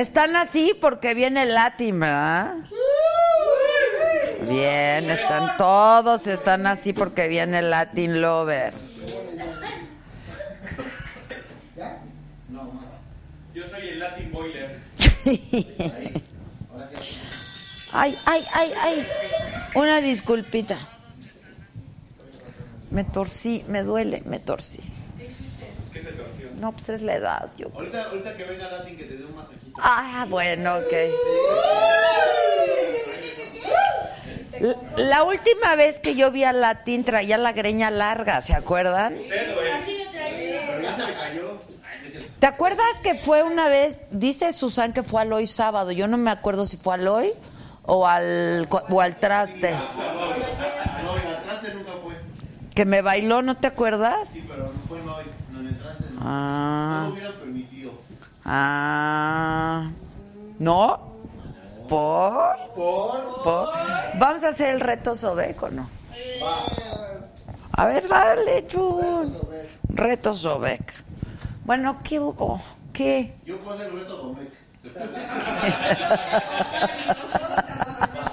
Están así porque viene el Latin, ¿verdad? Bien, están todos, están así porque viene el Latin Lover. Yo soy el Latin Boiler. Ay, ay, ay, ay. Una disculpita. Me torcí, me duele, me torcí. ¿Qué se torció? No, pues es la edad, yo. Ahorita, ahorita que venga Latin que te dé un masajito. Ah, bueno, ok. La- última vez que yo vi a Latín traía la greña larga, ¿se acuerdan? Le. ¿Te acuerdas que fue una vez, dice Susan que fue al hoy sábado, yo no me acuerdo si fue al hoy o al, o al traste, No, en el traste nunca fue. que me bailó, ¿no te acuerdas? Sí, pero no fue hoy. No, en el traste. Ah. No lo hubieran permitido. Ah, ¿no? ¿Por? Por. ¿Por? Vamos a hacer el reto Sobeco, ¿no? A ver, dale, Jun. Reto Sobek. Bueno, ¿qué hubo? ¿Qué? Yo puedo hacer el reto puede.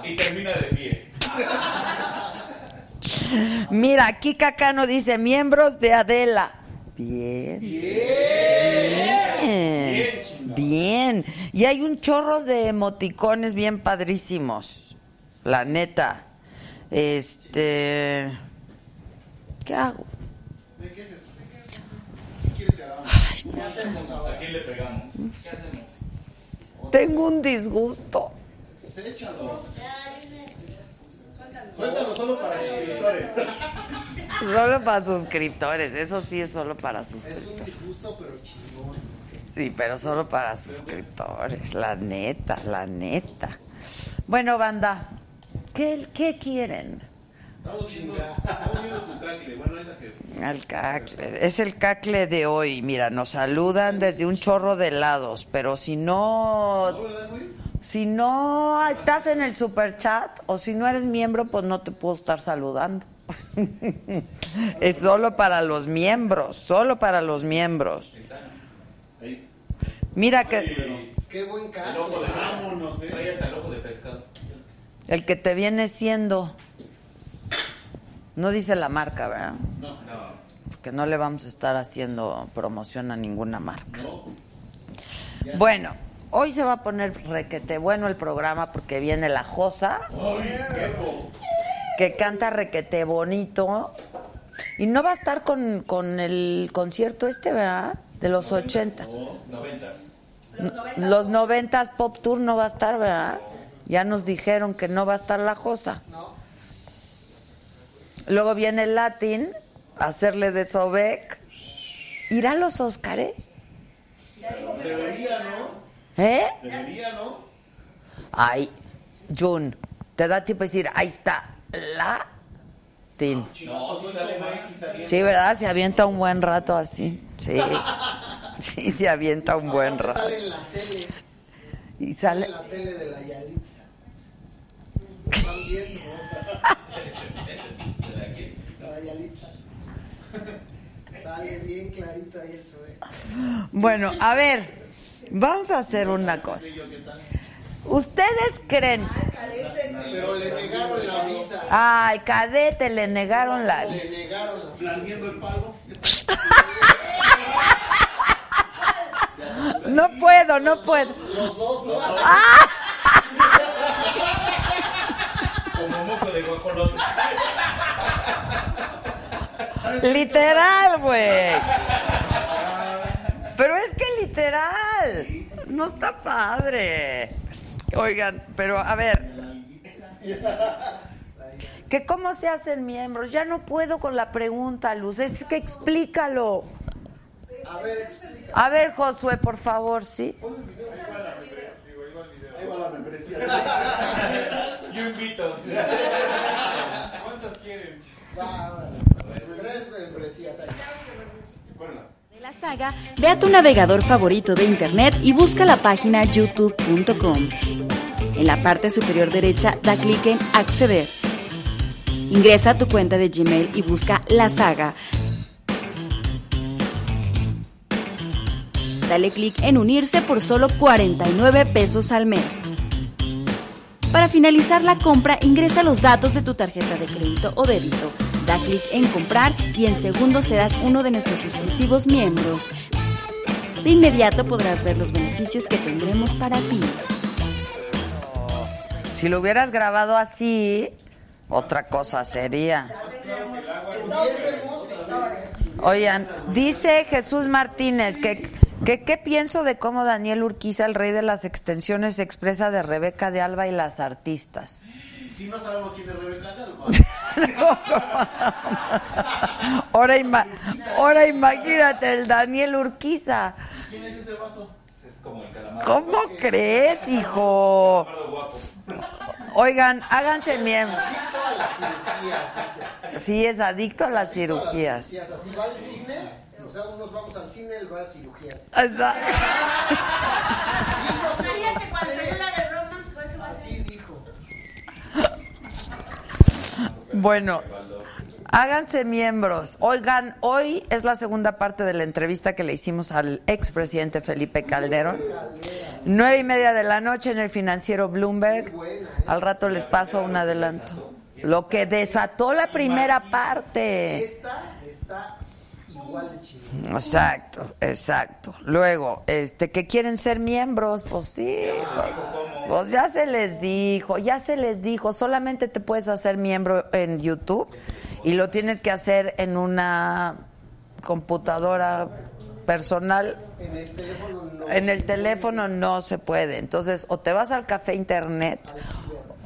Y termina de pie. Mira, aquí Cacano dice miembros de Adela. Bien. Bien. Bien. Y hay un chorro de emoticones bien padrísimos. La neta. Este. ¿Qué hago? ¿A quién le pegamos? ¿Qué hacemos? Tengo un disgusto. Échalo. Suéltalo solo para suscriptores. Solo para suscriptores. Eso sí es solo para Es suscriptores. un disgusto, pero chingón. Sí, pero solo para suscriptores. La neta, la neta. Bueno, banda. ¿Qué, qué quieren? Estamos su cacle. Bueno, es que. El cacle. Es el cacle de hoy. Mira, nos saludan desde un chorro de lados, pero si no, si no estás en el super chat o si no eres miembro, pues no te puedo estar saludando. es solo para los miembros, solo para los miembros. Mira que Qué buen cacle. El ojo de Vámonos, Trae hasta el ojo de pescado. el que te viene siendo, no dice la marca, ¿verdad? No. Porque no le vamos a estar haciendo promoción a ninguna marca. Bueno, hoy se va a poner requete bueno el programa porque viene la Josa, que canta requete bonito. Y no va a estar con, con el concierto este, ¿verdad? De los 80. Noventas. Los 90 Pop Tour no va a estar, ¿verdad? Ya nos dijeron que no va a estar la Josa. Luego viene el Latin a hacerle de Sobek. ¿Irá a los Óscares? Debería, ¿no? ¿Eh? Debería, ¿no? Ay, Jun, te da tiempo de decir, ahí está Latin. No, sí. Sí, ¿verdad? Se avienta un buen rato así. Sí. Sí, se avienta un buen rato. Sale en la tele. Y Sale sale. en la tele de la Yalitza. Están viendo. La Yalitza. Sale bien clarito ahí el sobre. Bueno, a ver, vamos a hacer una cosa. ¿Ustedes creen? Pero le negaron la visa. Ay, cadete, le negaron la Le negaron el palo. No puedo, no puedo. Los dos, ¿no? Como moco de guajolote. Literal, güey. Pero es que literal. No está padre. Oigan, pero a ver. ¿Que cómo se hacen miembros? Ya no puedo con la pregunta, Luz. Es que explícalo. A ver, Josué, por favor, sí. Yo invito. ¿Cuántas quieren? De la saga, ve a tu navegador favorito de internet y busca la página youtube.com. En la parte superior derecha da clic en acceder. Ingresa a tu cuenta de Gmail y busca la saga. Dale clic en unirse por solo 49 pesos al mes. Para finalizar la compra, ingresa los datos de tu tarjeta de crédito o débito. Da clic en comprar y en segundos serás uno de nuestros exclusivos miembros. De inmediato podrás ver los beneficios que tendremos para ti. Si lo hubieras grabado así, otra cosa sería. Oigan, dice Jesús Martínez que, que qué pienso de cómo Daniel Urquiza, el rey de las extensiones, se expresa de Rebeca de Alba y las artistas. Si no sabemos quién es Rebeca de Alba. ahora, ima- ahora imagínate el Daniel Urquiza. ¿Quién es ese vato? Es como el calamar. ¿Cómo crees, hijo? Oigan, háganse miembros. Adicto a las cirugías, dice. Sí, es adicto a las cirugías. Así va al cine, o sea, unos vamos al cine, él va a cirugías. Exacto. Fíjate, cuando salió la de Roma, fue su Así dijo. Bueno, háganse miembros. Oigan, hoy es la segunda parte de la entrevista que le hicimos al expresidente Felipe Calderón. Nueve y media de la noche en el financiero Bloomberg. Al rato les paso un adelanto. Lo que desató la primera parte. Igual de. Exacto, exacto. Luego, este, que quieren ser miembros, pues sí. Pues ya se les dijo, ya se les dijo. Solamente te puedes hacer miembro en YouTube y lo tienes que hacer en una computadora personal. En el teléfono no. En el teléfono no se puede. Entonces, o te vas al café internet,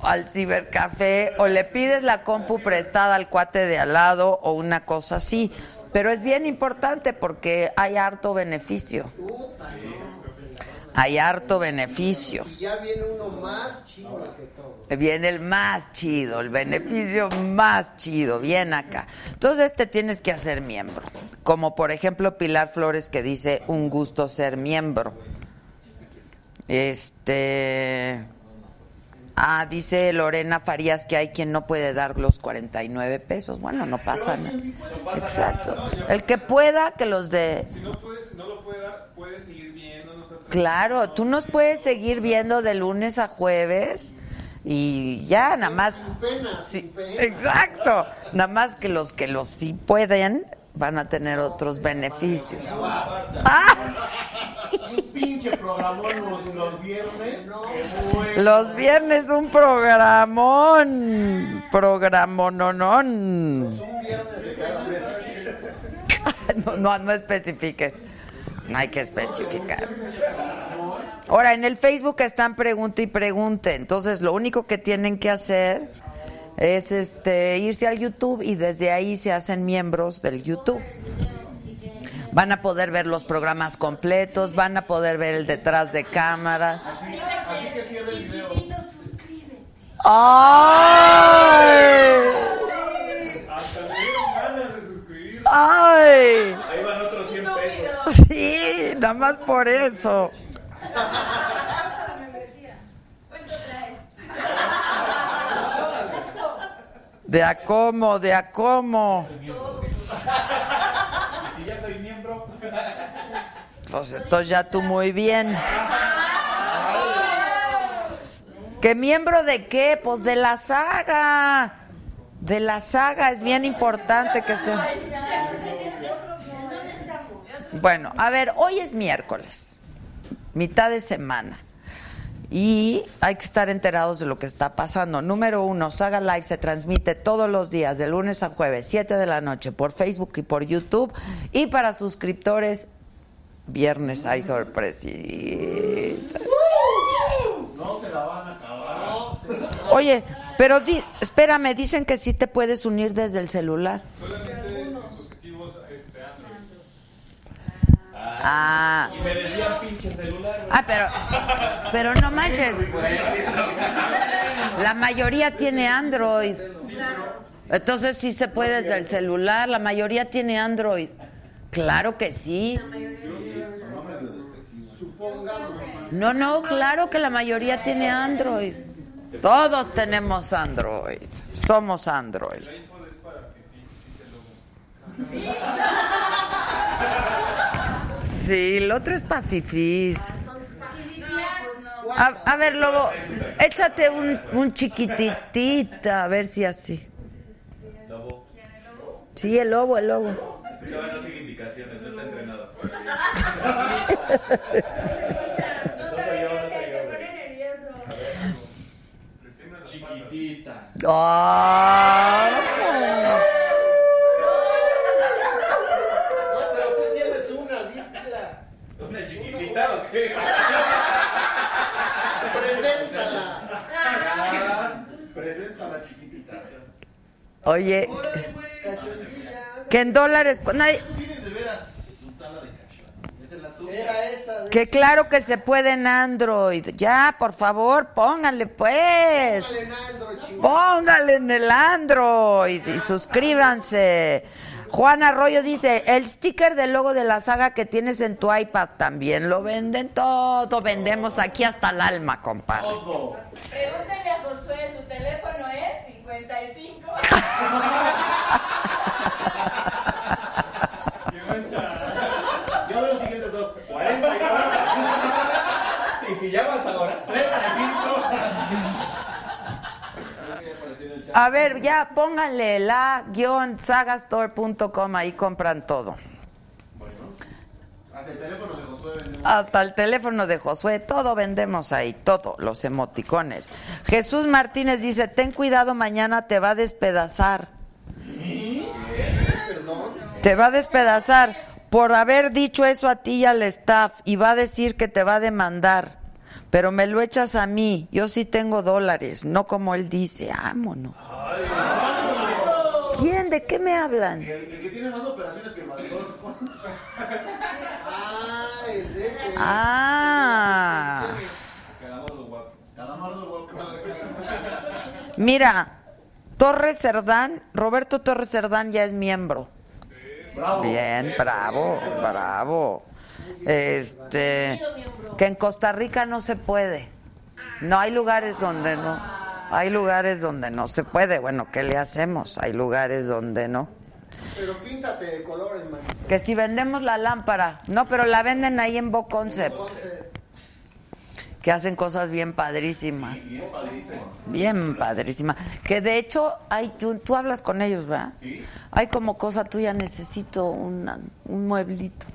al cibercafé, o le pides la compu prestada al cuate de al lado, o una cosa así. Pero es bien importante porque hay harto beneficio. Hay harto beneficio. Y ya viene uno más chido que todo. Viene el más chido, el beneficio más chido, bien acá. Entonces te tienes que hacer miembro. Como por ejemplo Pilar Flores que dice un gusto ser miembro. Este. Ah, dice Lorena Farías que hay quien no puede dar los 49 pesos. Bueno, no pasa nada. Exacto. El que pueda, que los de. Si no, puedes, no lo puede dar, puedes seguir viendo. Claro, tú nos puedes seguir viendo de lunes a jueves y ya, nada más. Pena, Sí, sin pena. exacto. Nada más que los que los sí pueden van a tener otros beneficios. Ah, Un pinche programón los, los viernes. bueno. los viernes un programón. Programononón. Un viernes de cada mes. No, no, no especifiques. No hay que especificar. Ahora, en el Facebook están pregunta y pregunte. Entonces, lo único que tienen que hacer es este irse al YouTube y desde ahí se hacen miembros del YouTube. Van a poder ver los programas completos, van a poder ver el detrás de cámaras. Así que cierra el video. ¡Ay! ¡Ay! Ahí van otros 100 pesos. Sí, nada más por eso. De a cómo, de a cómo. Si ya pues entonces ya tú muy bien. ¿Qué miembro de qué? Pues de la saga. De la saga es bien importante que esté. Bueno, a ver, hoy es miércoles, mitad de semana. Y hay que estar enterados de lo que está pasando. Número uno, Saga Live se transmite todos los días, de lunes a jueves, 7 de la noche, por Facebook y por YouTube. Y para suscriptores, viernes hay sorpresita. No se la van a acabar. Oye, pero di- espérame, dicen que sí te puedes unir desde el celular. Solamente dispositivos este, Android. Ah, Y me decían pinche celular. ah pero, pero no manches. La mayoría tiene Android. Entonces sí se puede desde el celular. La mayoría tiene Android. Claro que sí. No, no, claro que la mayoría tiene Android. Todos tenemos Android. Somos Android. Sí, el otro es pacifis. A, a ver, Lobo, échate un, un chiquititita, a ver si así. Lobo. Sí, el lobo, el lobo. No sigue indicaciones, no está entrenado. Chiquitita. Ah. No, pero tú tienes una, dítela. ¿Una chiquitita o qué? Preséntala. Presenta a la chiquitita. Oye, que en dólares... Tienes de veras su tabla de cacho. Esa es la tuya. Era esa. de- Que claro que se puede en Android. Ya, por favor, pónganle pues. Póngale en Android, chingón. Póngale en el Android y suscríbanse. Juan Arroyo dice, el sticker del logo de la saga que tienes en tu iPad también lo venden todo. Vendemos aquí hasta el alma, compadre. Todo. Pregúntale a Josué, su teléfono es 55. ¡Qué mancha! Yo de los siguientes dos. 40 y ¿Y si llamas ahora? 35. A ver, ya pónganle la-sagastore.com, ahí compran todo. Hasta el teléfono de Josué vendemos. Hasta el teléfono de Josué, todo vendemos ahí, todo, los emoticones. Jesús Martínez dice, ten cuidado, mañana te va a despedazar. Te va a despedazar por haber dicho eso a ti y al staff y va a decir que te va a demandar. Pero me lo echas a mí, yo sí tengo dólares, no como él dice, vámonos. ¿Quién? ¿De qué me hablan? El, el que tiene más operaciones que Matador. Ah, el de ese. Ah. Mira, Torres Cerdán, Roberto Torres Cerdán ya es miembro. Bravo. Bien, bravo, bravo. Este, que en Costa Rica no se puede. No hay lugares donde no. Hay lugares donde no se puede. Bueno, ¿qué le hacemos? Hay lugares donde no. Pero píntate de colores, man. Que si vendemos la lámpara, no, pero la venden ahí en Bo Concept, que hacen cosas bien padrísimas. Bien padrísima. Que de hecho, hay, tú, tú hablas con ellos, ¿verdad? Sí. Hay como cosa tuya, necesito una- un mueblito.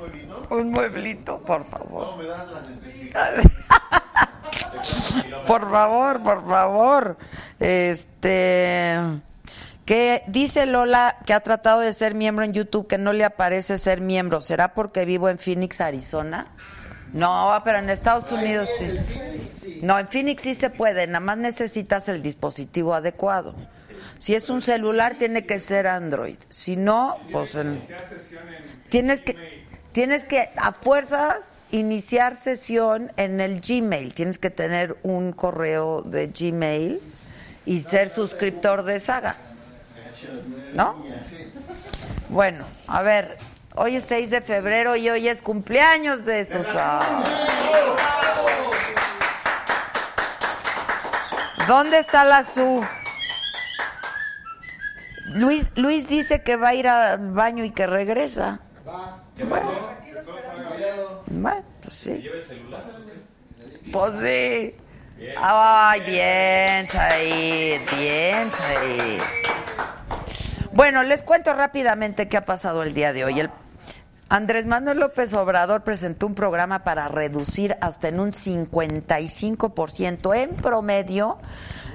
¿Un mueblito? Un mueblito, por favor. No me das las. Por favor, por favor. Este. Que dice Lola que ha tratado de ser miembro en YouTube que no le aparece ser miembro. ¿Será porque vivo en Phoenix, Arizona? No, pero en Estados Unidos sí. No, en Phoenix sí se puede, nada más necesitas el dispositivo adecuado. Si es un celular tiene que ser Android. Si no, pues en- tienes que. Tienes que a fuerzas iniciar sesión en el Gmail. Tienes que tener un correo de Gmail y ser suscriptor de Saga. ¿No? Bueno, a ver, hoy es 6 de febrero y hoy es cumpleaños de Susana. ¿Dónde está la Su? Luis, Luis dice que va a ir al baño y que regresa. va. Bueno, Bueno, pues sí. ¿Lleva el celular? Pues sí. Ay, bien, Said, bien, Said. Bueno, les cuento rápidamente qué ha pasado el día de hoy. El Andrés Manuel López Obrador presentó un programa para reducir hasta en un 55% en promedio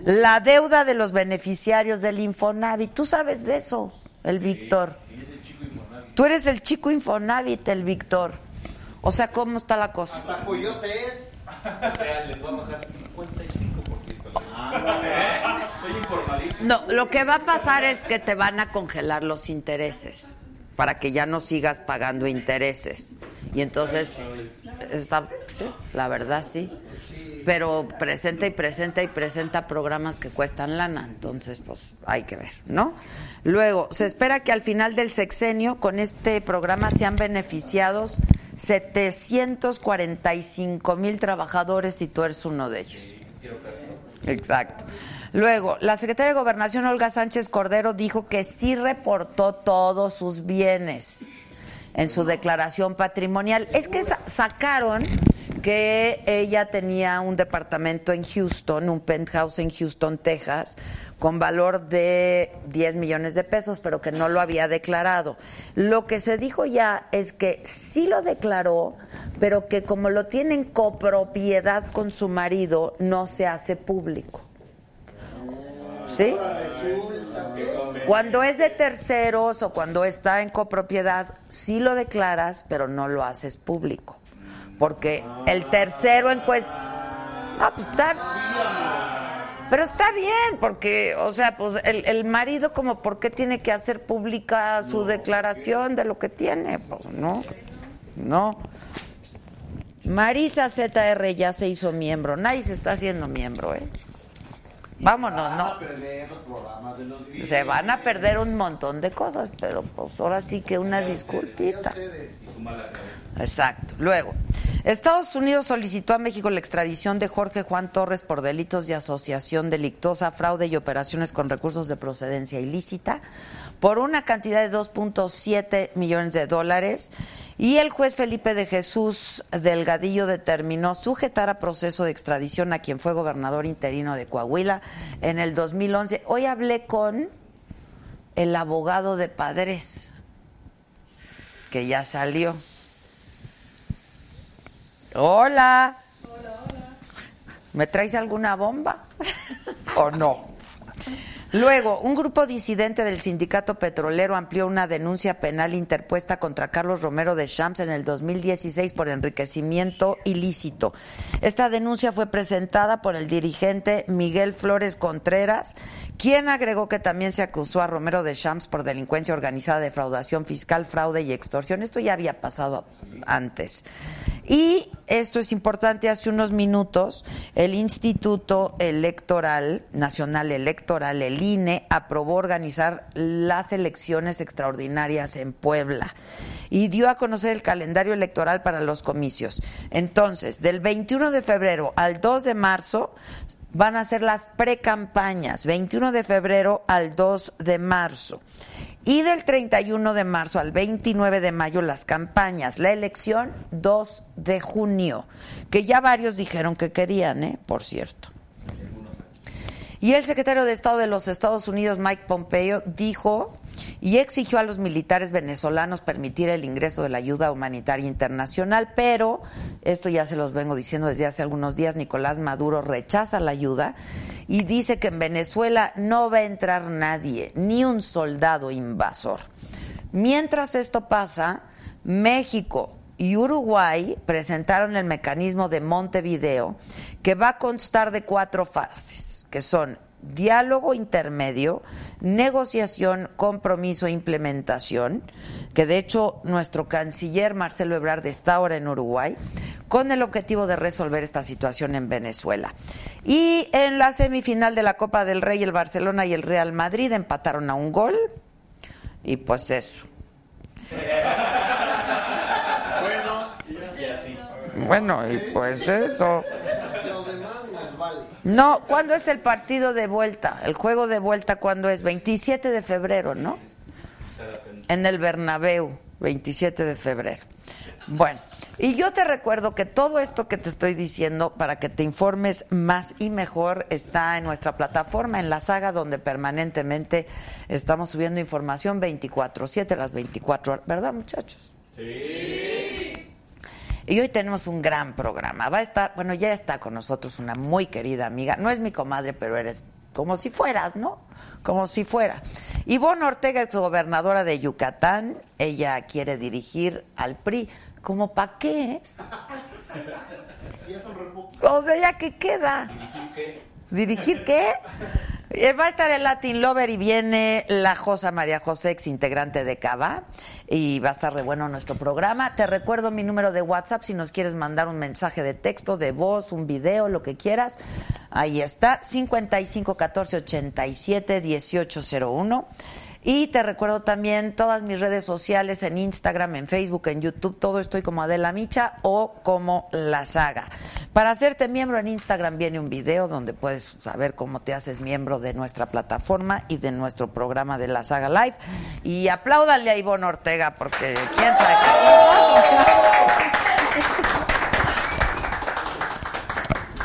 la deuda de los beneficiarios del Infonavit. ¿Tú sabes de eso, el Víctor? Tú eres el chico Infonavit, el Víctor. O sea, ¿cómo está la cosa? Hasta Coyote es. O sea, les voy a bajar 55%. Estoy informadísimo. No, lo que va a pasar es que te van a congelar los intereses para que ya no sigas pagando intereses. Y entonces, está, sí, la verdad sí. Pero presenta y presenta y presenta programas que cuestan lana, entonces pues hay que ver, ¿no? Luego, se espera que al final del sexenio con este programa sean beneficiados 745 mil trabajadores y tú eres uno de ellos. Exacto. Luego, la secretaria de Gobernación, Olga Sánchez Cordero, dijo que sí reportó todos sus bienes en su declaración patrimonial. Es que sa- sacaron que ella tenía un departamento en Houston, un penthouse en Houston, Texas, con valor de 10 millones de pesos, pero que no lo había declarado. Lo que se dijo ya es que sí lo declaró, pero que como lo tiene en copropiedad con su marido, no se hace público. ¿Sí? Cuando es de terceros o cuando está en copropiedad, sí lo declaras, pero no lo haces público. Porque el tercero en cuestión... No, pues está... Pero está bien, porque, o sea, pues el, el marido como, ¿por qué tiene que hacer pública su declaración de lo que tiene? Pues no, no. Marisa ZR ya se hizo miembro, nadie se está haciendo miembro, ¿eh? Vámonos, ¿no? perder los programas de los Se van a perder un montón de cosas, pero pues ahora sí que una disculpita. Exacto. Luego, Estados Unidos solicitó a México la extradición de Jorge Juan Torres por delitos de asociación delictosa, fraude y operaciones con recursos de procedencia ilícita por una cantidad de 2.7 millones de dólares. Y el juez Felipe de Jesús Delgadillo determinó sujetar a proceso de extradición a quien fue gobernador interino de Coahuila en el 2011. Hoy hablé con el abogado de Padres, que ya salió. Hola. ¿Me traes alguna bomba? ¿O no? Luego, un grupo disidente del sindicato petrolero amplió una denuncia penal interpuesta contra Carlos Romero de Champs en el 2016 por enriquecimiento ilícito. Esta denuncia fue presentada por el dirigente Miguel Flores Contreras, quien agregó que también se acusó a Romero de Champs por delincuencia organizada, defraudación fiscal, fraude y extorsión. Esto ya había pasado antes. Y esto es importante, hace unos minutos el Instituto Electoral, Nacional Electoral, el INE, aprobó organizar las elecciones extraordinarias en Puebla y dio a conocer el calendario electoral para los comicios. Entonces, del 21 de febrero al 2 de marzo van a ser las precampañas, 21 de febrero al 2 de marzo. Y del 31 de marzo al 29 de mayo las campañas. La elección 2 de junio, que ya varios dijeron que querían, ¿eh? Por cierto. Y el secretario de Estado de los Estados Unidos, Mike Pompeo, dijo y exigió a los militares venezolanos permitir el ingreso de la ayuda humanitaria internacional, pero esto ya se los vengo diciendo desde hace algunos días, Nicolás Maduro rechaza la ayuda y dice que en Venezuela no va a entrar nadie, ni un soldado invasor. Mientras esto pasa, México y Uruguay presentaron el mecanismo de Montevideo que va a constar de cuatro fases, que son diálogo intermedio, negociación, compromiso e implementación, que de hecho nuestro canciller Marcelo Ebrard está ahora en Uruguay, con el objetivo de resolver esta situación en Venezuela. Y en la semifinal de la Copa del Rey, el Barcelona y el Real Madrid empataron a un gol, y pues eso. Y así. Bueno, y pues eso. Lo demás nos vale. No, ¿cuándo es el partido de vuelta? El juego de vuelta, ¿cuándo es? 27 de febrero, ¿no? En el Bernabéu, 27 de febrero. Bueno, Y yo te recuerdo que todo esto que te estoy diciendo, para que te informes más y mejor, está en nuestra plataforma, en la saga, donde permanentemente estamos subiendo información 24-7, las 24 horas. ¿Verdad, muchachos? Sí. Y hoy tenemos un gran programa. Va a estar, bueno, ya está con nosotros una muy querida amiga. No es mi comadre, pero eres como si fueras, ¿no? Como si fuera. Ivonne Ortega, exgobernadora de Yucatán, ella quiere dirigir al PRI. ¿Cómo para qué? O sea, ¿ya qué queda? ¿Dirigir qué? Eh, Va a estar el Latin Lover y viene la Josa María José, ex integrante de Cava, y va a estar de bueno nuestro programa. Te recuerdo mi número de WhatsApp si nos quieres mandar un mensaje de texto, de voz, un video, lo que quieras. Ahí está, 55 14 87 1801. Y te recuerdo también todas mis redes sociales en Instagram, en Facebook, en YouTube, todo estoy como Adela Micha o como La Saga. Para hacerte miembro en Instagram viene un video donde puedes saber cómo te haces miembro de nuestra plataforma y de nuestro programa de La Saga Live. Y apláudanle a Ivonne Ortega porque quién sabe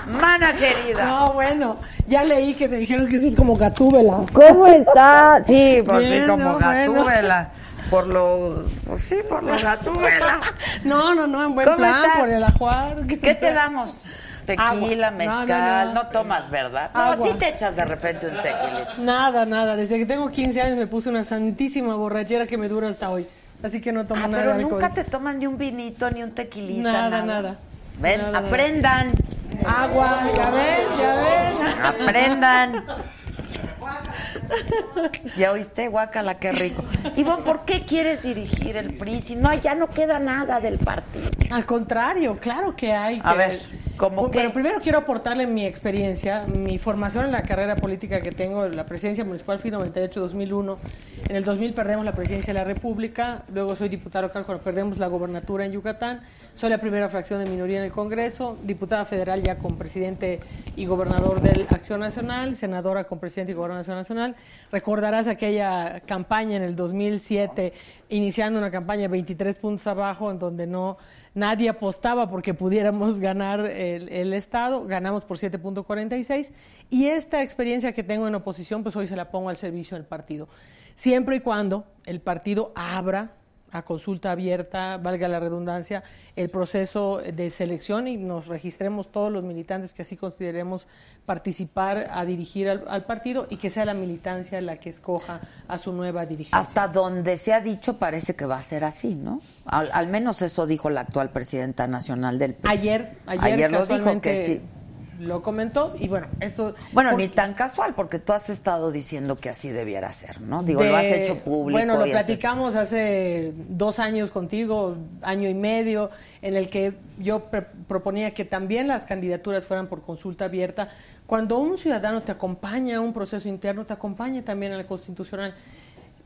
qué. Mana querida. No, bueno, ya leí que me dijeron que eso es como Gatúbela. ¿Cómo está? Sí, pues sí, como no, bueno. Gatúbela. Por lo, pues sí, por lo Gatúbela. No, no, no, en buen ¿Cómo plan, estás? por el ajuar. ¿Qué te damos? Tequila, Agua. Mezcal, no, no, no. tomas, ¿verdad? No, Agua. sí te echas de repente un tequila. Nada, nada. Desde que tengo 15 años me puse una santísima borrachera que me dura hasta hoy. Así que no tomo Ah, nada pero de nunca te toman ni un vinito, ni un tequilita, Nada, nada. nada. Ven, Nada, nada. Agua, ya ven, ya ven. aprendan. ¿Ya oíste? Guácala, qué rico. Ivonne, ¿por qué quieres dirigir el PRI si no, ya no queda nada del partido? Al contrario, claro que hay. A que- ver, ¿cómo Bueno, qué? primero quiero aportarle mi experiencia, mi formación en la carrera política que tengo. La presidencia municipal fui 98-2001. En el 2000 perdemos la presidencia de la República. Luego soy diputado cuando perdemos la gobernatura en Yucatán. Soy la primera fracción de minoría en el Congreso. Diputada federal ya con presidente y gobernador de Acción Nacional. Senadora con presidente y gobernador Acción Nacional. Recordarás aquella campaña en el 2007, iniciando una campaña 23 puntos abajo, en donde no nadie apostaba porque pudiéramos ganar el, el Estado, ganamos por 7.46 y esta experiencia que tengo en oposición, pues hoy se la pongo al servicio del partido. Siempre y cuando el partido abra a consulta abierta, valga la redundancia, el proceso de selección y nos registremos todos los militantes que así consideremos participar a dirigir al, al partido y que sea la militancia la que escoja a su nueva dirigencia. Hasta donde se ha dicho parece que va a ser así, ¿no? Al, al menos eso dijo la actual presidenta nacional del PRI. Ayer, ayer, Ayer lo dijo que sí. Lo comentó y bueno, esto... Bueno, ni tan casual, porque tú has estado diciendo que así debiera ser, ¿no? Digo, lo has hecho público. Bueno, lo platicamos hace dos años contigo, año y medio, en el que yo pre- proponía que también las candidaturas fueran por consulta abierta. Cuando un ciudadano te acompaña a un proceso interno, te acompaña también al constitucional.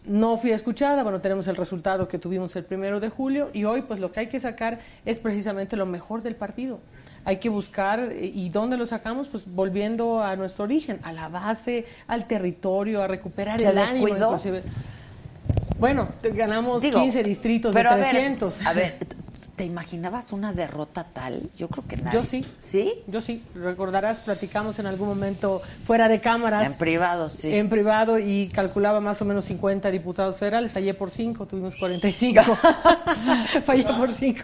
No fui escuchada, bueno, tenemos el resultado que tuvimos el primero de julio y hoy pues lo que hay que sacar es precisamente lo mejor del partido. Hay que buscar, eh, ¿y dónde lo sacamos? Pues volviendo a nuestro origen, a la base, al territorio, a recuperar ¿Se el ánimo. inclusive. Bueno, ganamos Digo, 15 distritos de a ver, 300. A ver, ¿t- ¿te imaginabas una derrota tal? Yo creo que nadie. Yo sí. ¿Sí? Yo sí, recordarás, platicamos en algún momento fuera de cámaras. En privado, sí. En privado y calculaba más o menos 50 diputados federales, fallé por 5, tuvimos 45. fallé por 5.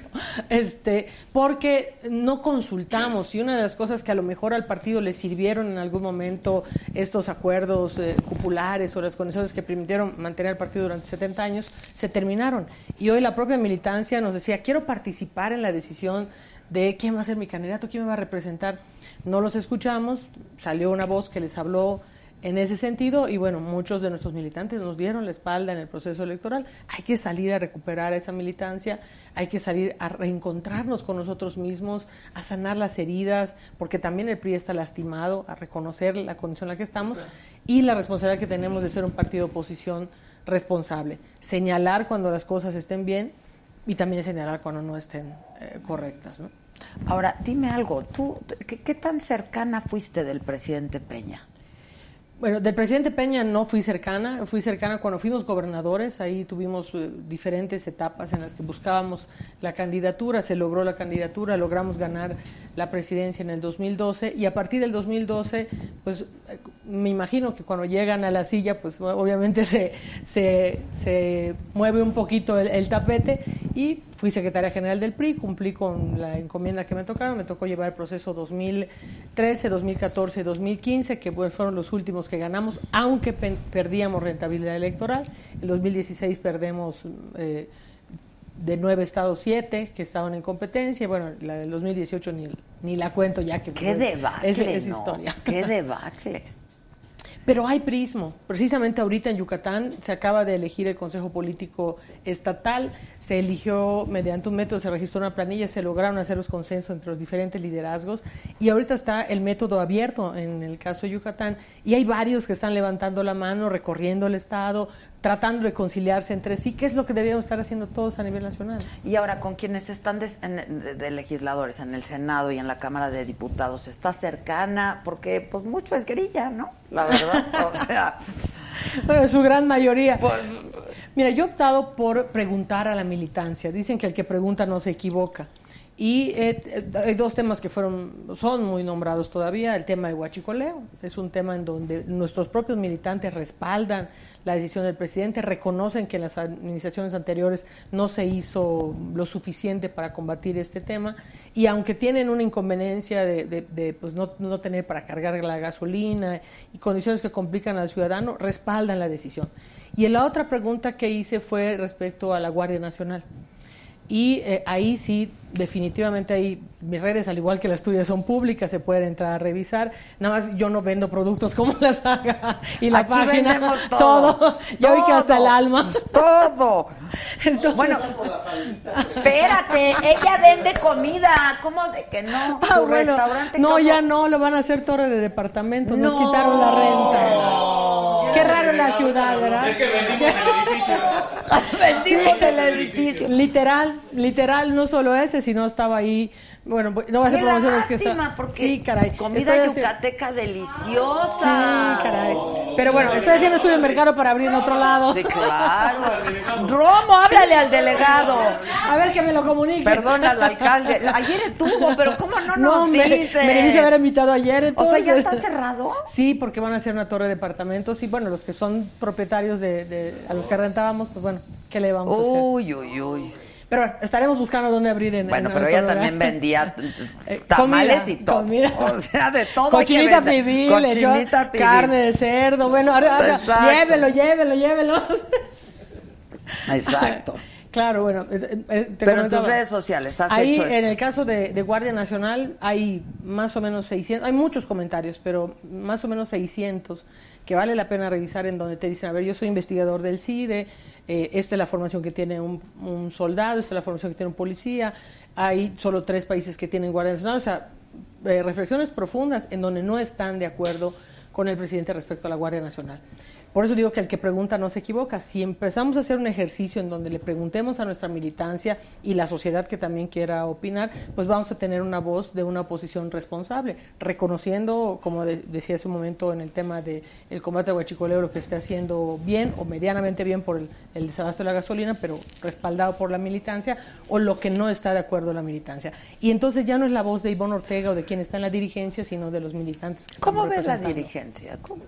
Este, porque no consultamos y una de las cosas que a lo mejor al partido le sirvieron en algún momento estos acuerdos eh, cupulares o las condiciones que permitieron mantener al partido durante 70 años se terminaron. Y hoy la propia militancia nos decía, quiero participar en la decisión de quién va a ser mi candidato, quién me va a representar. No los escuchamos, salió una voz que les habló en ese sentido y bueno, muchos de nuestros militantes nos dieron la espalda en el proceso electoral. Hay que salir a recuperar esa militancia, hay que salir a reencontrarnos con nosotros mismos, a sanar las heridas, porque también el PRI está lastimado, a reconocer la condición en la que estamos y la responsabilidad que tenemos de ser un partido de oposición responsable. Señalar cuando las cosas estén bien y también señalar cuando no estén eh, correctas. ¿no? Ahora, dime algo. ¿Tú qué, qué tan cercana fuiste del presidente Peña? Bueno, del presidente Peña no fui cercana, fui cercana cuando fuimos gobernadores, ahí tuvimos eh, diferentes etapas en las que buscábamos la candidatura, se logró la candidatura, logramos ganar la presidencia en el 2012 y a partir del 2012, pues me imagino que cuando llegan a la silla, pues obviamente se, se, se mueve un poquito el, el tapete y fui secretaria general del PRI, cumplí con la encomienda que me tocaba, me tocó llevar el proceso 2013, 2014, 2015, que pues, fueron los últimos que ganamos, aunque pe- perdíamos rentabilidad electoral. En 2016 perdemos eh, de nueve estados siete que estaban en competencia. Bueno, la del 2018 ni, ni la cuento ya que Qué pues, debacle, es, es ¿no? historia. Qué debacle. Pero hay prismo. Precisamente ahorita en Yucatán se acaba de elegir el Consejo Político Estatal, se eligió mediante un método, se registró una planilla, se lograron hacer los consensos entre los diferentes liderazgos y ahorita está el método abierto en el caso de Yucatán y hay varios que están levantando la mano, recorriendo el Estado, tratando de conciliarse entre sí, que es lo que deberíamos estar haciendo todos a nivel nacional. Y ahora, con quienes están de, de legisladores en el Senado y en la Cámara de Diputados, ¿está cercana? Porque, pues, mucho es grilla, ¿no? La verdad. o sea, Bueno, su gran mayoría. Mira, yo he optado por preguntar a la militancia. Dicen que el que pregunta no se equivoca. Y eh, eh, hay dos temas que fueron, son muy nombrados todavía. El tema del huachicoleo. Es un tema en donde nuestros propios militantes respaldan la decisión del presidente, reconocen que en las administraciones anteriores no se hizo lo suficiente para combatir este tema. Y aunque tienen una inconveniencia de, pues no, no tener para cargar la gasolina y condiciones que complican al ciudadano, respaldan la decisión. Y la otra pregunta que hice fue respecto a la Guardia Nacional. Y eh, ahí sí, definitivamente ahí mis redes, al igual que las tuyas, son públicas, se pueden entrar a revisar. Nada más yo no vendo productos como la saga y la Aquí página. vendemos todo. Ya vi que hasta el Todo. alma. todo. Entonces, Bueno, espérate, ella vende comida. ¿Cómo de que no? Ah, Tu bueno, restaurante. No, ¿cómo? ya no, lo van a hacer torre de departamento. Nos No. quitaron la renta. Qué raro la ciudad, ¿verdad? Es que vendimos el edificio. Vendimos el edificio. Literal, literal, no solo ese, sino estaba ahí. Bueno, no voy a Qué promociones que está. porque Sí, caray. comida Estoy yucateca deliciosa. Sí, caray. Pero bueno, estoy haciendo estudio de mercado para abrir en otro lado. Sí, claro. Romo, háblale al delegado. A ver que me lo comunique. Perdona al alcalde. Ayer estuvo, pero ¿cómo no nos me, dice? me debiste haber invitado ayer. O sea, ¿ya entonces. está cerrado? Sí, porque van a hacer una torre de departamentos y bueno, los que son propietarios de, de- a los que rentábamos, pues bueno, ¿qué le vamos a hacer? Uy, uy, uy. Pero bueno, estaremos buscando dónde abrir en Bueno, en pero ella también lugar. vendía Eh, tamales comida, y todo. comida. O sea, de todo. Cochinita pibil, carne de cerdo, bueno, ahora- llévelo, llévelo, llévelo. Exacto. Claro, bueno, eh, eh, te Pero en tus redes sociales has Ahí, hecho esto. en el caso de, de Guardia Nacional, hay más o menos 600, hay muchos comentarios, pero más o menos 600 que vale la pena revisar en donde te dicen, a ver, yo soy investigador del CIDE, eh, esta es la formación que tiene un, soldado, esta es la formación que tiene un policía, hay solo tres países que tienen Guardia Nacional, o sea, eh, reflexiones profundas en donde no están de acuerdo con el presidente respecto a la Guardia Nacional. Por eso digo que el que pregunta no se equivoca. Si empezamos a hacer un ejercicio en donde le preguntemos a nuestra militancia y la sociedad que también quiera opinar, pues vamos a tener una voz de una oposición responsable, reconociendo, como de- decía hace un momento en el tema del el combate al huachicoleo, lo que esté haciendo bien o medianamente bien por el, el desabasto de la gasolina, pero respaldado por la militancia, o lo que no está de acuerdo la militancia. Y entonces ya no es la voz de Ivonne Ortega o de quien está en la dirigencia, sino de los militantes. Que ¿Cómo ves la dirigencia? ¿Cómo?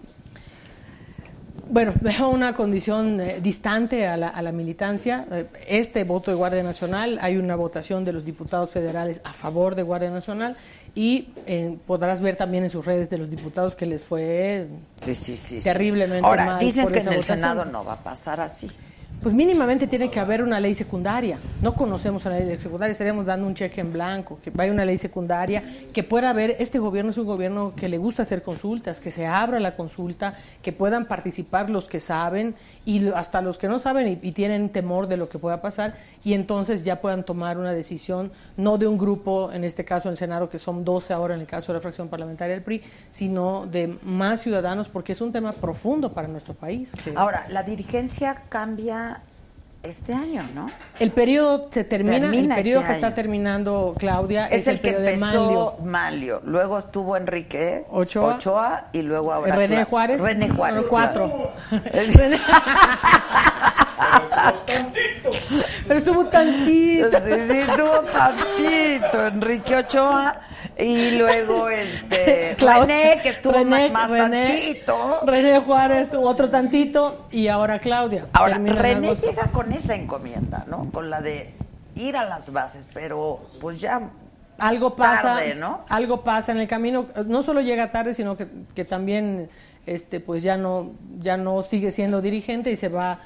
Bueno, veo una condición eh, distante a la, a la militancia. Eh, Este voto de Guardia Nacional, hay una votación de los diputados federales a favor de Guardia Nacional y eh, podrás ver también en sus redes de los diputados que les fue Sí, sí, terriblemente Ahora, mal dicen por que en el votación. Senado no va a pasar así. Pues mínimamente tiene que haber una ley secundaria. No conocemos una ley secundaria, estaríamos dando un cheque en blanco, que vaya una ley secundaria, que pueda haber, este gobierno es un gobierno que le gusta hacer consultas, que se abra la consulta, que puedan participar los que saben y hasta los que no saben y, tienen temor de lo que pueda pasar y entonces ya puedan tomar una decisión, no de un grupo, en este caso en el Senado, que son 12 ahora en el caso de la fracción parlamentaria del PRI, sino de más ciudadanos, porque es un tema profundo para nuestro país. Ahora, la dirigencia cambia este año, ¿no? El periodo se termina, Termina el periodo este que está terminando Claudia Es, el, que empezó. Manlio. Luego estuvo Enrique Ochoa. y luego ahora René Juárez. René Juárez. Cuatro. claro. Pero estuvo tantito. Sí, sí, estuvo tantito. Enrique Ochoa y luego este Clau- René, que estuvo René- más, más René- tantito. René Juárez, otro tantito, y ahora Claudia. Ahora, René llega con esa encomienda, ¿no? Con la de ir a las bases, pero pues ya algo pasa, tarde, ¿no? algo pasa en el camino. No solo llega tarde, sino que, que también, este, pues ya no, ya no sigue siendo dirigente y se va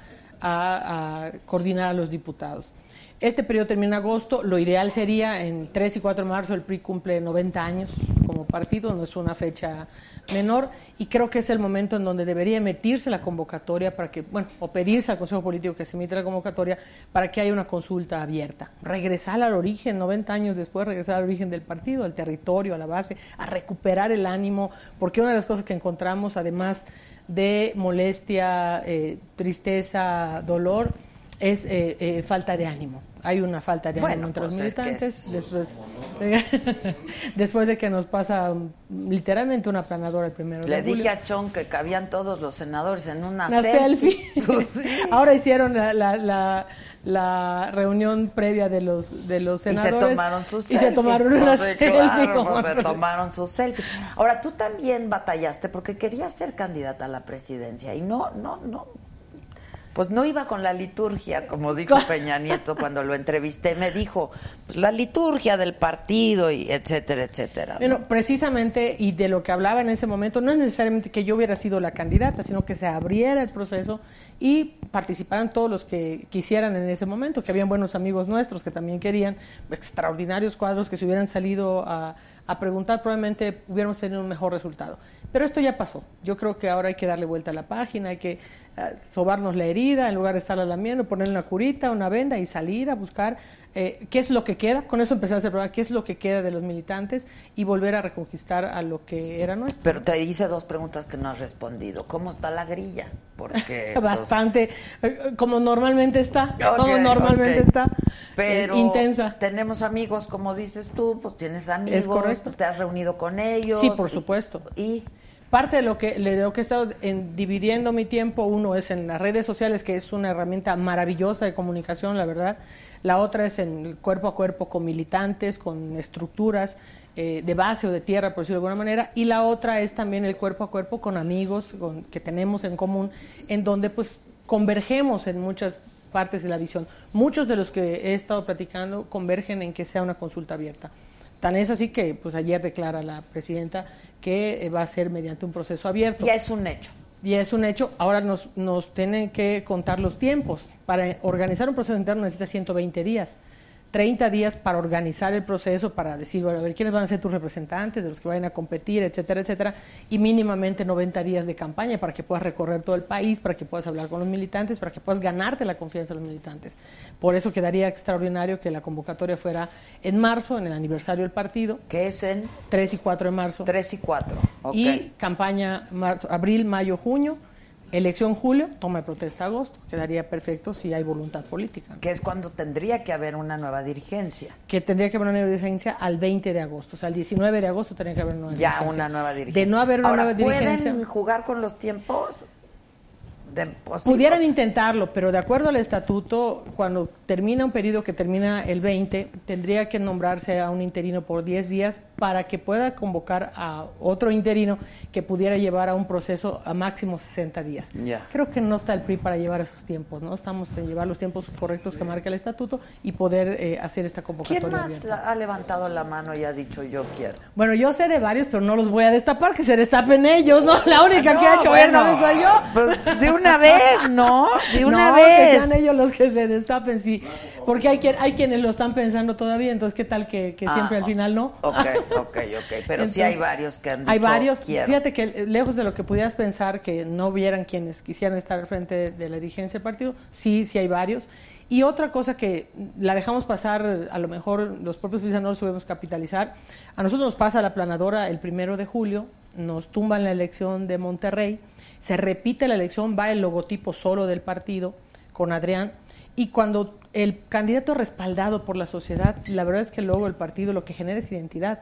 a, coordinar a los diputados. Este periodo termina en agosto. Lo ideal sería en 3 y 4 de marzo el PRI cumple 90 años como partido, no es una fecha menor y creo que es el momento en donde debería emitirse la convocatoria para que, bueno, o pedirse al Consejo Político que se emita la convocatoria para que haya una consulta abierta. Regresar al origen, 90 años después, regresar al origen del partido, al territorio, a la base, a recuperar el ánimo, porque una de las cosas que encontramos, además de molestia, eh, tristeza, dolor, es eh, eh, falta de ánimo. Hay una falta de Bueno, ánimo entre los pues es que militantes es- después, después de que nos pasa um, literalmente una planadora el primero de Le julio. dije a Chon que cabían todos los senadores en una, Una selfie. selfie. Pues sí. Ahora hicieron la, la, la, la reunión previa de los de los Y se senadores tomaron sus y se tomaron Pues selfie. claro, pues se tomaron sus selfie. Ahora, tú también batallaste porque querías ser candidata a la presidencia y no, no, no. Pues no iba con la liturgia, como dijo Peña Nieto cuando lo entrevisté. Me dijo, pues la liturgia del partido y etcétera, etcétera. ¿no? Bueno, precisamente, y de lo que hablaba en ese momento, no es necesariamente que yo hubiera sido la candidata, sino que se abriera el proceso y participaran todos los que quisieran en ese momento, que habían buenos amigos nuestros que también querían, extraordinarios cuadros que se hubieran salido a, a preguntar, probablemente hubiéramos tenido un mejor resultado. Pero esto ya pasó. Yo creo que ahora hay que darle vuelta a la página, hay que sobarnos la herida en lugar de estarla lamiendo, ponerle una curita, una venda y salir a buscar eh, qué es lo que queda. Con eso empezar a hacer programa, qué es lo que queda de los militantes y volver a reconquistar a lo que era nuestro. Pero te hice dos preguntas que no has respondido. ¿Cómo está la grilla? Porque Bastante, eh, como normalmente está, como normalmente está, eh, Pero intensa. tenemos amigos, como dices tú, pues tienes amigos, Es correcto. te has reunido con ellos. Sí, por y- supuesto. Y Parte de lo que le lo que he estado en, dividiendo mi tiempo, uno es en las redes sociales, que es una herramienta maravillosa de comunicación, la verdad. La otra es en el cuerpo a cuerpo con militantes, con estructuras eh, de base o de tierra, por decirlo de alguna manera. Y la otra es también el cuerpo a cuerpo con amigos con- que tenemos en común, en donde pues convergemos en muchas partes de la visión. Muchos de los que he estado platicando convergen en que sea una consulta abierta. Tan es así que pues ayer declara la presidenta que eh, va a ser mediante un proceso abierto. ya es un hecho. Y es un hecho. Ahora nos, nos tienen que contar los tiempos. Para organizar un proceso interno necesita 120 días. 30 días para organizar el proceso, para decir, bueno, a ver, quiénes van a ser tus representantes, de los que vayan a competir, etcétera, etcétera. Y mínimamente 90 días de campaña para que puedas recorrer todo el país, para que puedas hablar con los militantes, para que puedas ganarte la confianza de los militantes. Por eso quedaría extraordinario que la convocatoria fuera en marzo, en el aniversario del partido. Que es en 3 y 4 de marzo. 3 y 4. Y campaña marzo, abril, mayo, junio, elección julio, toma de protesta agosto. Quedaría perfecto si hay voluntad política. Que es cuando tendría que haber una nueva dirigencia. Que tendría que haber una nueva dirigencia al 20 de agosto. O sea, al 19 de agosto tendría que haber una nueva Ya dirigencia. una nueva dirigencia. De no haber una Ahora, nueva dirigencia. ¿Pueden jugar con los tiempos? De, pues, Pudieran intentarlo, pero de acuerdo al estatuto, cuando termina un periodo que termina el 20, tendría que nombrarse a un interino por 10 días para que pueda convocar a otro interino que pudiera llevar a un proceso a máximo 60 días. Creo que no está el PRI para llevar esos tiempos, ¿no? Estamos en llevar los tiempos correctos que marca el estatuto y poder eh, hacer esta convocatoria ¿Quién más abierta. la- ha levantado la mano y ha dicho yo quiero? Bueno, yo sé de varios, pero no los voy a destapar, que se destapen ellos, ¿no? La única No, que ha hecho bueno, bueno, soy yo. pues, de una vez, ¿no? De una no, vez. que sean ellos los que se destapen, sí. Porque hay, quien, hay quienes lo están pensando todavía, entonces, ¿qué tal que, que Ah, siempre al final no? Ok, ok, ok. Pero sí hay varios que han dicho Hay varios. quiero. Fíjate que eh, lejos de lo que pudieras pensar que no hubieran quienes quisieran estar al frente de, de la dirigencia del partido, sí, sí hay varios. Y otra cosa que la dejamos pasar, a lo mejor los propios no lo sabemos capitalizar. A nosotros nos pasa la planadora el primero de julio, nos tumban la elección de Monterrey, se repite la elección, va el logotipo solo del partido con Adrián Y cuando el candidato respaldado por la sociedad, la verdad es que luego el partido lo que genera es identidad.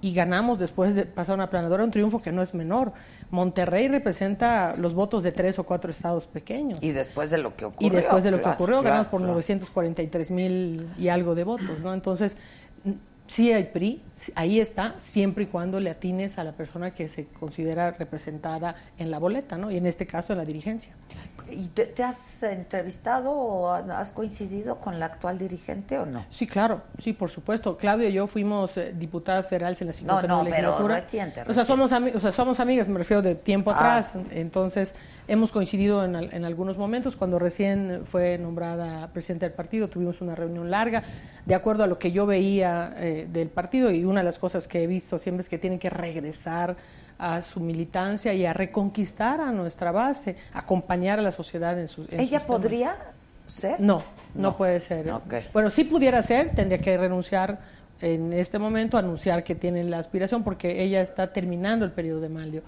Y ganamos después de pasar una planadora un triunfo que no es menor. Monterrey representa los votos de tres o cuatro estados pequeños. Y después de lo que ocurrió. Y después de lo que ocurrió, claro, ganamos por claro. 943 mil y algo de votos, ¿no? Entonces, sí hay PRI, ahí está, siempre y cuando le atines a la persona que se considera representada en la boleta, ¿no? Y en este caso en la dirigencia. ¿Y te, te has entrevistado o has coincidido con la actual dirigente o no? Sí, claro, sí, por supuesto. Claudio y yo fuimos eh, diputadas federales en la 59 no, pero legislatura. reciente, O sea, somos, o sea, somos amigas, me refiero de tiempo Ah. atrás. Entonces, hemos coincidido en, en algunos momentos. Cuando recién fue nombrada presidenta del partido, tuvimos una reunión larga, de acuerdo a lo que yo veía eh, del partido. Y una de las cosas que he visto siempre es que tienen que regresar a su militancia y a reconquistar a nuestra base, acompañar a la sociedad en sus en ¿Ella sus podría ser? No, no, puede ser. Bueno, sí pudiera ser, tendría que renunciar en este momento, anunciar que tiene la aspiración, porque ella está terminando el periodo de Malio.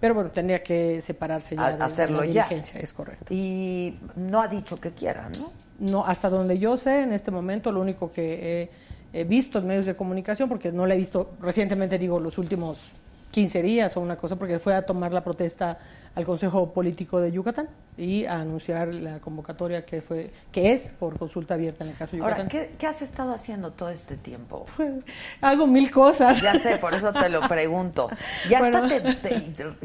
Pero bueno, tendría que separarse ya A- de, de hacerlo la ya. es correcto. Y no ha dicho que quiera, ¿no? No, hasta donde yo sé, en este momento, lo único que he, he visto en medios de comunicación, porque no la he visto recientemente, digo, los últimos 15 días o una cosa, porque fue a tomar la protesta al Consejo Político de Yucatán y a anunciar la convocatoria que fue que es por consulta abierta en el caso de Yucatán. Ahora, ¿qué, qué has estado haciendo todo este tiempo? Hago mil cosas. Ya sé, por eso te lo pregunto. ¿Ya Bueno. te-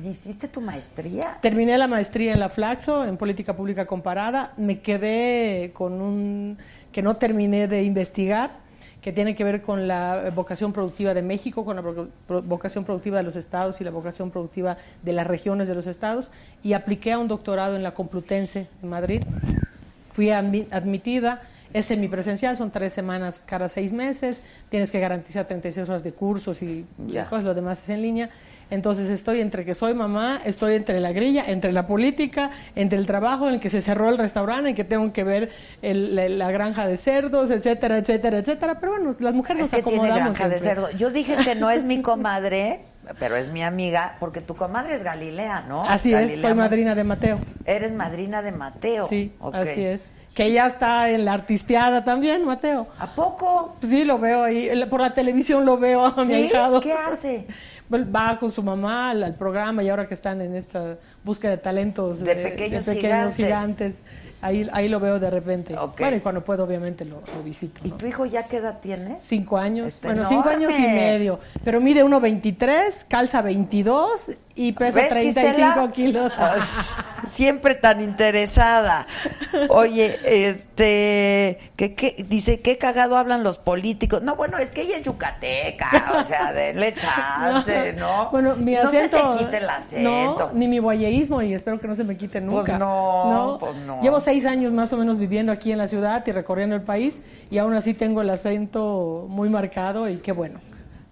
hiciste tu maestría? Terminé la maestría en la Flaxo, en política pública comparada. Me quedé con un que no terminé de investigar, que tiene que ver con la vocación productiva de México, con la vocación productiva de los estados y la vocación productiva de las regiones de los estados. Y apliqué a un doctorado en la Complutense en Madrid. Fui admi- admitida. Es semipresencial, son tres semanas cada seis meses. Tienes que garantizar 36 horas de cursos y cosas, lo demás es en línea. Entonces estoy entre que soy mamá, estoy entre la grilla, entre la política, entre el trabajo en el que se cerró el restaurante, en que tengo que ver el- la, la granja de cerdos, etcétera, etcétera, etcétera. Pero bueno, las mujeres Es nos que tiene acomodamos. granja de cerdo. Yo dije que no es mi comadre, pero es mi amiga, porque tu comadre es Galilea, ¿no? Así es, soy madrina de Mateo. Eres madrina de Mateo. Sí, Ok. así es. Que ya está en la artisteada también, Mateo. ¿A poco? Sí, lo veo ahí. Por la televisión lo veo a mi ¿Sí? ahijado. ¿Qué hace? Va con su mamá al, al programa y ahora que están en esta búsqueda de talentos De pequeños gigantes. gigantes, ahí, ahí lo veo de repente. Ok. Bueno, y cuando puedo obviamente lo, lo visito. ¿Y ¿no? tu hijo ya qué edad tiene? Cinco años, Está bueno, cinco años y enorme. medio, pero mide 1.23, calza 22 y pesa ¿Ves, 35 Gisela? kilos. Ah, Siempre tan interesada. Oye, este, ¿qué, qué? dice, qué cagado hablan los políticos. No, bueno, es que ella es yucateca, o sea, denle chance, ¿no? Bueno, mi No se acento. te quite el acento. No, ni mi guayeísmo, y espero que no se me quite nunca. Pues no, pues no. Llevo seis años más o menos viviendo aquí en la ciudad y recorriendo el país, y aún así tengo el acento muy marcado, y qué bueno.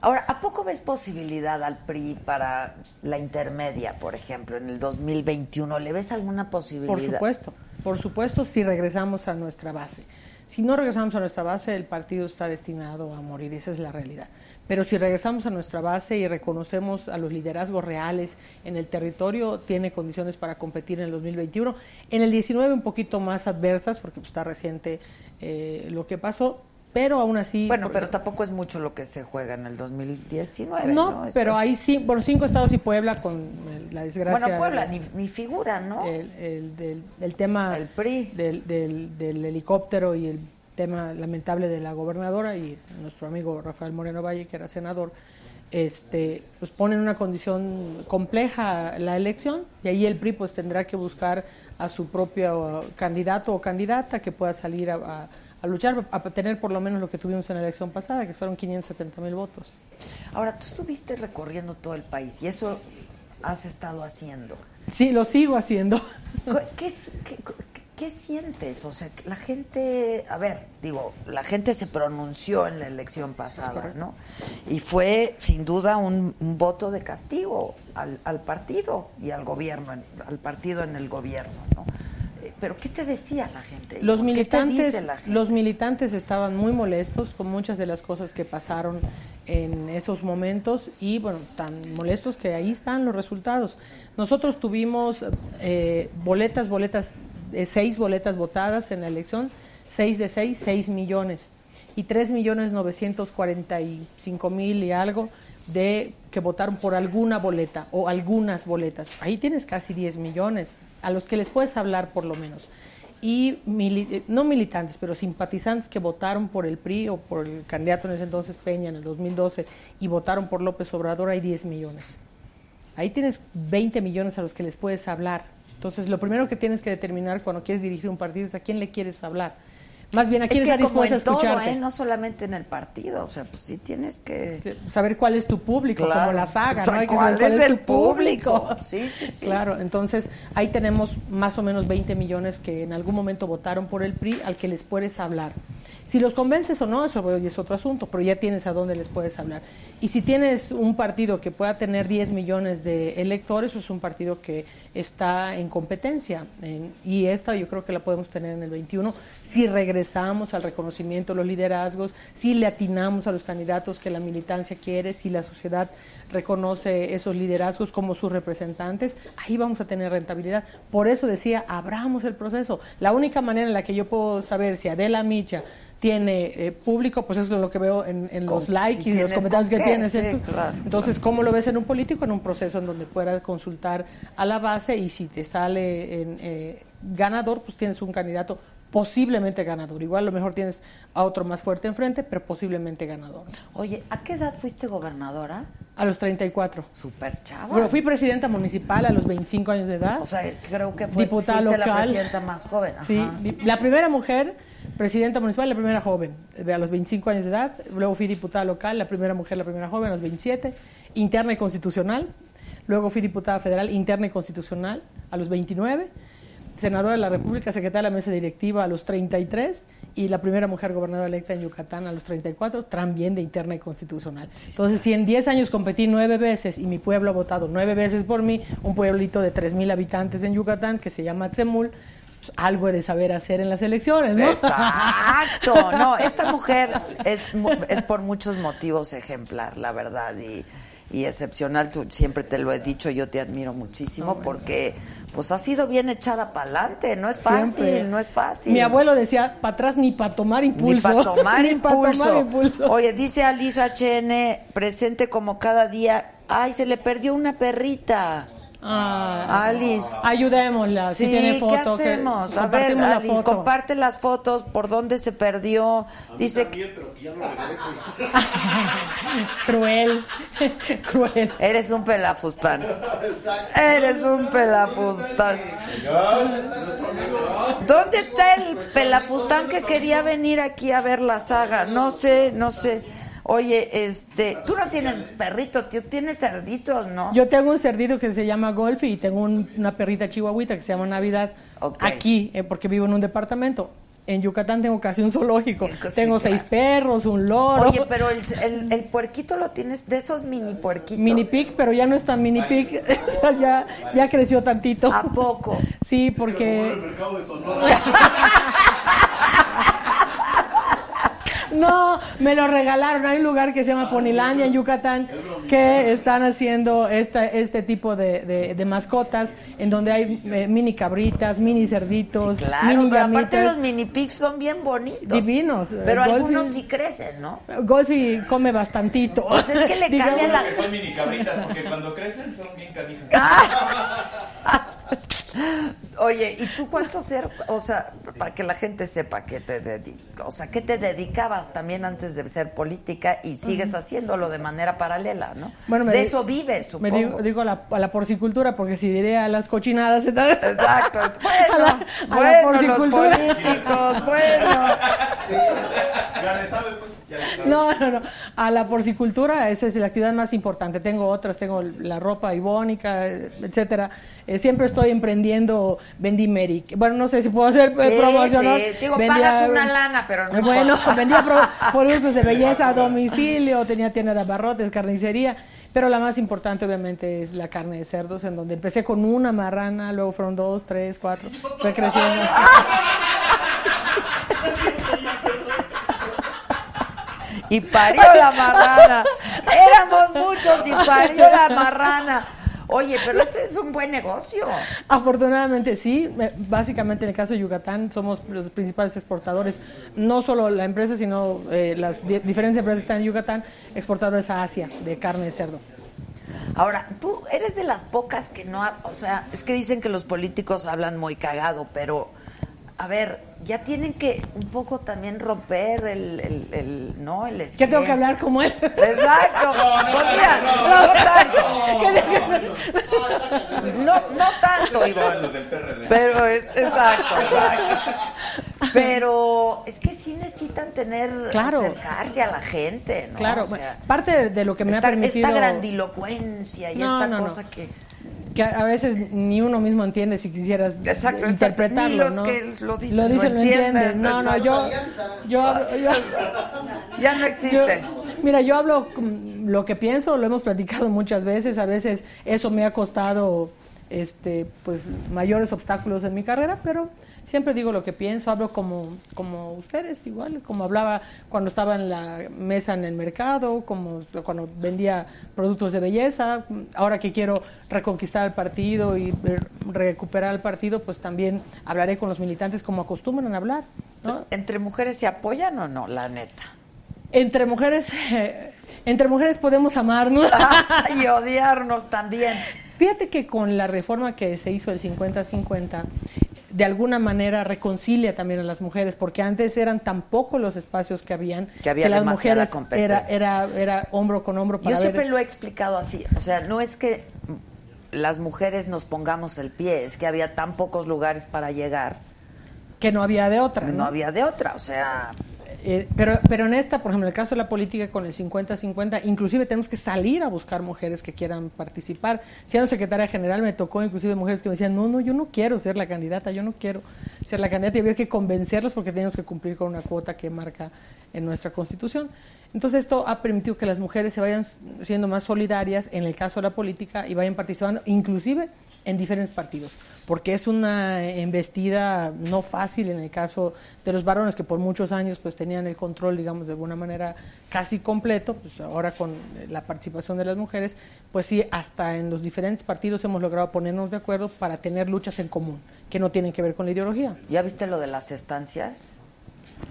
Ahora, ¿a poco ves posibilidad al PRI para la intermedia, por ejemplo, en el 2021? ¿Le ves alguna posibilidad? Por supuesto, por supuesto, si regresamos a nuestra base. Si no regresamos a nuestra base, el partido está destinado a morir, esa es la realidad. Pero si regresamos a nuestra base y reconocemos a los liderazgos reales en el territorio, tiene condiciones para competir en el 2021. En el 19 un poquito más adversas, porque pues, está reciente eh, lo que pasó, pero aún así... Bueno, pero tampoco es mucho lo que se juega en el 2019, ¿no? no, pero hay sí, por cinco estados y Puebla con la desgracia... Bueno, Puebla, de- ni, ni figura, ¿no? el, el- del, del tema El PRI. Del, del- del helicóptero y el tema lamentable de la gobernadora y nuestro amigo Rafael Moreno Valle, que era senador, este, pues pone en una condición compleja la elección y ahí el PRI pues tendrá que buscar a su propio candidato o candidata que pueda salir a, a- a luchar, a tener por lo menos lo que tuvimos en la elección pasada, que fueron 570 mil votos. Ahora, tú estuviste recorriendo todo el país y eso has estado haciendo. Sí, lo sigo haciendo. ¿Qué, qué- qué- qué sientes? O sea, la gente, a ver, digo, la gente se pronunció en la elección pasada, ¿no? Y fue sin duda un, un voto de castigo al, al partido y al gobierno, al partido en el gobierno, ¿no? Pero ¿qué te decía la gente? Los ¿Qué te militantes, dice la gente? los militantes estaban muy molestos con muchas de las cosas que pasaron en esos momentos y bueno, tan molestos que ahí están los resultados. Nosotros tuvimos eh, boletas, boletas, eh, seis boletas votadas en la elección, 6 de 6, 6 millones. Y 3 millones 945 mil y algo de que votaron por alguna boleta o algunas boletas. Ahí tienes casi 10 millones a los que les puedes hablar por lo menos. Y eh, no militantes, pero simpatizantes que votaron por el PRI o por el candidato en ese entonces Peña en el 2012 y votaron por López Obrador, hay 10 millones. Ahí tienes 20 millones a los que les puedes hablar. Entonces, lo primero que tienes que determinar cuando quieres dirigir un partido es a quién le quieres hablar. Más bien, a quién es que a en todo, escucharte. ¿eh? No solamente en el partido, o sea, pues sí tienes que... Saber cuál es tu público, Claro. como la saga, O sea, ¿no? Hay que ¿cuál saber cuál es es, el tu público. público? Sí, sí, sí. Claro, entonces ahí tenemos más o menos 20 millones que en algún momento votaron por el PRI al que les puedes hablar. Si los convences o no, eso es otro asunto, pero ya tienes a dónde les puedes hablar. Y si tienes un partido que pueda tener 10 millones de electores, pues es un partido que está en competencia. En- y esta yo creo que la podemos tener en el 21 si regresamos al reconocimiento de los liderazgos, si le atinamos a los candidatos que la militancia quiere, si la sociedad reconoce esos liderazgos como sus representantes, ahí vamos a tener rentabilidad. Por eso decía, abramos el proceso. La única manera en la que yo puedo saber si Adela Micha tiene eh, público, pues eso es lo que veo en, en los Con- likes si y los comentarios que tienes. sí. Tú- claro. Entonces, ¿cómo lo ves en un político? En un proceso en donde puedas consultar a la base y si te sale en, eh, ganador, pues tienes un candidato posiblemente ganador. Igual a lo mejor tienes a otro más fuerte enfrente, pero posiblemente ganador. Oye, ¿a qué edad fuiste gobernadora? A los 34. Súper chava. Bueno, fui presidenta municipal a los 25 años de edad. O sea, creo que fue, diputada fuiste local. la presidenta más joven. ajá. Sí, la primera mujer presidenta municipal, la primera joven, a los 25 años de edad. Luego fui diputada local, la primera mujer, la primera joven, a los 27. Interna y constitucional. Luego fui diputada federal, interna y constitucional, a los 29. Senadora de la República, secretaria de la mesa directiva a los 33 y la primera mujer gobernadora electa en Yucatán a los 34, también de interna y constitucional. Entonces, si en 10 años competí nueve veces y mi pueblo ha votado nueve veces por mí, un pueblito de 3.000 habitantes en Yucatán que se llama Tzemul, pues, algo he de saber hacer en las elecciones, ¿no? Exacto, no, esta mujer es, es por muchos motivos ejemplar, la verdad, y, y excepcional. Tú siempre te lo he dicho, yo te admiro muchísimo porque pues ha sido bien echada para adelante, no es fácil, Siempre. no es fácil. Mi abuelo decía, para atrás ni para tomar impulso. Ni para tomar, pa' tomar impulso. impulso. Oye, dice Alisa HN, presente como cada día. Ay, se le perdió una perrita. Ah, Alice. Ayudémosla, si Sí, tiene ¿qué foto. que hacemos? A ver, la Alice, foto. comparte las fotos, por dónde se perdió. Dice que Cruel, cruel. eres un pelafustán. Eres un pelafustán. ¿Dónde está el pelafustán que quería venir aquí a ver la saga? No sé, no sé. Oye, este, tú no tienes perritos, tú tienes cerditos, ¿no? Yo tengo un cerdito que se llama Golfi y tengo un- una perrita chihuahuita que se llama Navidad. Ok. Aquí, eh, porque vivo en un departamento. En Yucatán tengo casi un zoológico. Sí, tengo claro. seis perros, un loro. Oye, pero el, el, el puerquito lo tienes de esos mini puerquitos. Mini pig, pero ya no es tan mini pig. Esa ya, ya creció tantito. ¿A poco? Sí, porque. No, me lo regalaron. Hay un lugar que se llama Ponilandia en Yucatán que están haciendo esta, este tipo de, de- de mascotas en donde hay eh, mini cabritas, mini cerditos, Claro, mini pero aparte los mini pigs son bien bonitos. Divinos. Pero El Golfi- algunos sí crecen, ¿no? Golfi come bastantito. Pues es que le Digamos- cambia la- son mini cabritas, porque cuando crecen son bien canijas. Oye, ¿y tú cuánto ser, o sea, para que la gente sepa que te dedicas, o sea, que te dedicabas también antes de ser política y sigues haciéndolo de manera paralela, ¿no? Bueno, me de eso vives, Me supongo. digo, digo a, la, a la porcicultura, porque si diré a las cochinadas. Exacto, es bueno, A la- a la bueno, los porcicultura. políticos, bueno. Ya le sabe, pues. No, no, no. A la porcicultura, esa es la actividad más importante. Tengo otras, tengo la ropa ibónica, etcétera. Eh, siempre estoy emprendiendo Vendimeric. Bueno, no sé si puedo hacer eh, Sí, sí. Digo, Vendía- pagas una lana, pero no Bueno, vendía pro- productos de belleza a domicilio, tenía tienda de abarrotes, carnicería. Pero la más importante, obviamente, es la carne de cerdos, en donde empecé con una marrana, luego fueron dos, tres, cuatro. Fue creciendo. Y parió la marrana. Éramos muchos y parió la marrana. Oye, pero ese es un buen negocio. Afortunadamente sí, Me- básicamente en el caso de Yucatán somos los principales exportadores, no solo la empresa, sino eh, las di- diferentes empresas que están en Yucatán, exportadores a Asia de carne de cerdo. Ahora, tú eres de las pocas que no, ha- o sea, es que dicen que los políticos hablan muy cagado, pero a ver, ya tienen que un poco también romper el, el, el- no, el ¿Qué esquema. tengo que hablar como él? Exacto. No, tanto. No, no tanto, Ivonne. Los del PRD. Pero es, exacto, exacto. Pero es que sí necesitan tener, Claro. acercarse a la gente, ¿no? Claro, O sea, parte de, lo que me esta, ha permitido... esta grandilocuencia y No, esta no, no. cosa que... que a a veces ni uno mismo entiende si quisieras Exacto, exacto. interpretarlo, Ni los ¿no? que lo dicen lo, dicen, lo entienden, entienden. No, no, yo, yo, Ya no existe. yo- mira, yo hablo lo que pienso, lo hemos platicado muchas veces, a veces eso me ha costado este pues mayores obstáculos en mi carrera, pero siempre digo lo que pienso, hablo como como ustedes igual, como hablaba cuando estaba en la mesa en el mercado, como cuando vendía productos de belleza, ahora que quiero reconquistar el partido y re- recuperar el partido, pues también hablaré con los militantes como acostumbran a hablar, ¿no? ¿Entre mujeres se apoyan o no, la neta? Entre mujeres entre mujeres podemos amarnos. y odiarnos también. Fíjate que con la reforma que se hizo del 50-50, de alguna manera reconcilia también a las mujeres, porque antes eran tan pocos los espacios que habían Que había las demasiada mujeres era, era, era hombro con hombro para Yo siempre ver- lo he explicado así. O sea, no es que las mujeres nos pongamos el pie, es que había tan pocos lugares para llegar. que no había de otra. No había de otra. O sea, Eh, pero, pero en esta, por ejemplo, en el caso de la política con el 50-50, inclusive tenemos que salir a buscar mujeres que quieran participar. Siendo secretaria general me tocó inclusive mujeres que me decían, no, no, yo no quiero ser la candidata, yo no quiero ser la candidata y había que convencerlos porque teníamos que cumplir con una cuota que marca en nuestra constitución. Entonces esto ha permitido que las mujeres se vayan siendo más solidarias en el caso de la política y vayan participando inclusive en diferentes partidos, porque es una embestida no fácil en el caso de los varones que por muchos años pues tenían el control, digamos, de alguna manera casi completo, pues ahora con la participación de las mujeres, pues sí, hasta en los diferentes partidos hemos logrado ponernos de acuerdo para tener luchas en común, que no tienen que ver con la ideología. ¿ya viste lo de las estancias?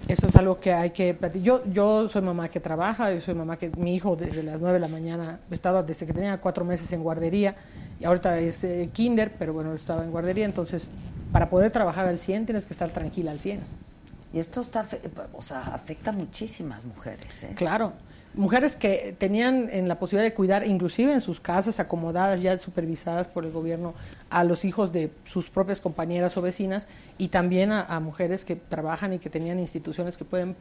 Eso es algo que hay que platicar. Yo, yo soy mamá que trabaja, yo soy mamá que mi hijo desde las 9 de la mañana estaba desde que tenía cuatro meses en guardería y ahorita es eh, kinder, pero bueno, estaba en guardería, entonces para poder trabajar al 100 tienes que estar tranquila al 100. Y esto está, o sea, afecta a muchísimas mujeres. ¿eh? Claro. Mujeres que tenían en la posibilidad de cuidar, inclusive en sus casas, acomodadas, ya supervisadas por el gobierno, a los hijos de sus propias compañeras o vecinas, y también a, a mujeres que trabajan y que tenían instituciones que pueden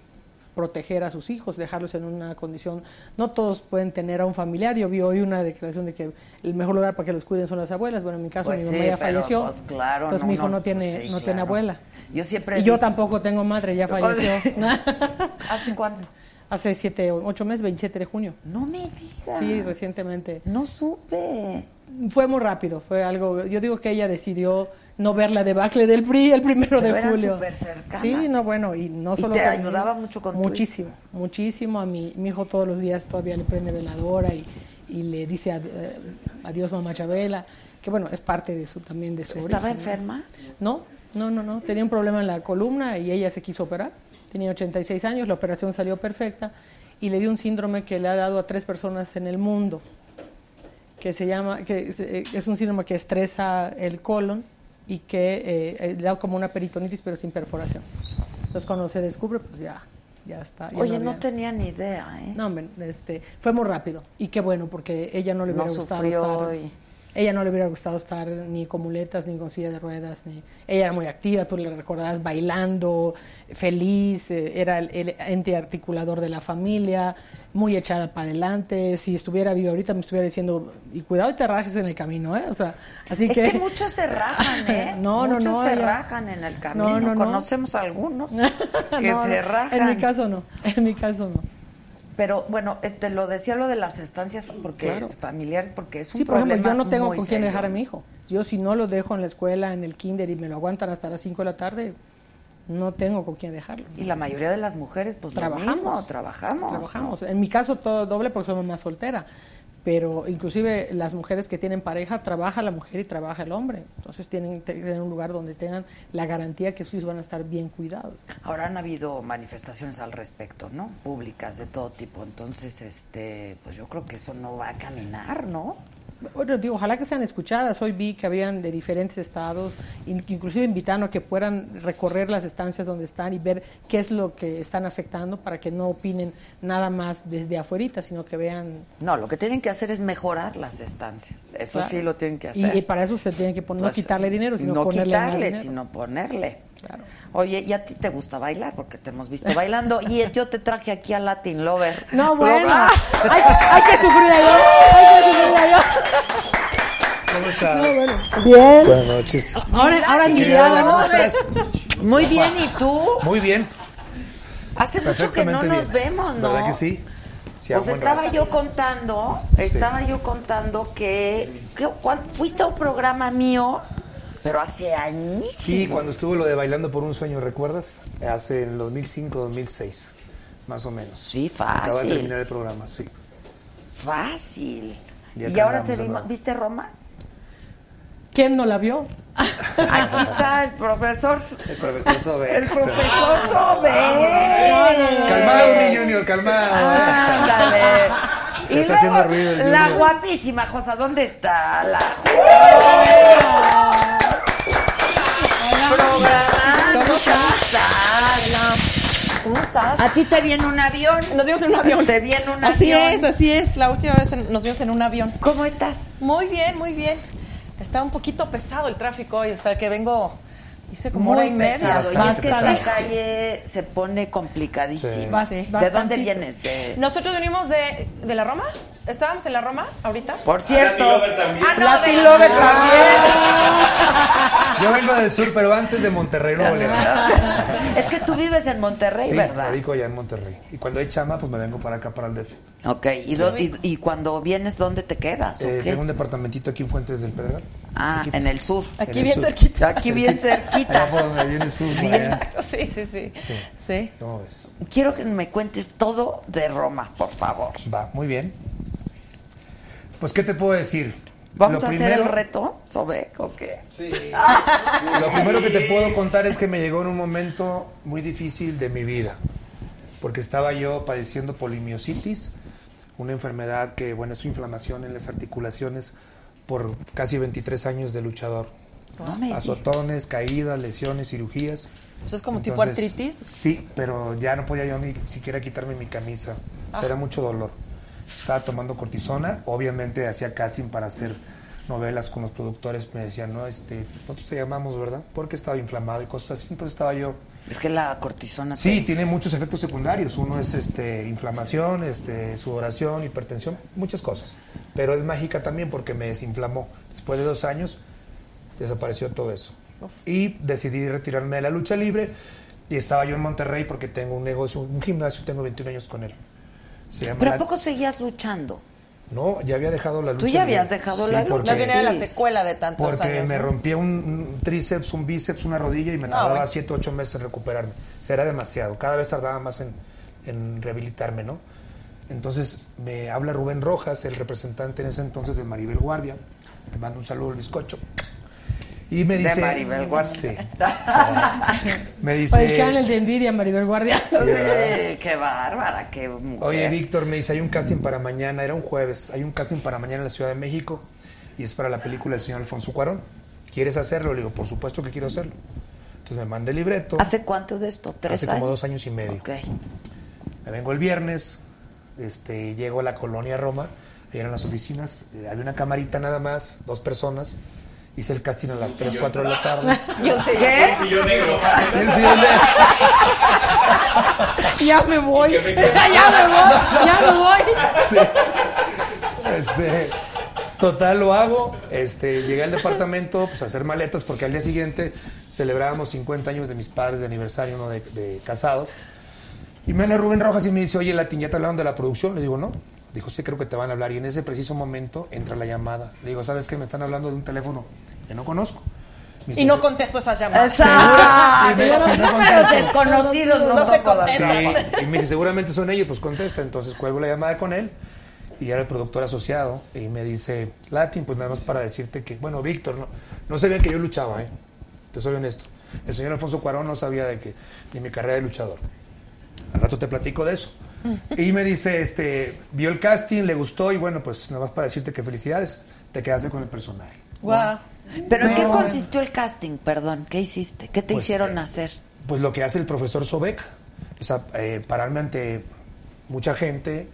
proteger a sus hijos, dejarlos en una condición. No todos pueden tener a un familiar. Yo vi hoy una declaración de que el mejor lugar para que los cuiden son las abuelas. Bueno, en mi caso Pues mi sí, mamá ya pero, falleció. pues, claro, entonces no, mi hijo no, tiene, pues sí, no tiene claro. abuela. Yo siempre Y yo tampoco tengo madre, ya falleció. ¿Hace cuánto? Hace siete, ocho meses, 27 de junio. No me digas. Sí, recientemente. No supe. Fue muy rápido, fue algo. Yo digo que ella decidió no ver la debacle del PRI el primero Pero de eran julio. súper cercanas. Sí, no, bueno, y no ¿Y solo. te con- ayudaba mucho con tu? Muchísimo, muchísimo. A mi, mi hijo todos los días todavía le prende veladora y, y le dice ad- eh, adiós, mamá Chabela, que bueno, es parte de su también de su ¿Estaba origen, ¿no? enferma? No, no, no, no. Tenía un problema en la columna y ella se quiso operar. Tenía 86 años, la operación salió perfecta y le dio un síndrome que le ha dado a tres personas en el mundo, que se llama, que es, eh, un síndrome que estresa el colon y que eh, eh, le da como una peritonitis pero sin perforación. Entonces cuando se descubre, pues ya, ya está. ya Oye, no había- tenía ni idea, ¿eh? no, este, fue muy rápido. Y qué bueno, porque ella no le No hubiera gustado sufrió estar. y- Ella no le hubiera gustado estar ni con muletas, ni con silla de ruedas. Ni, ella era muy activa, tú le recordabas bailando, feliz, eh, era el, el ente articulador de la familia, muy echada para adelante. Si estuviera viva ahorita me estuviera diciendo, y cuidado y te rajes en el camino, ¿eh? O sea, así es que... que... muchos se rajan, ¿eh? No, no, muchos no, se ella- rajan en el camino. No, no, no. Conocemos algunos que No, se no, rajan. En mi caso no, en mi caso no. Pero bueno, este lo decía lo de las estancias porque Claro. familiares porque es un Sí, por problema ejemplo, yo no tengo con quién serio. dejar a mi hijo. Yo si no lo dejo en la escuela, en el kinder y me lo aguantan hasta las 5 de la tarde, no tengo con quién dejarlo. Y la mayoría de las mujeres pues Trabajamos. lo mismo, trabajamos. ¿no? Trabajamos. En mi caso todo doble porque soy mamá soltera. Pero inclusive las mujeres que tienen pareja, trabaja la mujer y trabaja el hombre. Entonces tienen que tener un lugar donde tengan la garantía que sus hijos van a estar bien cuidados. Ahora han habido manifestaciones al respecto, ¿no? Públicas de todo tipo. Entonces, este, pues yo creo que eso no va a caminar, ¿no? Bueno, digo, ojalá que sean escuchadas. Hoy vi que habían de diferentes estados, in- inclusive invitando a que puedan recorrer las estancias donde están y ver qué es lo que están afectando para que no opinen nada más desde afuerita, sino que vean... No, lo que tienen que hacer es mejorar las estancias. Eso Claro. sí lo tienen que hacer. y para eso se tiene que poner, no Pues, quitarle dinero, sino no ponerle más quitarle, sino ponerle. Claro. Oye, ¿y a ti te gusta bailar? Porque te hemos visto bailando. Y yo te traje aquí a Latin Lover. No, bueno, ¡Ah! hay, hay que sufrir allá, hay que sufrir allá. ¿Cómo está? No, bueno. Bien. Buenas noches. Ahora, ahora Mi ni querida Adela, ¿cómo Lover. estás? Muy bien, ¿y tú? Muy bien. Hace mucho que no nos bien. vemos, ¿no? ¿Verdad que sí? Sí, a Pues estaba rato. yo contando, Sí. estaba yo contando que, fuiste a un programa mío, pero hace años. Sí, cuando estuvo lo de Bailando por un Sueño, ¿recuerdas? Hace en el 2005, 2006, más o menos. Sí, Acaba de fácil. terminar el programa, sí. Fácil. Y ahora te vimos. ¿viste Roma? ¿Quién no la vio? Aquí está el profesor. El profesor Sobe. El profesor Sobe. Calmado, mi Junior, calmado. Ándale. Y está haciendo ruido el la guapísima Josa, ¿dónde está? La ¿Cómo estás? ¿Cómo estás? ¿A ti te viene un avión? Nos vimos en un avión. Te viene un Así avión. es, así es. La última vez en- nos vimos en un avión. ¿Cómo estás? Muy bien, muy bien. Está un poquito pesado el tráfico hoy, o sea que vengo, hice como Muy hora y media. pesado. Y es que esta calle se pone complicadísima. Sí. ¿De dónde vienes? De... Nosotros venimos de, de la Roma. ¿Estábamos en la Roma ahorita? Por cierto, Latin Lover también. Ah, no, Latin de- Lover también. Yo vengo del sur, pero antes de Monterrey, León. Es que tú vives en Monterrey, Sí, ¿verdad? radico allá en Monterrey. Y cuando hay chama, pues me vengo para acá, para el DF. Ok, ¿Y, do- y, y cuando vienes, dónde te quedas? ¿o Eh, tengo un departamentito aquí en Fuentes del Pedregal. Ah, Cerquita. en el sur. Aquí el bien sur. cerquita. Aquí bien cerquita. Allá por donde viene el sur. Exacto, sí, sí, sí. Sí. Sí. ¿Cómo ves? Quiero que me cuentes todo de Roma, por favor. Va, muy bien. Pues, ¿qué te puedo decir? ¿Vamos Lo a hacer el reto, Sobek, o qué? Lo primero que te puedo contar es que me llegó en un momento muy difícil de mi vida, porque estaba yo padeciendo polimiositis, una enfermedad que, bueno, es inflamación en las articulaciones por casi 23 años de luchador. No Azotones, caídas, lesiones, cirugías. ¿Eso es como tipo artritis? Sí, pero ya no podía yo ni siquiera quitarme mi camisa. O sea, era mucho dolor. Estaba tomando cortisona. Obviamente hacía casting para hacer novelas con los productores. Me decían, no, este, nosotros te llamamos, ¿verdad? Porque estaba inflamado y cosas así. Entonces estaba yo. Es que la cortisona. Sí, te- tiene muchos efectos secundarios. Uno es este, inflamación, este, sudoración, hipertensión, muchas cosas. Pero es mágica también porque me desinflamó. Después de dos años desapareció todo eso. Y decidí retirarme de la lucha libre y estaba yo en Monterrey porque tengo un negocio, un gimnasio, tengo 21 años con él. Se llama ¿Pero la- a poco seguías luchando? No, ya había dejado la lucha Tú ya libre. habías dejado Sí, la lucha. porque- No tenía la secuela de tantos porque años. me ¿no? rompía un, un tríceps, un bíceps, una rodilla y me No, tardaba bueno. 7, 8 meses en recuperarme. Será demasiado. Cada vez tardaba más en, en rehabilitarme, ¿no? Entonces me habla Rubén Rojas, el representante en ese entonces de Maribel Guardia. Le mando un saludo al bizcocho. Y me De dice. Maribel Guardia. Sí. me O dice. el channel de Envidia, Maribel Guardia. Sí. Sí, qué bárbara, qué mujer. Oye, Víctor, me dice, hay un casting para mañana, era un jueves, hay un casting para mañana en la Ciudad de México y es para la película del señor Alfonso Cuarón. ¿Quieres hacerlo? Le digo, por supuesto que quiero hacerlo. Entonces me manda el libreto. ¿Hace cuánto de esto? ¿Tres Hace años? como dos años y medio. Ok. Me vengo el viernes, este, llego a la colonia Roma, ahí eran las oficinas, eh, había una camarita nada más, dos personas, hice el casting a las 3, 4 de la tarde. Yo sé. ¿Qué? Negro. Ya me voy. Ya me voy. Ya me voy. Sí. Este, total, lo hago. Este, llegué al departamento pues, a hacer maletas porque al día siguiente celebrábamos 50 años de mis padres de aniversario, uno de, de casados. Y me habla Rubén Rojas y me dice, oye, Latin, ¿ya te hablaron de la producción? Le digo, no. Dijo, sí, creo que te van a hablar. Y en ese preciso momento entra la llamada. Le digo, ¿sabes qué? Me están hablando de un teléfono que no conozco. Y no contesto esas llamadas. Exacto. Sí, me- sí, no Los desconocidos no, No se toco las contesta. Sí, llamadas. y me dice, seguramente son ellos, pues contesta. Entonces cuelgo la llamada con él y era el productor asociado, y me dice, Latin, pues nada más para decirte que, bueno, Víctor, no, no sabía que yo luchaba, ¿eh? te soy honesto. El señor Alfonso Cuarón no sabía de que de mi carrera de luchador. Al rato te platico de eso. Y me dice, este, vio el casting, le gustó y bueno, pues nada más para decirte que felicidades, te quedaste con el personaje. Wow. ¿Pero en qué consistió el casting? Perdón, ¿qué hiciste? ¿Qué te Pues, hicieron eh, hacer? Pues lo que hace el profesor Sobek, o sea, eh, pararme ante mucha gente,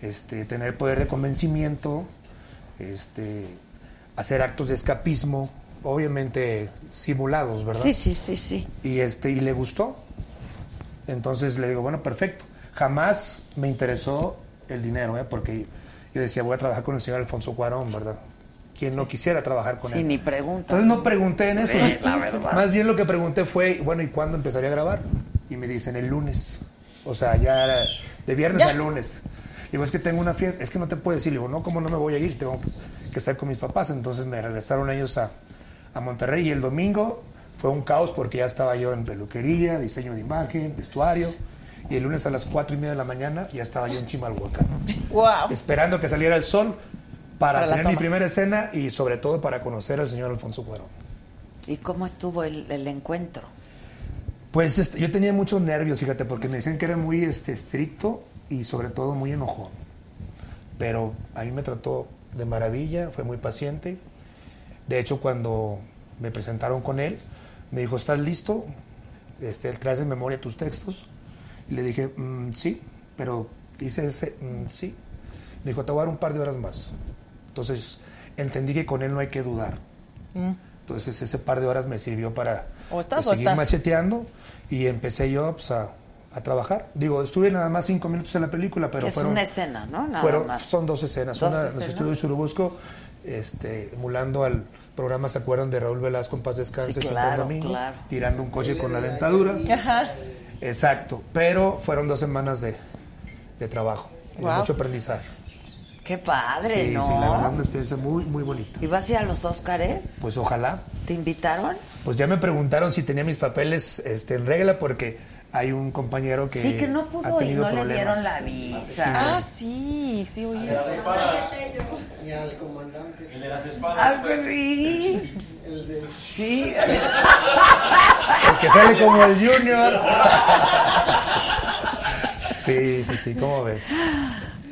este, tener poder de convencimiento, este, hacer actos de escapismo, obviamente simulados, ¿verdad? Sí, sí, sí, sí. Y este y le gustó. Entonces le digo, bueno, perfecto. Jamás me interesó el dinero, ¿eh? porque yo decía, voy a trabajar con el señor Alfonso Cuarón, ¿verdad? Quien no quisiera trabajar con Sí, él. ni pregunta. Entonces no pregunté en eso. Sí, la verdad. Más bien lo que pregunté fue, bueno, ¿y cuándo empezaría a grabar? Y me dicen el lunes. O sea, ya era de viernes Ya. a lunes. Digo, es que tengo una fiesta, es que no te puedo decir. Digo, no, ¿cómo no me voy a ir? Tengo que estar con mis papás. Entonces me regresaron ellos a, a Monterrey y el domingo fue un caos porque ya estaba yo en peluquería, diseño de imagen, vestuario. Y el lunes a las cuatro y media de la mañana ya estaba yo en Chimalhuacán, Wow. esperando que saliera el sol para, Para tener mi primera escena y sobre todo para conocer al señor Alfonso Cuarón. ¿Y cómo estuvo el, el encuentro? Pues este, yo tenía muchos nervios, fíjate, porque me decían que era muy este, estricto y sobre todo muy enojón. Pero a mí me trató de maravilla, fue muy paciente. De hecho, cuando me presentaron con él, me dijo, ¿estás listo? Este, ¿Traes en memoria tus textos? Y le dije, "Mm, sí, pero hice ese, "Mm, sí. Me dijo, te voy a dar un par de horas más. Entonces, entendí que con él no hay que dudar. Mm. Entonces ese par de horas me sirvió para O estás pues, o seguir estás. macheteando y empecé yo pues, a, a trabajar. Digo, estuve nada más cinco minutos en la película, pero es fueron, una escena, ¿no? Nada fueron más. son dos escenas. Dos Una en los escenas. estudios de Churubusco, este, emulando al programa, ¿se acuerdan de Raúl Velasco en paz descanse? Sí, claro, domingo, claro. tirando un coche con la dentadura. Ajá. Exacto, pero fueron dos semanas de, de trabajo, y de mucho aprendizaje. Qué padre, sí, ¿no? sí, la verdad, una experiencia muy, muy bonita. ¿Y vas a ir a los Óscares? Pues ojalá. ¿Te invitaron? Pues ya me preguntaron si tenía mis papeles este, en regla porque hay un compañero que sí, que no ha pudo y tenido no le dieron la visa. Ah, sí, sí, oí. Y al comandante. El de las espadas. Ah, pues sí. El de. Sí. El que sale como el Junior. Sí, sí, sí, ¿cómo ves?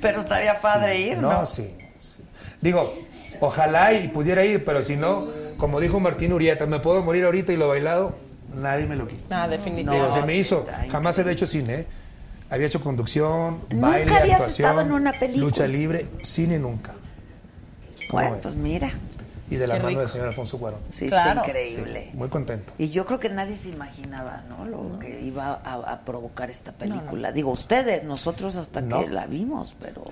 Pero estaría padre ir, ¿no? No, sí, sí. Digo, ojalá y pudiera ir, pero si no, como dijo Martín Urieta, me puedo morir ahorita y lo bailado, nadie me lo quita. Ah, definitivamente. Digo, se me sí hizo, jamás había hecho cine, ¿eh? Había hecho conducción, ¿Nunca baile, habías actuación, estado en una película? lucha libre, cine nunca. ¿Cómo Bueno, ves? pues mira. Y de la Qué mano rico. del señor Alfonso Cuarón. Sí, Claro. está increíble. Muy contento. Y yo creo que nadie se imaginaba, ¿no? Lo que iba a, a provocar esta película. Digo, ustedes, nosotros hasta No. que la vimos, pero...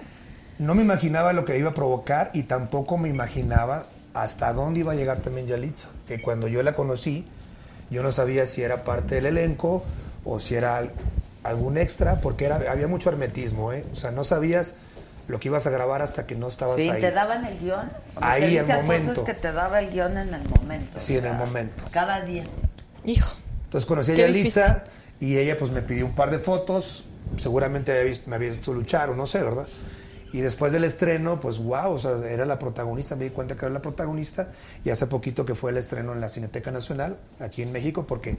No me imaginaba lo que iba a provocar y tampoco me imaginaba hasta dónde iba a llegar también Yalitza. Que cuando yo la conocí, yo no sabía si era parte del elenco o si era al- algún extra, porque era, había mucho hermetismo, ¿eh? O sea, no sabías lo que ibas a grabar hasta que no estabas Sí, ahí. te daban el guion. Ahí, al Alfonso momento. es que te daba el guion en el momento. Sí, o en el momento. Cada día. Hijo. Entonces conocí a Yalitza y ella pues me pidió un par de fotos, seguramente había visto- me había visto luchar o no sé, ¿verdad? Y después del estreno, pues wow, o sea, era la protagonista, me di cuenta que era la protagonista y hace poquito que fue el estreno en la Cineteca Nacional, aquí en México, porque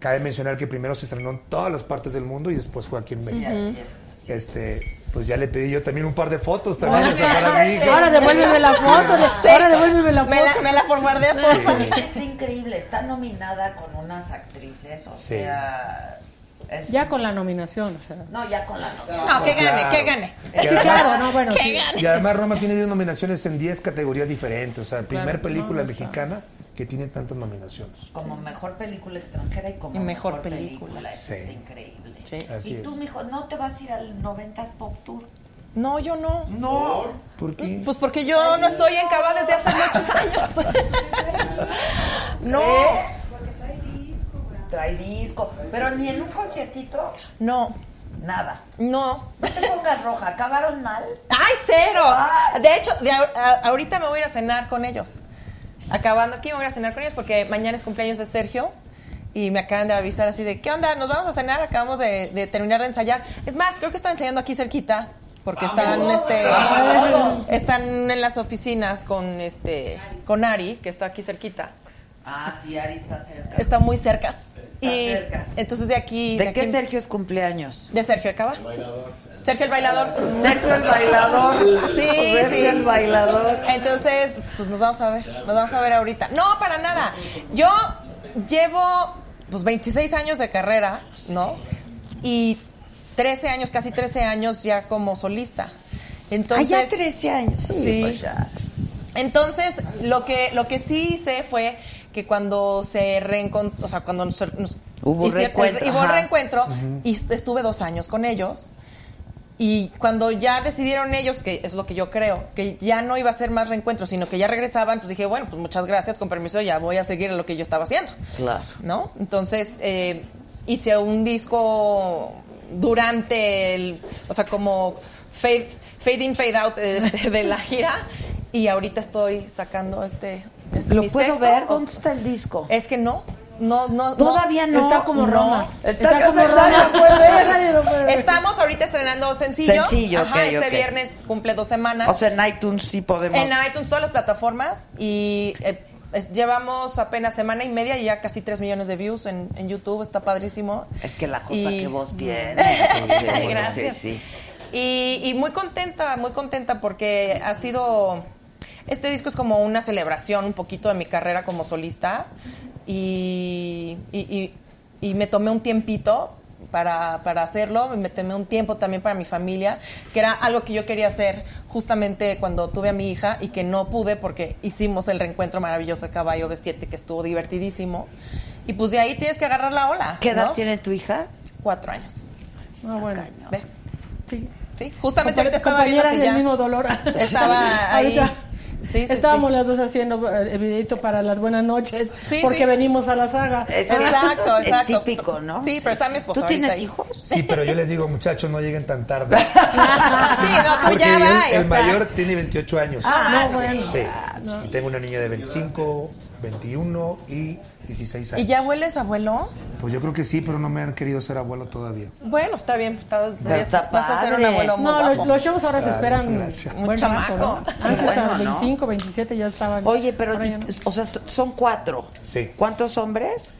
cabe mencionar que primero se estrenó en todas las partes del mundo y después fue aquí en México. Así es, así Este, pues ya le pedí yo también un par de fotos también hasta para mi hija. Ahora devuélveme la foto. de- Ahora devuélveme la foto. Me la, me la forwardé, Sí. está increíble, está nominada con unas actrices, o Sí. sea... es- Ya con la nominación, o sea. No, ya con la nominación. No, que gane, Claro. que gane. Y Sí, además- claro, no, bueno, Que sí. gane. Y además Roma tiene 10 nominaciones en 10 categorías diferentes. O sea, primer Claro, película no, mexicana que tiene tantas nominaciones. Como mejor película extranjera y como Y mejor mejor, película. película. Eso Sí. está increíble. Sí. Así y tú, es. mijo, ¿no te vas a ir al 90s Pop Tour? No, yo no. No. ¿Por qué? Pues porque yo no estoy en cabal desde hace muchos años. no, ¿Eh? Trae disco. Pero ni en un conciertito, no, nada. no. No te pongas roja, ¿acabaron mal? ¡Ay, cero! Ah. De hecho, de ahor- a- ahorita me voy a ir a cenar con ellos. Acabando aquí me voy a ir a cenar con ellos porque mañana es cumpleaños de Sergio y me acaban de avisar así de, ¿qué onda? Nos vamos a cenar, acabamos de, de terminar de ensayar. Es más, creo que están ensayando aquí cerquita porque están este están en las oficinas con este con Ari, que está aquí cerquita. Ah, sí, Ari está cerca. Está muy cerca. y cercas. entonces de aquí ¿De qué aquí- Sergio es cumpleaños? De Sergio Acaba. Sergio el bailador. Sergio el bailador. Sí, Sergio sí. el bailador. Entonces, pues nos vamos a ver. Nos vamos a ver ahorita. No, para nada. Yo llevo pues 26 años de carrera, ¿no? Y 13 años, casi 13 años ya como solista. Entonces, ah, ya 13 años. Sí, Sí. pues ya. Entonces, lo que, lo que sí hice fue que cuando se reencontró, o sea, cuando nos, nos Hubo reencuentro, hubo reencuentro y estuve dos años con ellos. Y cuando ya decidieron ellos, que es lo que yo creo, que ya no iba a ser más reencuentro, sino que ya regresaban, pues dije, bueno, pues muchas gracias, con permiso, ya voy a seguir lo que yo estaba haciendo. Claro. ¿no? Entonces eh, hice un disco durante el, o sea, como fade, fade in, fade out este, de la gira y ahorita estoy sacando este, este ¿Lo mi puedo sexto. ver? ¿Dónde está el disco? Es que no, no, no. Todavía no. Está como no. Roma. Está Está, como Roma. Estamos ahorita estrenando sencillo. Sencillo, Ajá, ok, este viernes cumple dos semanas. O sea, en iTunes sí podemos. en iTunes, todas las plataformas y eh, es- llevamos apenas semana y media y ya casi 3 millones de views en, en YouTube, está padrísimo. Es que la cosa Y- que vos tienes. Sí, sí, Gracias. Sí, sí. Y, y muy contenta, muy contenta porque ha sido... Este disco es como una celebración un poquito de mi carrera como solista y, y- y- y me tomé un tiempito para, para hacerlo, me tomé un tiempo también para mi familia, que era algo que yo quería hacer justamente cuando tuve a mi hija y que no pude porque hicimos el reencuentro maravilloso de Caballo B7 que estuvo divertidísimo. Y pues de ahí tienes que agarrar la ola. ¿Qué edad ¿no? tiene tu hija? Cuatro años. Ah, bueno. ¿Ves? Sí. Sí, justamente Compa- ahorita estaba viendo si del ya mismo dolor. estaba ahí. Ahorita Sí, sí, Estábamos sí. las dos haciendo eh, el videito para las buenas noches. Sí, porque sí. venimos a la saga. Exacto, Es exacto. típico, ¿no? Sí, pero está mi esposo ¿Tú tienes ahí. hijos? Sí, pero yo les digo, muchachos, no lleguen tan tarde. sí, no, tú Porque ya el, va. el o sea, mayor tiene 28 años. Ah, no, bueno. Sí. Sí, Tengo una niña de 25, 21 y 16 años. ¿Y ya hueles abuelo? Pues yo creo que sí, pero no me han querido ser abuelo todavía. Bueno, está bien. está- vas a ser un abuelo muy No, los, guapo. los shows ahora se Ah, esperan. Un chamaco. ¿no? Antes bueno, a ¿no? 25, 27 ya estaban. Oye, pero, no. o sea, son cuatro. Sí. ¿Cuántos hombres?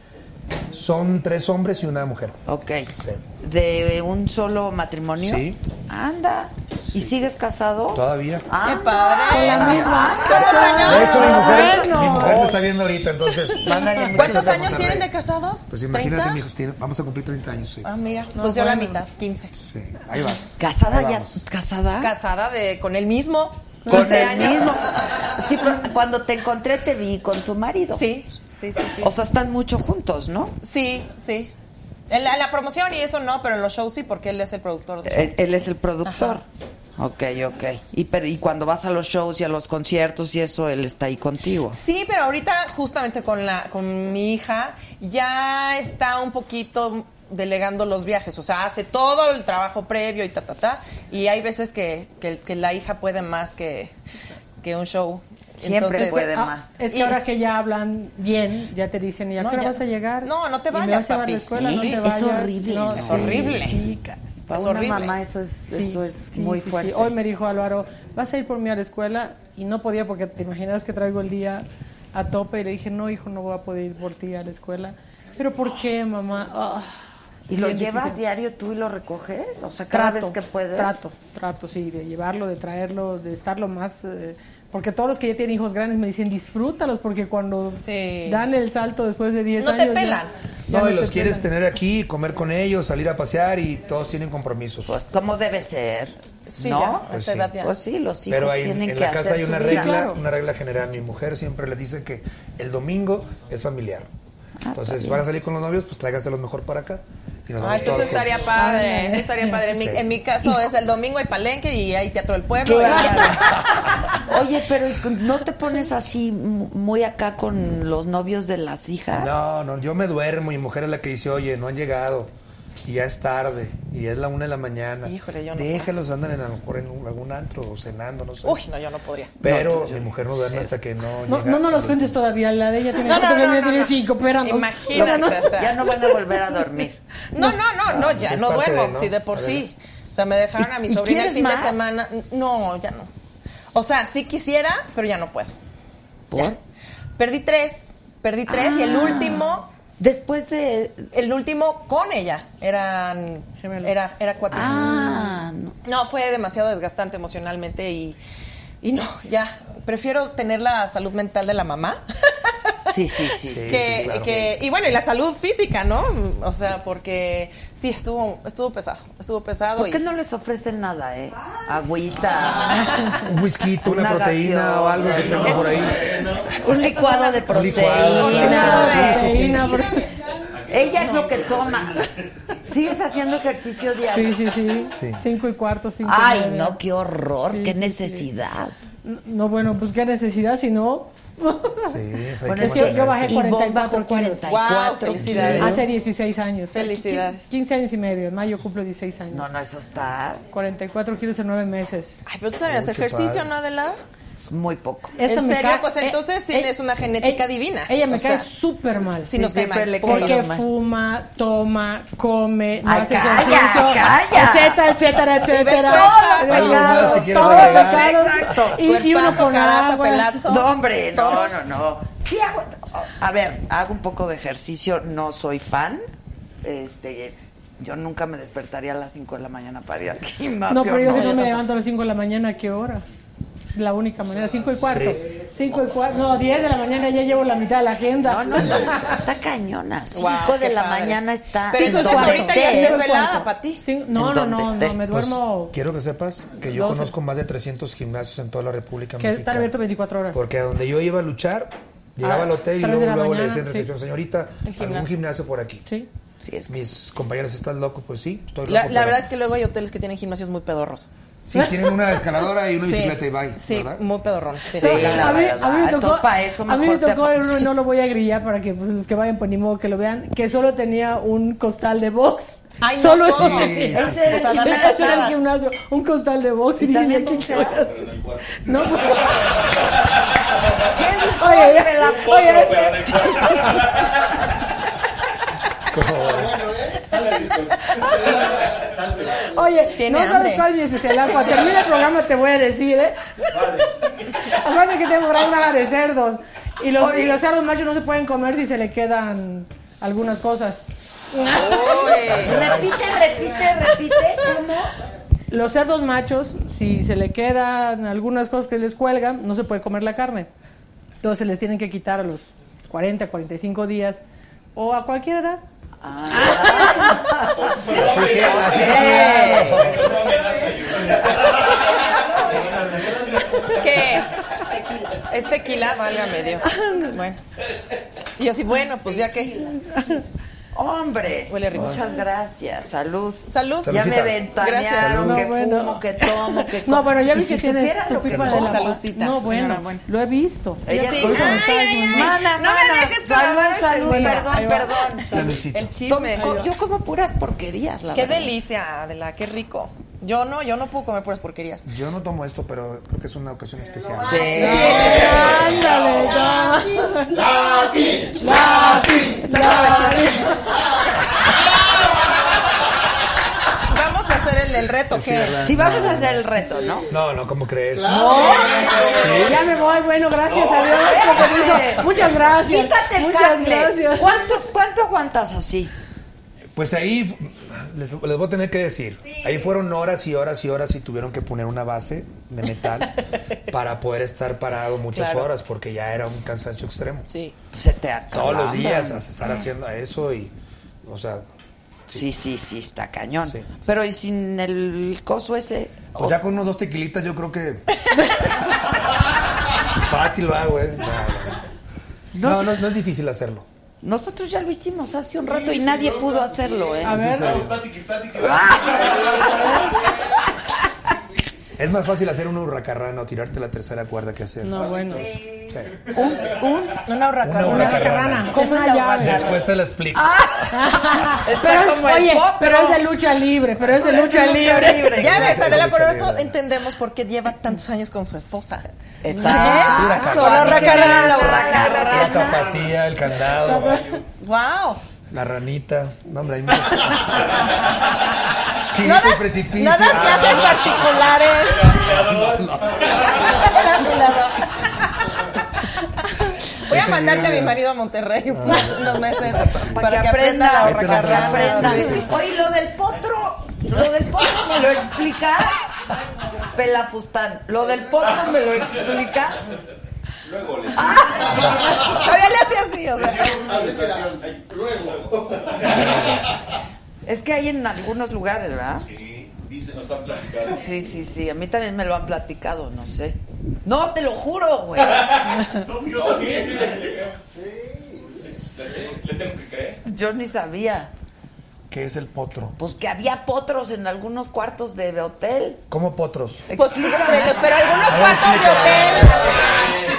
Son tres hombres y una mujer. Ok. Sí. ¿De un solo matrimonio? Sí. Anda. ¿Y sigues casado? Todavía. Ah, ¡Qué padre! Con la misma. ¿Cuántos años? De hecho, mi mujer, bueno. mi mujer me está viendo ahorita, entonces. ¿Cuántos años tienen de casados? Pues imagínate, ¿30? mi tienen, vamos a cumplir 30 años, sí. Ah, mira, No, pues yo la mitad, 15. Sí, ahí vas. ¿Casada Ahí ya? vamos. ¿Casada? Casada de, con el mismo. Con 15 el años. mismo. Sí, pero cuando te encontré te vi con tu marido. Sí, sí, sí, sí. O sea, están mucho juntos, ¿no? Sí, sí. En la, en la promoción y eso no, pero en los shows sí, porque él es el productor. De Él, él es el productor. Ok, ok. Y, pero, y cuando vas a los shows y a los conciertos y eso, él está ahí contigo. Sí, pero ahorita justamente con la con mi hija ya está un poquito delegando los viajes, o sea, hace todo el trabajo previo y ta ta ta, y hay veces que, que, que la hija puede más que, que un show. Siempre puede Ah, más. es que Y- ahora que ya hablan bien, ya te dicen, ¿y a No, qué hora ya- vas a llegar? No, no te ¿Y me vayas, papi. la escuela? No te es horrible, No, Es horrible. sí, Para Es una horrible. mamá eso es, Sí, eso es sí, muy sí, fuerte. Hoy me dijo Álvaro, ¿vas a ir por mí a la escuela? Y no podía porque te imaginas que traigo el día a tope. Y le dije, no, hijo, no voy a poder ir por ti a la escuela. ¿Pero por qué, mamá? Ah, ¿Y lo llevas difícil. diario tú y lo recoges? O sea, cada Trato, vez que puedes. Trato, trato, sí, de llevarlo, de traerlo, de estarlo más... eh, porque todos los que ya tienen hijos grandes me dicen, disfrútalos, porque cuando Sí. dan el salto después de 10 No años... te ya- pelan. ya No, y los te quieres pelan. tener aquí, comer con ellos, salir a pasear y todos tienen compromisos. Pues, ¿cómo debe ser? Sí, ¿No? ya, Pues sí. edad ya. Pues sí, los hijos Pero hay, tienen en que la hacer casa hay una regla, claro. una regla general. Mi mujer siempre les dice que el domingo es familiar. Ah, Entonces, van a salir con los novios, pues tráiganse los mejor para acá. Y nos Ah, eso todos estaría padre, eso estaría padre. En mi, en mi caso es el domingo hay palenque y hay teatro del pueblo. Claro. Oye, pero ¿no te pones así mu- muy acá con los novios de las hijas? No, no, yo me duermo y mi mujer es la que dice, oye, no han llegado. Y ya es tarde, y es la una de la mañana. Híjole, yo no Déjalos, andan en, a lo mejor en algún antro o cenando, no sé. Uy, no, yo no podría. Pero mi mujer no duerme hasta que no No, llega. no nos los cuentes todavía, la de ella tiene No, no, no, no, tiene no. cinco, espéranos. Imagínate, o sea. Ya no van a volver a dormir. No, no, no, no, ya pues es no duermo, de, ¿no? sí, de por sí. O sea, me dejaron a mi ¿Y sobrina el fin más? de semana. No, ya no. O sea, sí quisiera, pero ya no puedo. Ya. Perdí tres. Perdí tres y el Ah. último. Después de. El último con ella. Eran. Era, era cuatro. Ah, no. No, fue demasiado desgastante emocionalmente y. Y no, ya. Prefiero tener la salud mental de la mamá. Sí, sí, sí. sí, que, sí, claro. que- y bueno, y la salud física, ¿no? O sea, porque sí, estuvo, estuvo pesado. Estuvo pesado. ¿Por y- qué no les ofrecen nada, eh? Agüita. Un whisky, una, Una proteína gaseosa. o algo que tenga por ahí. Un licuado de proteína. Sí, sí, sí. Ella es lo que toma. ¿Sigues haciendo ejercicio diario? Sí, sí, sí, Cinco y cuarto, cinco y Ay, no, qué horror, Sí, qué sí, sí. necesidad. No, bueno, pues qué necesidad, si no... Bueno, es que yo bajé Y Bob 44 bajó kilos. 44. Guau, felicidades. Hace 16 años. Felicidades. 15 años y medio. En mayo cumplo 16 años. No, no, eso está... 44 kilos en 9 meses. Ay, pero tú sabías ejercicio, padre. ¿no, Adela? Muy poco. Eso ¿En serio? Pues eh, entonces eh, tienes una genética eh, divina. Ella me O cae súper mal. Sí, nos cae siempre mal. Porque mal. fuma, toma, come, no Ay, hace calla, ejercicio, calla. etcétera, etcétera, todos los Pecados. Y, y uno con agua. pelazo. No, hombre, no, no, no. Sí hago, a ver, hago un poco de ejercicio, no soy fan. Este, yo nunca me despertaría a las 5 de la mañana para ir al gimnasio. No, pero yo si no me tampoco. levanto a las 5 de la mañana, ¿a qué hora? La única manera, 5 y cuarto. 5 y cuarto, no, 10 de la mañana ya llevo la mitad de la agenda. No, no, no, está cañona. 5 Guau, de la padre. mañana está. Pero entonces ahorita ya estás desvelada para ti. Sí, no, no, no, esté. no, me Pues, duermo quiero que sepas que yo conozco más de 300 gimnasios en toda la República que estar Mexicana. abierto 24 horas. Porque a donde yo iba a luchar, llegaba Ah, al hotel y luego, luego le decía en recepción, sí. señorita, algún gimnasio. gimnasio por aquí. Sí. Sí, es- Mis compañeros están locos, pues sí, estoy loco. La, la pero- verdad es que luego hay hoteles que tienen gimnasios muy pedorros. Sí, tienen una escaladora y una Sí, bicicleta y bye, Sí, ¿verdad? muy pedorrones. Sí, Sí, la a, mí, verdad. a mí me tocó, Entonces, para eso a mí me mejor te- tocó uno, no lo voy a grillar para que pues, los que vayan, pues ni modo que lo vean, que solo tenía un costal de box. Ay, no, solo eso Sí, tenía. Pues Ese era el gimnasio, un costal de box. Y, dije, también ¿qué hacer? No, pues, ¿Qué oye, oye, el Oye, no sabes cuál es mi especialidad. Cuando termine el programa te voy a decir, ¿eh? Acuérdate que tengo nada de cerdos. Y los, y los cerdos machos no se pueden comer si se le quedan algunas cosas. Repite, repite, repite. ¿Cómo? Los cerdos machos, si se le quedan algunas cosas que les cuelgan, no se puede comer la carne. Entonces les tienen que quitar a los 40, 45 días o a cualquier edad. ¿Qué es? Es tequila, válgame Dios. Bueno. Y yo sí, bueno, pues ya que. Hombre, Huele rico. muchas gracias. Salud. Salud. Ya me ventanearon Gracias. que No, bueno. fumo, que tomo, que No, pero ya vi si que tienes supieran tu lo que pipa de como. la Salucita. No, bueno, Enhorabuena. lo he visto. Ella Sí. por eso me Ay, está ay, diciendo, ay. "Mana, No me mana, dejes salud, trabar, salud, Bueno, perdón, va. perdón. Saludcita. El chisme. Como- Yo como puras porquerías, la Qué verdad. delicia, Adela, qué rico. Yo no, yo no puedo comer puras porquerías. Yo no tomo esto, pero creo que es una ocasión especial. Sí. Sí, sí, sí, sí. Ándale, ya. Está suavecito. Vamos a hacer el, el reto, ¿qué? Sí, vamos a hacer el reto, ¿no? No, no, ¿cómo crees? Ya me voy, bueno, gracias a Dios. Muchas gracias. Quítate el Muchas cable. gracias. ¿Cuánto, ¿Cuánto aguantas así? Pues ahí les, les voy a tener que decir, ahí fueron horas y horas y horas y tuvieron que poner una base de metal para poder estar parado muchas Claro. horas porque ya era un cansancio extremo. Sí. Se te acaba. Todos los días hasta estar haciendo eso y, o sea, Sí, sí, sí, está cañón. Sí. Pero ¿y sin el coso ese? pues O- ya con unos dos tequilitas yo creo que fácil lo hago, ¿eh? No, no, no, no es difícil hacerlo. Nosotros ya lo hicimos hace un rato y nadie pudo hacerlo, ¿eh? A ver. Es más fácil hacer un hurracarrana o tirarte la tercera cuerda que hacer. no, bueno. Sí. un, un, Una hurracarrana. Una Una hurracarrana. rana, ¿Cómo es una la llave. Después te la explico. Pero, como el oye, potro. pero es de lucha libre, pero es de es lucha libre. libre. Ya ves, Adela, por eso entendemos por qué lleva tantos años con su esposa. Exacto. Hurracarrana. La hurracarrana, la La hurracarrana. tapatía, el candado, ¡Wow! la ranita. No, hombre, hay muchas. No das, y precipicio. no das clases Ah. particulares. Voy a Ese mandarte a mi marido a Monterrey unos meses para, que que aprenda sí. Oye, lo del potro, lo del potro me lo explicas. Pelafustán, lo del potro me lo explicas. Luego le Todavía le hacía así, o sea. Luego. Es que hay en algunos lugares, ¿verdad? Sí, dice, nos han platicado. Sí, sí, sí. A mí también me lo han platicado, no sé. No, te lo juro, güey. No, yo No, sí, también. sí, le, tengo que creer. Yo ni sabía. ¿Qué es el potro? Pues que había potros en algunos cuartos de hotel. ¿Cómo potros? Pues lígamelos, pero algunos cuartos de hotel.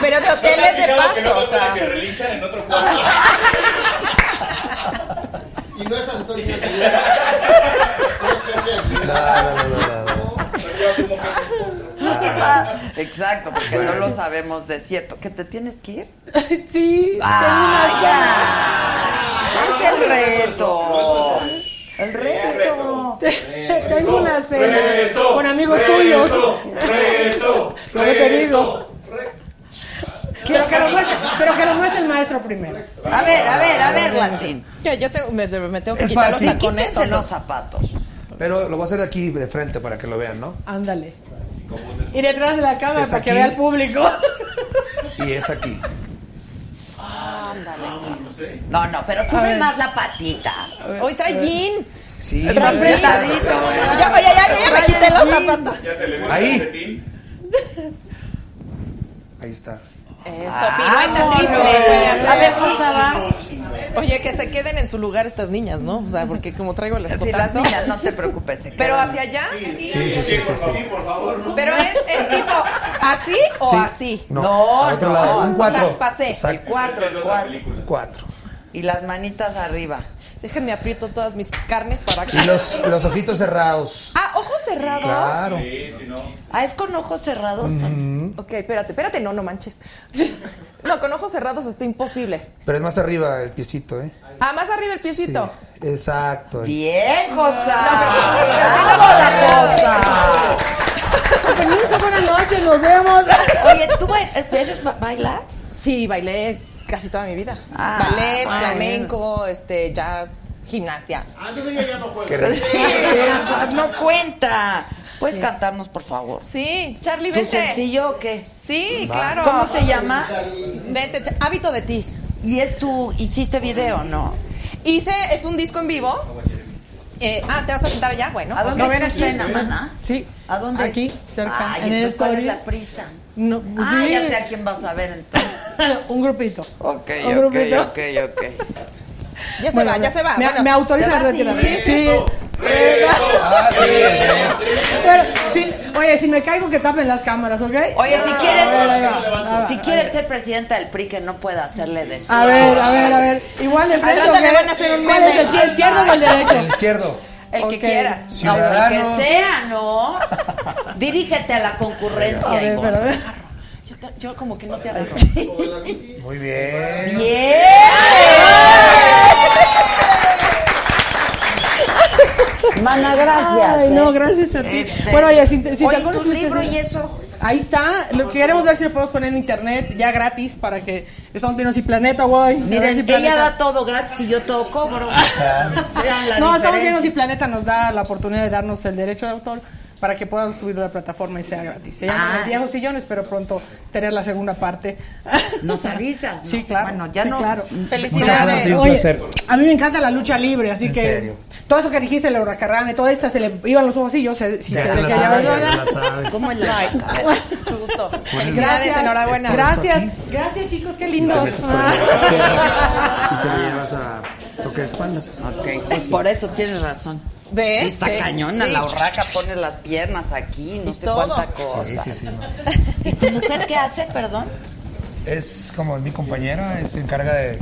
Pero de hoteles de Que paso, luego o sea. que relinchan en otro cuarto. Y no es Antonio Aguilera. Ah, exacto, porque no lo sabemos de cierto. ¿Que te tienes que ir? Sí. ¡Ah, ya! Es el reto. El reto. Tengo una cena Reto, con amigos reto, tuyos. Reto, digo. reto. Pero que, lo muestre, pero que lo muestre el maestro primero. A ver, a ver, a ver, Latín. Yo, yo tengo- me, me tengo que Es quitar fácil. los tacones. Quítense ¿o no? los zapatos. Pero lo voy a hacer de aquí de frente para que lo vean, ¿no? Ándale. Y detrás de la cámara para que vea el público. Y es aquí. No, no, pero sube más la patita. Hoy trae jean. Sí. Trae jean. apretadito. Ya, ya, ya, ya, ya me quité los zapatos. Ya se le ve Ahí. el. Ahí está. Eso, Ah, pirueta triple. A ver, vas. Oye, que se queden en su lugar estas niñas, ¿no? O sea, porque como traigo el Si las niñas, no te preocupes. Pero hacia allá. Sí, sí, sí, sí. sí. Sí, por favor. Pero es, es tipo así o Sí. así. No, No, no. Un cuatro. sea, pasé. El cuatro, el cuatro. Cuatro. Y las manitas arriba. Déjenme aprieto todas mis carnes para que. Y los, los ojitos cerrados. Ah, ojos cerrados. Claro. Sí, si no. Ah, es con ojos cerrados. también. Ok, espérate, espérate, no, no manches. No, con ojos cerrados está imposible. Pero es más arriba el piecito, ¿eh? Ah, más arriba el piecito. Sí, exacto. Bien, Josa. Permiso, buenas noches, nos vemos. Oye, ¿tú ba- eres, ba- bailas? Sí, bailé casi toda mi vida. Ah, Ballet, bueno. flamenco, este, jazz, gimnasia. Ah, entonces ella ya no juega. No cuenta. ¿Puedes cantarnos, por favor? Sí, Charlie, ¿Tu vente. sencillo o qué? Sí, Va. claro. ¿Cómo se llama? Vente, hábito de ti. Y es tu, hiciste video, ¿no? Hice, es un disco en vivo. Eh, ah, ¿te vas a sentar allá? Bueno. ¿A dónde No, está ven tu aquí. cena, mana? Sí. ¿A dónde? Aquí, es? cerca. Ay, en el entonces, ¿cuál es la prisa? No, pues Ah, sí. ya sé a quién vas a ver entonces. Un grupito. Ok, Un ok, grupito. ok, ok. Ya se Bueno, va, ya se va. Me, Bueno, me autoriza ¿se va a retirarme. así? Sí. Ah, sí. Pero, sí. Oye, si me caigo, que tapen las cámaras, ¿ok? Oye, si quieres, si quieres ser presidenta del PRI, que no pueda hacerle de eso. A ver, a ver, a ver. Igual de frente. rato ¿o me van a hacer un ¿Cuál meme. es el pie izquierdo o el El derecho? izquierdo. El que quieras. No, el Ciudadanos. que sea, ¿no? Dirígete a la concurrencia, A ver, Ivonne. pero a ver. Yo, te- yo como que no te agarro. Muy bien. ¡Bien! Mana, gracias. Ay, ¿eh? no, gracias a ti. Este, Bueno, oye, si, te- si oye, te acuerdas tu libro y eso. Ahí está. Lo que queremos ver si lo podemos poner en internet ya gratis para que estamos viendo si Planeta, güey. Miren, si ella Planeta- da todo gratis y yo todo cobro. No, estamos viendo diferencia. si Planeta nos da la oportunidad de darnos el derecho de autor para que podamos subirlo a la plataforma y sea gratis. Se llama Ah. Los Viejos Sillones, pero pronto tener la segunda parte. Nos avisas, ¿no? Sí, claro. Bueno, ya sí, no- claro. Felicidades. Oye, a mí me encanta la lucha libre, así ¿En que serio? todo eso que dijiste, el hurracarrán y todo esto, se le iban los ojos así, yo sé, si Ya se se se la sabe. ¿Cómo la Ay, mucho gusto. Felicidades, Gracias. enhorabuena. Gracias, gracias chicos, qué lindos. Y te lo llevas a toque de espaldas. Ok, pues por eso tienes razón. ¿Ves? Sí, está Sí. cañona Sí. la urraca, pones las piernas aquí, no Y sé todo. cuánta cosa. Sí, sí, sí. ¿Y tu mujer qué hace, perdón? Es como mi compañera, es- se encarga de,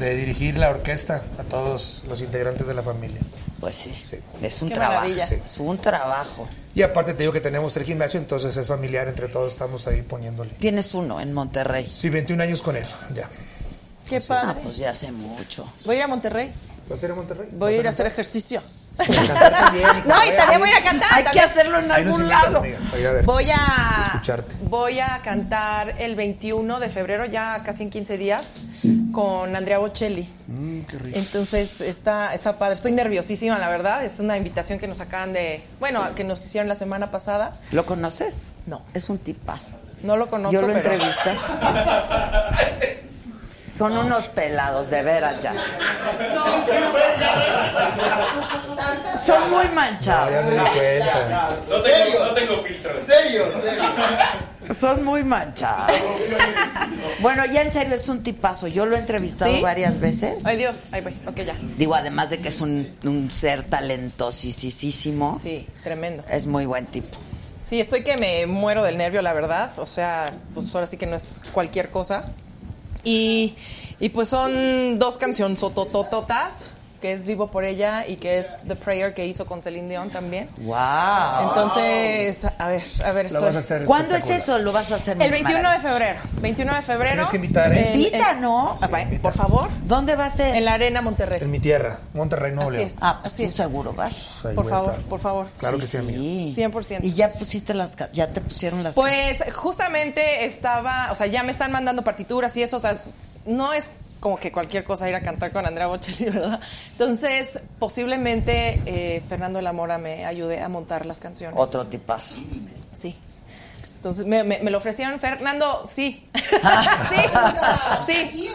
de dirigir la orquesta a todos los integrantes de la familia. Pues sí, Sí. es un Qué trabajo. maravilla. Sí. Es un trabajo. Y aparte te digo que tenemos el gimnasio, entonces es familiar, entre todos estamos ahí poniéndole. Tienes uno en Monterrey. Sí, 21 años con él, ya. Qué Ah, padre. pues ya hace mucho. Voy a ir a Monterrey. ¿Vas a ir a Monterrey? Voy a ir a hacer ejercicio. No, y también voy a ir a cantar. Hay que hacerlo en algún lado. Voy a Escucharte. voy a cantar el 21 de febrero, ya casi en 15 días, con Andrea Bocelli. Mm, qué rico. Entonces está, está padre. Estoy nerviosísima, la verdad. Es una invitación que nos acaban de. Bueno, que nos hicieron la semana pasada. ¿Lo conoces? No. Es un tipazo. No lo conozco, Yo lo pero. entrevisté. Son unos pelados, de veras ya. Son muy ya manchados. No tengo, no tengo filtro. Serio, serio. Son muy manchados. Bueno, ya en serio es un tipazo. Yo lo he entrevistado ¿Sí? varias veces. Ay, Dios. Ahí voy. Ok, ya. Digo, además de que es un, un ser talentosísimo. Sí, tremendo. Es muy buen tipo. Sí, estoy que me muero del nervio, la verdad. O sea, pues ahora sí que no es cualquier cosa. Y, y pues son dos canciones sototototas, que es Vivo por ella y que es The Prayer que hizo con Celine Dion también. ¡Wow! Entonces, a ver, a ver, hacer ¿Cuándo es eso? ¿Lo vas a hacer? El 21 de febrero. 21 de febrero. Tienes que invitar, ¿eh? Invita, ¿no? Ah, por favor. ¿Dónde va a ser? En la Arena Monterrey. En mi tierra, Monterrey, Nuevo Así es. Ah, pues Así tú es. seguro vas. Ahí Por favor, por favor. Claro que sí, amigo. 100%. Y ya pusiste las ya te pusieron las Pues justamente estaba, o sea, ya me están mandando partituras y eso, o sea, no es como que cualquier cosa ir a cantar con Andrea Bocelli, ¿verdad? Entonces, posiblemente eh, Fernando la Mora me ayude a montar las canciones. otro tipazo. Sí. Entonces, me, me- me lo ofrecieron, Fernando, sí. sí, sí.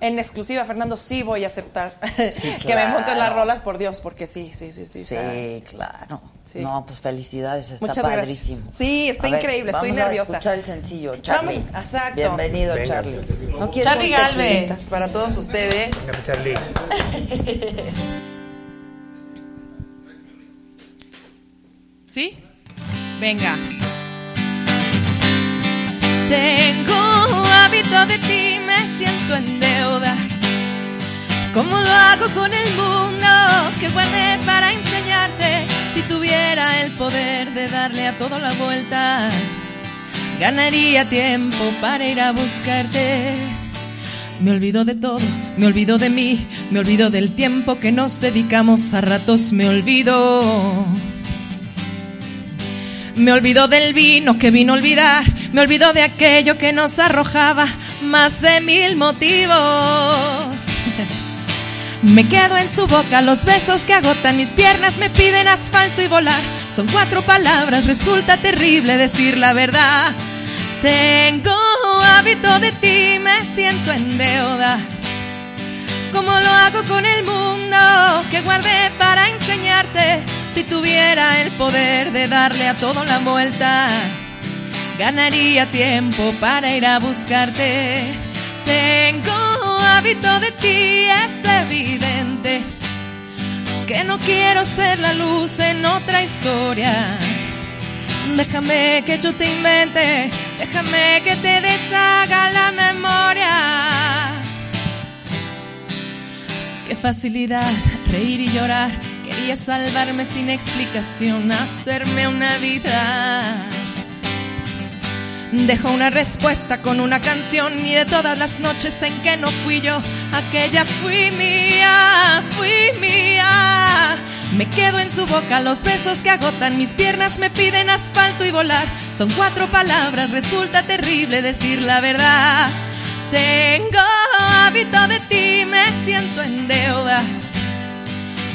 En exclusiva, Fernando, sí voy a aceptar Sí, que me montes las claro. rolas, por Dios, porque sí, sí, sí, sí. Sí, está- claro. Sí. No, pues felicidades, está Muchas padrísimo. gracias. Sí, está A ver, increíble, estoy vamos nerviosa. A escuchar el sencillo, Charlie. Vamos, exacto. Bienvenido, Venga. Charlie. ¿No quieres Charlie tequilita? Galvez, para todos ustedes. Venga, Charlie. ¿Sí? Venga. Tengo hábito de ti, me siento en deuda. ¿Cómo lo hago con el mundo que guardé para enseñarte? Si tuviera el poder de darle a todo la vuelta, ganaría tiempo para ir a buscarte. Me olvido de todo, me olvido de mí, me olvido del tiempo que nos dedicamos a ratos, me olvido. Me olvido del vino que vino a olvidar, me olvido de aquello que nos arrojaba más de mil motivos. Me quedo en su boca, los besos que agotan mis piernas me piden asfalto y volar. Son cuatro palabras, resulta terrible decir la verdad. Tengo hábito de ti, me siento en deuda. ¿Cómo lo hago con el mundo que guardé para enseñarte? Si tuviera el poder de darle a todo la vuelta, ganaría tiempo para ir a buscarte. Tengo hábito de ti, es evidente que no quiero ser la luz en otra historia. Déjame que yo te invente, déjame que te deshaga la memoria. Qué facilidad reír y llorar. Quería salvarme sin explicación, hacerme una vida. Dejo una respuesta con una canción y de todas las noches en que no fui yo, aquella fui mía, fui mía. Me quedo en su boca, los besos que agotan mis piernas me piden asfalto y volar. Son cuatro palabras, resulta terrible decir la verdad. Tengo hábito de ti, me siento en deuda.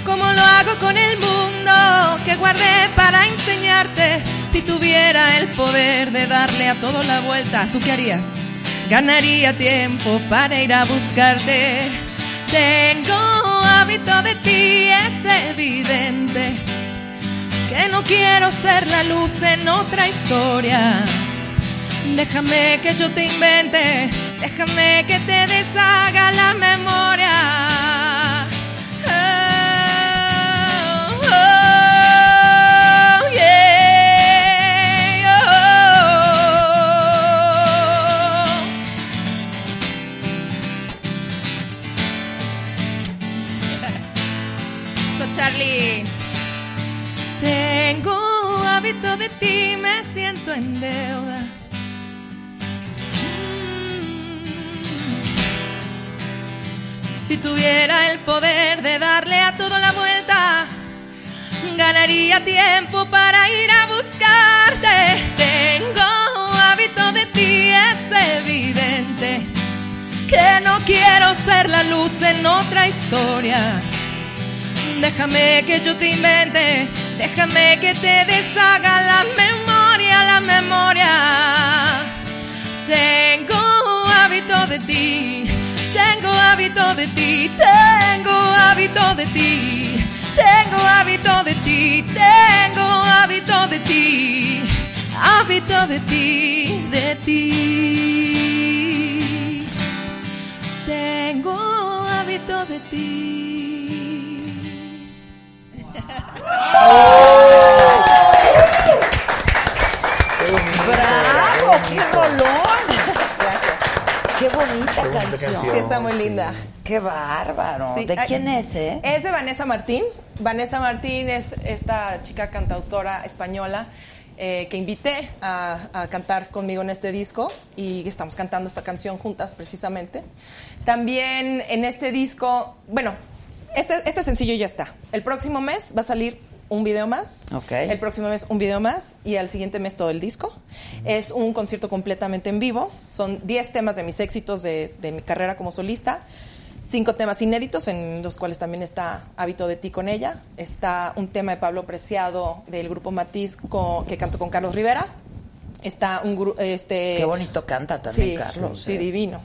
¿Cómo lo hago con el mundo que guardé para enseñarte? Si tuviera el poder de darle a todo la vuelta, ¿tú qué harías? Ganaría tiempo para ir a buscarte. Tengo hábito de ti, es evidente que no quiero ser la luz en otra historia. Déjame que yo te invente, déjame que te deshaga la memoria. Tengo hábito de ti, me siento en deuda. Si tuviera el poder de darle a todo la vuelta, ganaría tiempo para ir a buscarte. Tengo hábito de ti, es evidente que no quiero ser la luz en otra historia. Déjame que yo te invente, déjame que te deshaga la memoria, la memoria. Tengo hábito de ti, tengo hábito de ti, tengo hábito de ti, tengo hábito de ti, tengo hábito de ti, hábito de ti, de ti. Tengo hábito de ti. ¡Bravo! ¡Qué rolón! ¡Qué bonita canción! Sí, está muy linda. ¡Qué bárbaro! Sí. ¿De quién es, eh? Es de Vanessa Martín. Vanessa Martín es esta chica cantautora española eh, que invité a, a cantar conmigo en este disco y estamos cantando esta canción juntas precisamente. También en este disco, bueno, este, este sencillo ya está. El próximo mes va a salir un video más. Ok. El próximo mes un video más y al siguiente mes todo el disco. Es un concierto completamente en vivo. Son 10 temas de mis éxitos de, de mi carrera como solista. Cinco temas inéditos en los cuales también está Hábito de ti con ella. Está un tema de Pablo Preciado del grupo Matiz que canto con Carlos Rivera. Está un gru- este Qué bonito canta también, sí, Carlos. Sí, eh. divino.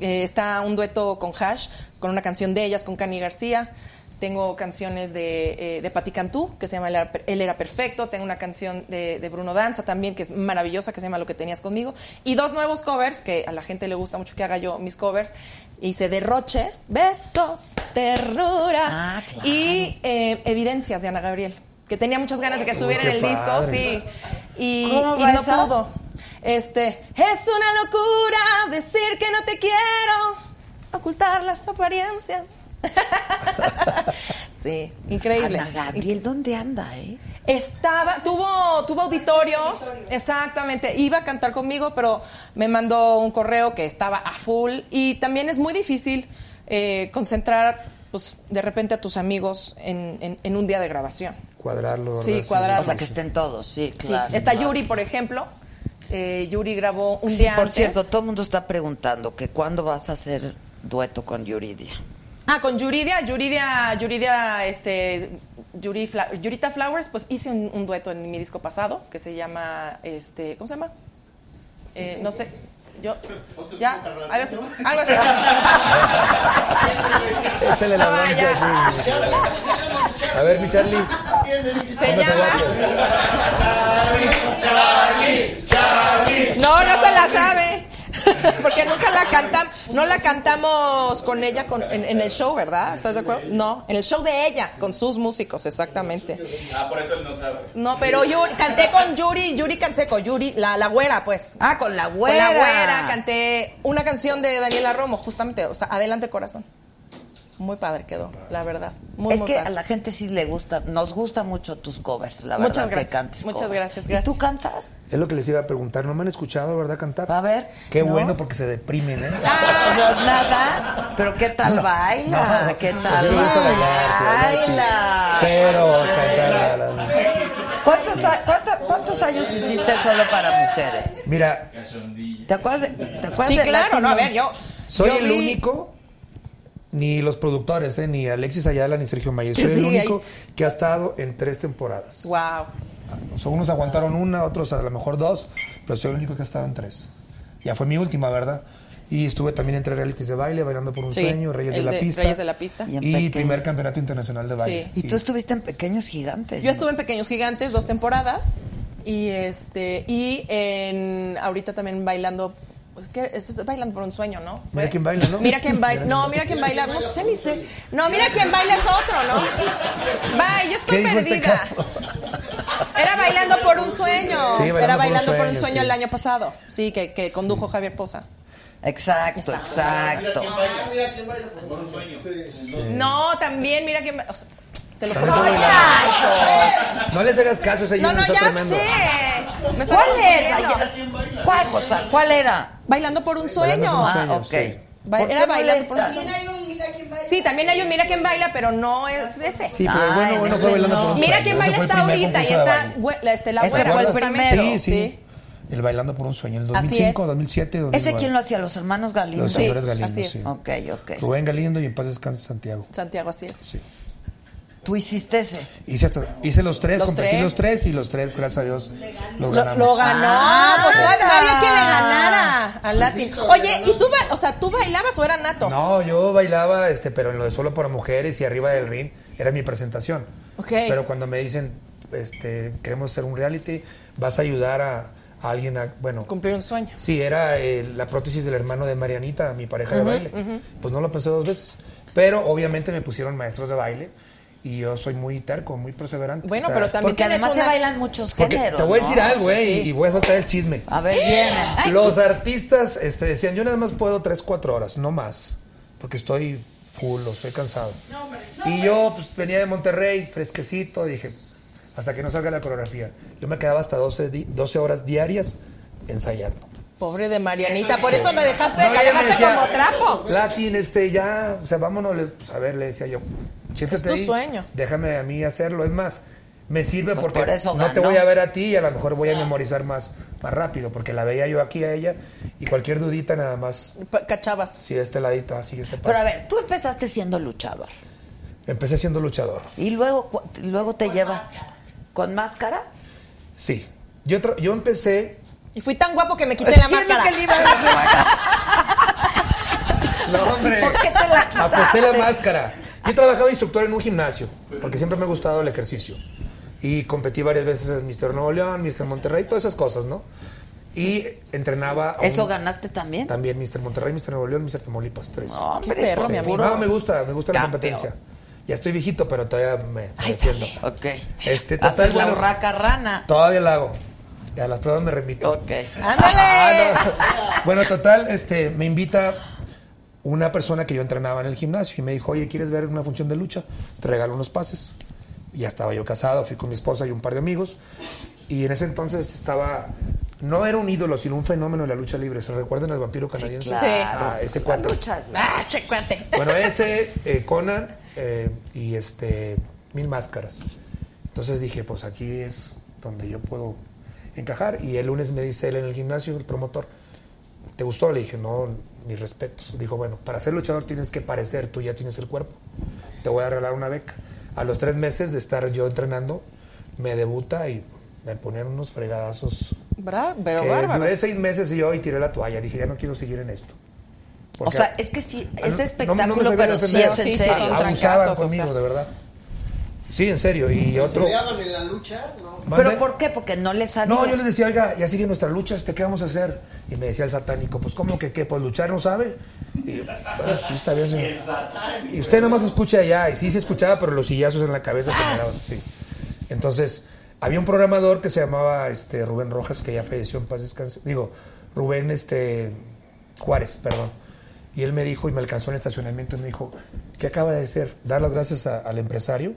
Eh, está un dueto con Hash, con una canción de ellas, con Cani García. Tengo canciones de, eh, de Patti Cantú, que se llama Él era, Él era perfecto. Tengo una canción de, de Bruno Danza también, que es maravillosa, que se llama Lo que tenías conmigo. Y dos nuevos covers, que a la gente le gusta mucho que haga yo mis covers. Hice Derroche, Besos, Terrura Ah, claro. y eh, Evidencias de Ana Gabriel, que tenía muchas ganas de que estuviera qué en el disco, sí. Y, ¿Cómo y va no esa? pudo. Este, es una locura decir que no te quiero, ocultar las apariencias. sí, increíble. Ana Gabriel, ¿dónde anda, eh? Estaba, tuvo, tuvo auditorios, exactamente, iba a cantar conmigo, pero me mandó un correo que estaba a full y también es muy difícil eh, concentrar, pues, de repente a tus amigos en, en- en un día de grabación. Cuadrarlo. Sí, cuadrarlo. O sea, que estén todos, sí, Sí, claro. está Yuri, por ejemplo. Eh, Yuri grabó un Sí, día por antes. cierto, todo el mundo está preguntando que cuándo vas a hacer dueto con Yuridia. Ah, con Yuridia, Yuridia, Yuridia, este, Yuri Fla- Yurita Flowers, pues hice un, un dueto en mi disco pasado que se llama, este, ¿cómo se llama? Eh, no sé, yo, ya, algo así, algo así. Échale la Ah, bronca aquí. A ver, mi Charlie. Se ¿Cómo se llama, llama? no, no se la sabe, porque nunca la cantamos, no la cantamos con ella con- en, en el show, ¿verdad? ¿Estás de acuerdo? No, en el show de ella, con sus músicos, exactamente. Ah, por eso él no sabe. No, pero yo canté con Yuri, Yuri Canseco, Yuri, la, la güera, pues. Ah, con la Con güera. la güera canté una canción de Daniela Romo, justamente, o sea, Adelante Corazón. Muy padre quedó, la verdad. Muy, es muy que padre. a la gente sí le gusta, nos gusta mucho tus covers, la verdad. Muchas que gracias, cantes muchas covers. gracias, ¿Y gracias. tú cantas? Es lo que les iba a preguntar. ¿No me han escuchado, verdad, cantar? A ver. Qué ¿no? bueno porque se deprimen, ¿eh? O sea, nada. Pero ¿qué tal baila? No, ¿Qué pues tal sí baila? Pero cantar, la verdad, no. ¿Cuántos, a- cuánta- cuántos años hiciste solo para mujeres? Mira, ¿Te acuerdas de, te acuerdas Sí, de claro, no, a ver, yo. soy yo el vi- único, ni los productores, ¿eh? ni Alexis Ayala, ni Sergio Mayer. Soy Que el único que ha estado en tres temporadas. Wow. O sea, unos aguantaron una, otros a lo mejor dos, pero soy el único que ha estado en tres. Ya fue mi última, ¿verdad? Y estuve también entre realities de baile, Bailando por un Sí, Sueño, Reyes de la de Pista. Reyes de la Pista. Y primer campeonato internacional de baile. Y tú estuviste en Pequeños Gigantes. Yo estuve en Pequeños Gigantes dos temporadas y este y en ahorita también bailando ¿qué? Es, es bailando por un sueño, ¿no? Mira quién baila, ¿no? Mira quién baila. No, mira quién baila. No, pues, ya ni sé. No, mira quién baila es otro, ¿no? Bye, yo estoy ¿Qué dijo este perdida. Era bailando por un sueño. Sí, Bailando Era por un bailando por un Sueño, sí. el año pasado. Sí, que, que condujo Javier Poza. Exacto, exacto. Mira quién baila por un sueño. No, también, mira quién. ba- o sea, te lo juro. También No les hagas caso, ese No, no, está ya tremendo. sé. Me está ¿Cuál. Ay, ¿Cuál cosa? ¿Cuál era? Bailando por un Bailando sueño. por un Ah, sueño, ok. sí. Ba- ¿Por era bailando por un sueño. hay un mira quién Sí, también hay un Mira quién baila, pero no es ese. Sí, pero bueno, bueno, fue bailando por un Mira sueño. quién Ese baila el está ahorita y está la, este, la Ese fue el primero. Sí, sí. El Bailando por un Sueño, Así 2005, es. 2007, ¿Ese 2009. quién lo hacía? ¿Los hermanos Galindo? Los señores Galindo, así es. sí. Ok, ok. Rubén Galindo y en paz descanse Santiago. Santiago, así es. Sí. ¿Tú hiciste ese? Hice, hasta- hice los tres, Los competí tres. los tres y los tres, gracias a Dios, Lo, ganamos. lo ganó, Ah, pues no, sí. no había quien le ganara al Latin. Oye, ¿y tú, ba- o sea, tú bailabas o era nato? No, yo bailaba, este, pero en lo de solo para mujeres y arriba del ring era mi presentación. Ok. Pero cuando me dicen, este, queremos hacer un reality, vas a ayudar a, a alguien a, bueno, Cumplir un sueño. sí, era eh, la prótesis del hermano de Marianita, mi pareja de Ujú, baile. ujú. Pues no lo pensé dos veces. Pero obviamente me pusieron maestros de baile y yo soy muy terco, muy perseverante. Bueno, O sea, pero también Porque además se bailan muchos porque géneros. te voy a ¿no? decir algo, eh, Sí. y voy a soltar el chisme. A ver, viene. Los artistas este, decían, yo nada más puedo 3, 4 horas, no más, porque estoy full, estoy cansado. y yo pues, venía de Monterrey, fresquecito, dije, hasta que no salga la coreografía. Yo me quedaba hasta 12, di- 12 horas diarias ensayando. Pobre de Marianita, por eso me dejaste, No, la dejaste decía, como trapo. Latin, este, ya, o sea, vámonos, pues, a ver, le decía yo, siéntate Es tu ahí, sueño. déjame a mí hacerlo, es más, me sirve Pues porque por eso no te voy a ver a ti y a lo mejor voy a memorizar más, más rápido, porque la veía yo aquí a ella y cualquier dudita nada más, Cachabas. si este ladito, así este paso. Pero a ver, tú empezaste siendo luchador. Empecé siendo luchador, Y luego, luego te llevas con máscara. sí. Yo, yo empecé, Y fui tan guapo que me quité Sí, la máscara. que le iba a decir. no hombre, ¿Por qué te la quitaste? aposté la máscara. Yo trabajaba instructor en un gimnasio, porque siempre me ha gustado el ejercicio. Y competí varias veces en Mister Nuevo León, Mister Monterrey, todas esas cosas, ¿no? Y entrenaba... a ¿Eso un- ganaste también? También Mister Monterrey, Mister Nuevo León, Mister Tamaulipas, tres. Hombre, Qué perro, pues, mi amigo. puro- No, me gusta, me gusta la competencia. Ya estoy viejito, pero todavía me, me Ay, defiendo. sale. Ok. Este, Haces total, la bueno, urraca rana. Todavía la hago. A las pruebas me remito. Ok. ¡Ándale! Bueno, total, este, me invita una persona que yo entrenaba en el gimnasio y me dijo, oye, ¿quieres ver una función de lucha? Te regalo unos pases. Y ya estaba yo casado, fui con mi esposa y un par de amigos. Y en ese entonces estaba, no era un ídolo, sino un fenómeno de la lucha libre. ¿Se recuerdan al vampiro canadiense? claro. Ah, ese cuate. La lucha es la- ¡Ah, se cuente! Bueno, ese, eh, Conan eh, y este, Mil Máscaras. Entonces dije, pues aquí es donde yo puedo encajar. Y el lunes me dice él en el gimnasio, el promotor, ¿te gustó? Le dije, no, mis respetos. Dijo, bueno, para ser luchador tienes que parecer, tú ya tienes el cuerpo. Te voy a regalar una beca. A los tres meses de estar yo entrenando, me debuta y me ponían unos fregadazos. Bra- Pero bárbaro. duré seis meses y yo y tiré la toalla. Dije, ya no quiero seguir en esto. O Porque- sea, es que sí, Ah, es no- espectáculo, no sabía pero sí es en Sí, sí, serio. Abusaban trancazos, o conmigo, sea. de verdad. Sí, en serio. Y ¿Se otro. peleaban en la lucha? No. ¿Pero por qué? Porque no les sabía. No, yo les decía, oiga, ya sigue nuestra lucha, este, ¿qué vamos a hacer? Y me decía el satánico, pues, ¿cómo que qué? Pues luchar no sabe. Y "Ah, sí, está bien, señor. Y usted nomás escucha allá. Y sí se escuchaba, pero los sillazos en la cabeza que me daban, sí. Entonces, había un programador que se llamaba este, Rubén Rojas, que ya falleció en paz descanse. Digo, Rubén este, Juárez, perdón. Y él me dijo, y me alcanzó en el estacionamiento, y me dijo, ¿qué acaba de hacer? Dar las gracias a- al empresario.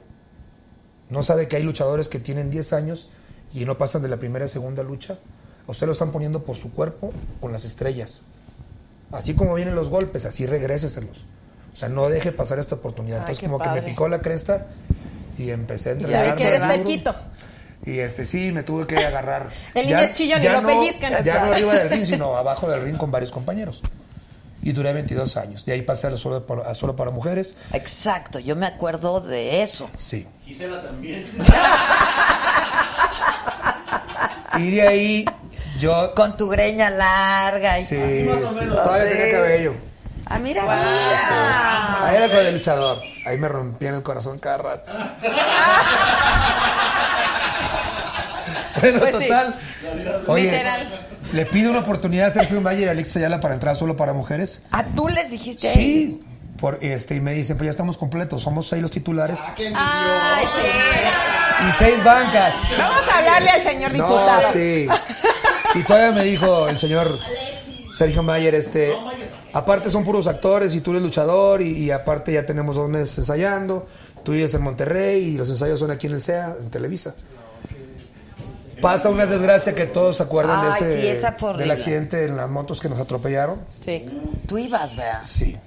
No sabe que hay luchadores que tienen 10 años y no pasan de la primera a segunda lucha. A usted lo están poniendo por su cuerpo con las estrellas. Así como vienen los golpes, así regréseselos. O sea, no deje pasar esta oportunidad. Ay, Entonces, como que me picó la cresta y empecé a Y entrenar. sabe que eres terquito. Y este sí, me tuve que agarrar. El niño es chillón y ya lo no- pellizcan. Ya no arriba del ring, sino abajo del ring con varios compañeros. Y duré 22 años. De ahí pasé a, lo solo, para, a solo para mujeres. Exacto, yo me acuerdo de eso. Sí. Gisela también. Y de ahí yo... Con tu greña larga. y- Sí, Así más o sí, menos. todavía tenía Sí. cabello. Ah, mira. Ahí era con el luchador. Ahí me rompían el corazón cada rato. bueno, Pues sí. total. Oye, Literal. Le pido una oportunidad a Sergio Mayer y a Alex Ayala para entrar solo para mujeres. Ah, tú les dijiste. Sí. Por, este, y me dicen, pues ya estamos completos, somos seis los titulares Ay, sí. y seis bancas. Vamos a hablarle al señor diputado. No, sí. Y todavía me dijo el señor Sergio Mayer, este, aparte son puros actores y tú eres luchador y, y aparte ya tenemos dos meses ensayando, tú vives en Monterrey y los ensayos son aquí en el CEA, en Televisa. Pasa una desgracia que todos se acuerdan Ay, de ese, sí, esa fue del horrible. accidente en las motos que nos atropellaron. Sí. Tú ibas, ¿verdad? Sí.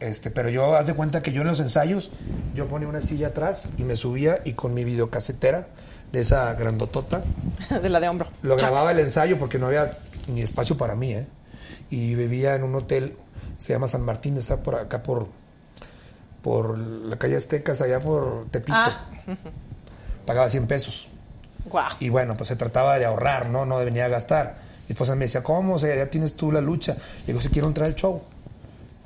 Este, pero yo, haz de cuenta que yo en los ensayos, yo ponía una silla atrás y me subía y con mi videocasetera de esa grandotota, De la de hombro. lo grababa el ensayo porque no había ni espacio para mí, ¿eh? Y vivía en un hotel, se llama San Martín, está por acá por, por la calle Aztecas, allá por Tepito. Ah. Pagaba 100 pesos. Y bueno, pues se trataba de ahorrar, ¿no? No de venir a gastar. Mi esposa me decía, ¿cómo? O sea, ya tienes tú la lucha. Le digo, si quiero entrar al show.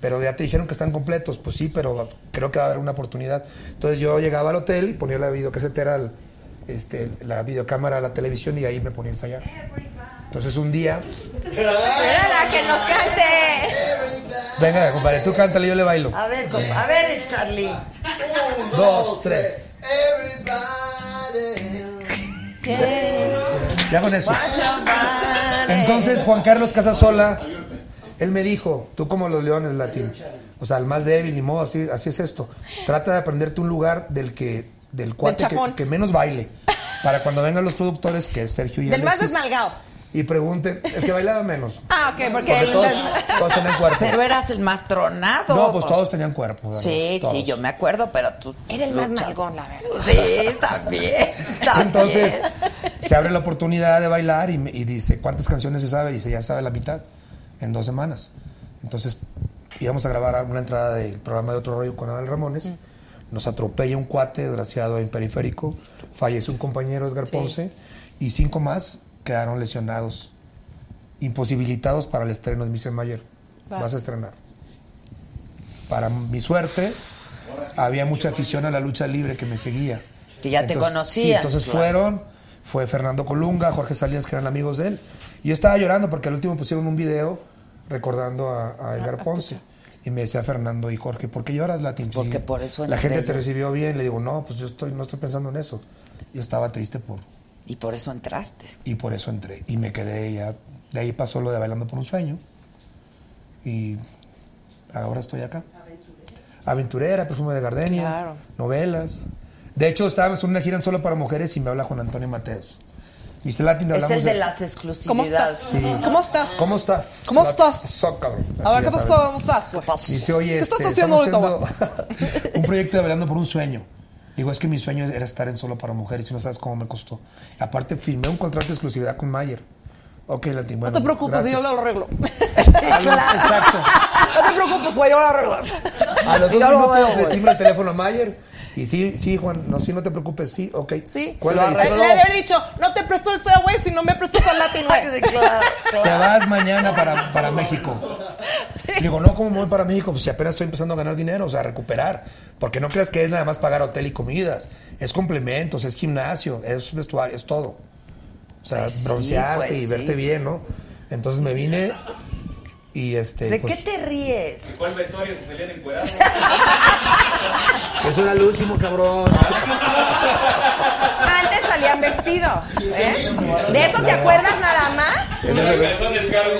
Pero ya te dijeron que están completos. Pues sí, pero creo que va a haber una oportunidad. Entonces yo llegaba al hotel y ponía la videocasetera, este, la videocámara a la televisión y ahí me ponía a ensayar. Entonces un día, Espérala, que nos cante. venga, compadre, tú cántale, yo le bailo. A ver, compa- a ver, Charlie. Dos, tres. Ya con eso. Entonces Juan Carlos Casasola, él me dijo, tú como los leones latín, o sea, el más débil, ni modo, así, así es esto. Trata de aprenderte un lugar del que, del cuate que, menos baile. Para cuando vengan los productores, que es Sergio y Del más Alexis, desnalgado. Y pregunten, el que bailaba menos. Ah, ok, porque, Porque el- todos, todos tenían cuerpo. Pero eras el más tronado. No, pues todos tenían cuerpo. ¿verdad? Sí, Todos. sí, yo me acuerdo, pero tú. Era el más nalgón, la verdad. Sí, también. también. Entonces, se abre la oportunidad de bailar y, dice, ¿cuántas canciones se sabe? Y dice, ya sabe la mitad, en dos semanas. Entonces, íbamos a grabar una entrada del programa de Otro Rollo con Adal Ramones. Nos atropella un cuate, desgraciado, en periférico. Fallece un compañero, Edgar Ponce. Y cinco más quedaron lesionados, imposibilitados para el estreno de Mr. Mayer. Vas. Vas a estrenar. Para mi suerte, había mucha afición a la lucha libre que me seguía. Que ya te Entonces, conocía, Sí, entonces claro. fueron, fue Fernando Colunga, Jorge Salinas, que eran amigos de él. Y yo estaba llorando porque al último pusieron un video recordando a, a Edgar Ponce. Y me decía Fernando y Jorge, ¿por qué lloras, Latin? Porque Sí, por eso La gente te recibió bien. Le digo, no, pues yo estoy, no estoy pensando en eso. Yo estaba triste por... Y por eso entraste. Y por eso entré. Y me quedé ya... De ahí pasó lo de Bailando por un Sueño. Y ahora estoy acá. Aventurera, Perfume de Gardenia, Claro. novelas. De hecho, estábamos en una gira en solo para mujeres y me habla Juan Antonio Mateos. Dice Latin, Es hablamos el de las exclusividades. ¿Cómo estás? Sí. ¿Cómo estás? ¿Cómo estás? ¿Cómo estás? So, cabrón. A ver, ¿qué pasó? ¿Cómo estás? Dice, oye, ¿Qué estás este, haciendo ahorita, un proyecto de Bailando por un Sueño. Digo, es que mi sueño era estar en Solo para Mujeres y no sabes cómo me costó. Aparte, firmé un contrato de exclusividad con Mayer. Ok, Latin, bueno, No te preocupes, yo lo arreglo. Los- Exacto. No te preocupes, güey, yo lo arreglo. A los dos minutos le timbra el teléfono a Mayer. Y sí, sí, Juan, no, sí, no te preocupes, sí, ok. Sí. Y Le, dice, le haber dicho, no te presto el güey, si no me prestas al Latin, güey. Te vas mañana para, para México. Le Digo, no, ¿cómo me voy para México? Pues si apenas estoy empezando a ganar dinero, o sea, a recuperar. Porque no creas que es nada más pagar hotel y comidas. Es complementos, es gimnasio, es vestuario, es todo. O sea, Pues sí, broncearte pues y sí. verte bien, ¿no? Entonces me vine y este. ¿De pues, qué te ríes? ¿Cuál vestuario se salían encuerados? Eso era el último, cabrón. Antes salían vestidos, ¿eh? ¿De eso te acuerdas nada más? Calzones caros.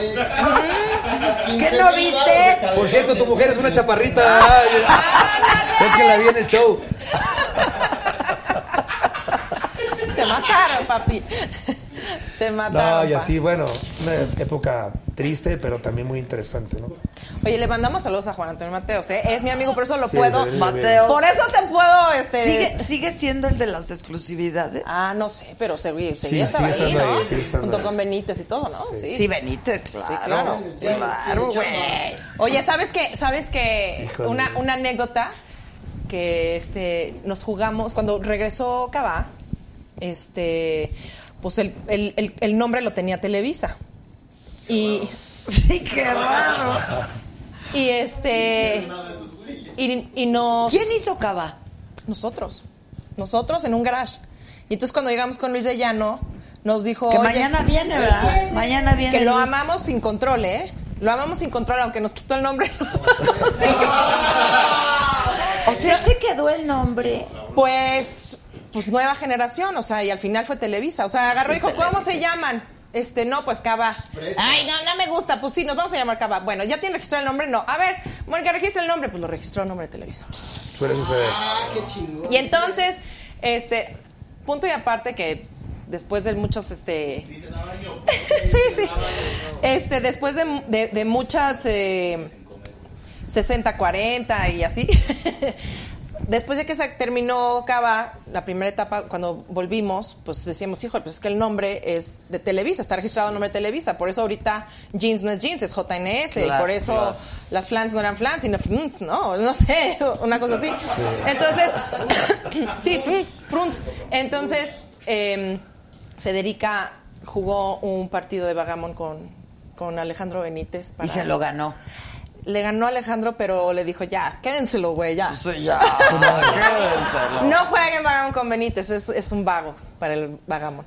¿Qué no viste? Por cierto, tu mujer es una chaparrita. Ay, Es que la vi en el show. Te mataron, papi. Te mataron. No, y pa. así, bueno, una época triste, pero también muy interesante, ¿no? Oye, le mandamos saludos a Juan Antonio Mateos, ¿eh? Es mi amigo, por eso lo Sí, puedo. sí, sí, Mateo. Por eso te puedo, este. ¿Sigue, ¿Sigue siendo el de las exclusividades? Ah, no sé, pero seguía, Sí, seguía estaba ahí, ¿no? ahí, Junto ahí. con Benítez y todo, ¿no? Sí. Sí, Benítez, claro. Sí, claro. Sí. Claro, güey. Oye, ¿sabes qué? ¿Sabes qué? Híjole. Una, una anécdota que este, nos jugamos cuando regresó Cabá, este, pues el, el- el- el nombre lo tenía Televisa. Y, Sí, qué raro. y este, y, y nos... ¿Quién hizo Cava? Nosotros. Nosotros en un garage. Y entonces cuando llegamos con Luis de Llano, nos dijo... Que "Oye, mañana viene, ¿verdad? Mañana viene. Que lo Luis. amamos sin control, ¿eh? Lo amamos sin control, aunque nos quitó el nombre. O sea, se quedó el nombre. Pues, pues nueva generación, o sea, y al final fue Televisa. O sea, agarró y Sí, dijo, ¿cómo se llaman? Este, no, pues Cava. Ay, no, no me gusta. Pues sí, nos vamos a llamar Cava. Bueno, ¿ya tiene registrado el nombre? No. A ver, Mónica, registra el nombre. Pues lo registró el nombre de Televisa. Suele suceder. Y entonces, este, punto y aparte que después de muchos, este... sí, sí. Este, después de, de- de muchas... eh, 60-40 y así. Después de que se terminó Cava, la primera etapa, cuando volvimos, pues decíamos, hijo, pues es que el nombre es de Televisa, está registrado el nombre de Televisa. Por eso ahorita jeans no es jeans, es JNS. y Claro, por eso claro. las flans no eran flans, sino fruns, ¿no? No sé, una cosa así. Entonces, sí, frun- fruns. Entonces, eh, Federica jugó un partido de Vagamon con, con Alejandro Benítez. Y para- se lo ganó. Le ganó Alejandro, pero le dijo, ya, quédenselo, güey, ya. ya, No jueguen Vagamon con Benítez, es, es un vago para el Vagamon.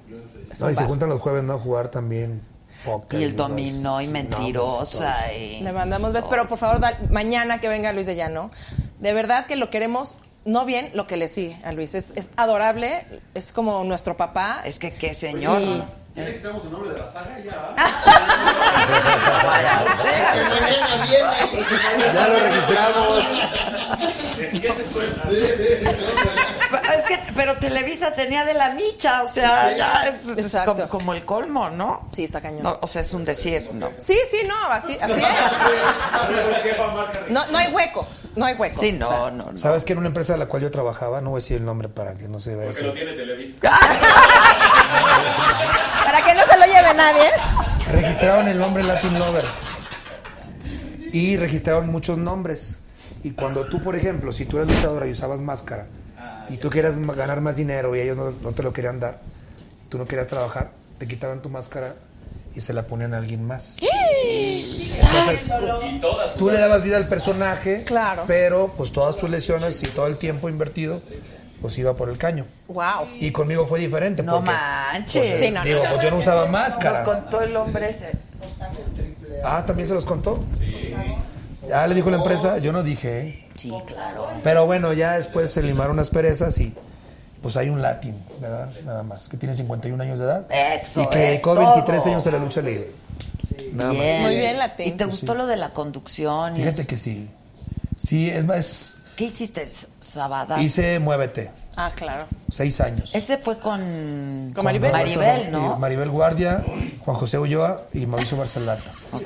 Es No, un y se vago. juntan los jueves, ¿no? A jugar también póker. Y el los- dominó y mentirosa. y... Le mandamos besos, pero por favor, da- mañana que venga Luis de Llano. De verdad que lo queremos, no bien, lo que le sigue a Luis. Es, es adorable, es como nuestro papá. Es que qué señor. Y- ¿Ya le quitamos el nombre de la saga? Ya, mañana viene. Ya lo registramos. Es que, pero Televisa tenía de la micha, o sea, ya es, como, como el colmo, ¿no? Sí, está cañón. No, o sea, es un decir, ¿no? Sí, sí, no, así, así es. No, no hay hueco, no hay hueco. Sí, no, O sea, no, no. ¿Sabes que en una empresa a la cual yo trabajaba, no voy a decir el nombre para que no se vea Porque lo tiene Televisa. Para que no se lo lleve nadie. Registraron el nombre Latin Lover. Y registraron muchos nombres. Y cuando tú, por ejemplo, si tú eras luchadora y usabas máscara, y tú querías ganar más dinero y ellos no, no te lo querían dar, tú no querías trabajar, te quitaban tu máscara y se la ponían a alguien más. Entonces, tú le dabas vida al personaje, Claro. pero pues todas tus lesiones y todo el tiempo invertido, pues iba por el caño. Wow. Y conmigo fue diferente. No porque, manches. pues, Sí, no, no. digo, pues yo no usaba Nos máscara. contó el hombre ese. Ah, ¿también se los contó? Ya le dijo la empresa, yo no dije, ¿eh? Sí, claro. Pero bueno, ya después se limaron las perezas y pues hay un latín, ¿verdad? Nada más, que tiene 51 años de edad. Eso Y que dedicó todo. 23 años a la lucha libre. Nada Bien. Muy bien, Latín. ¿Y te gustó lo de la conducción? más. Fíjate que sí. Sí, es más, ¿Qué hiciste, Sabada? hice Muévete, Ah, claro. seis años. Ese fue con... Con Maribel. Maribel, Y ¿no? Maribel Guardia, Juan José Ulloa y Mauricio Barcelata. Ok.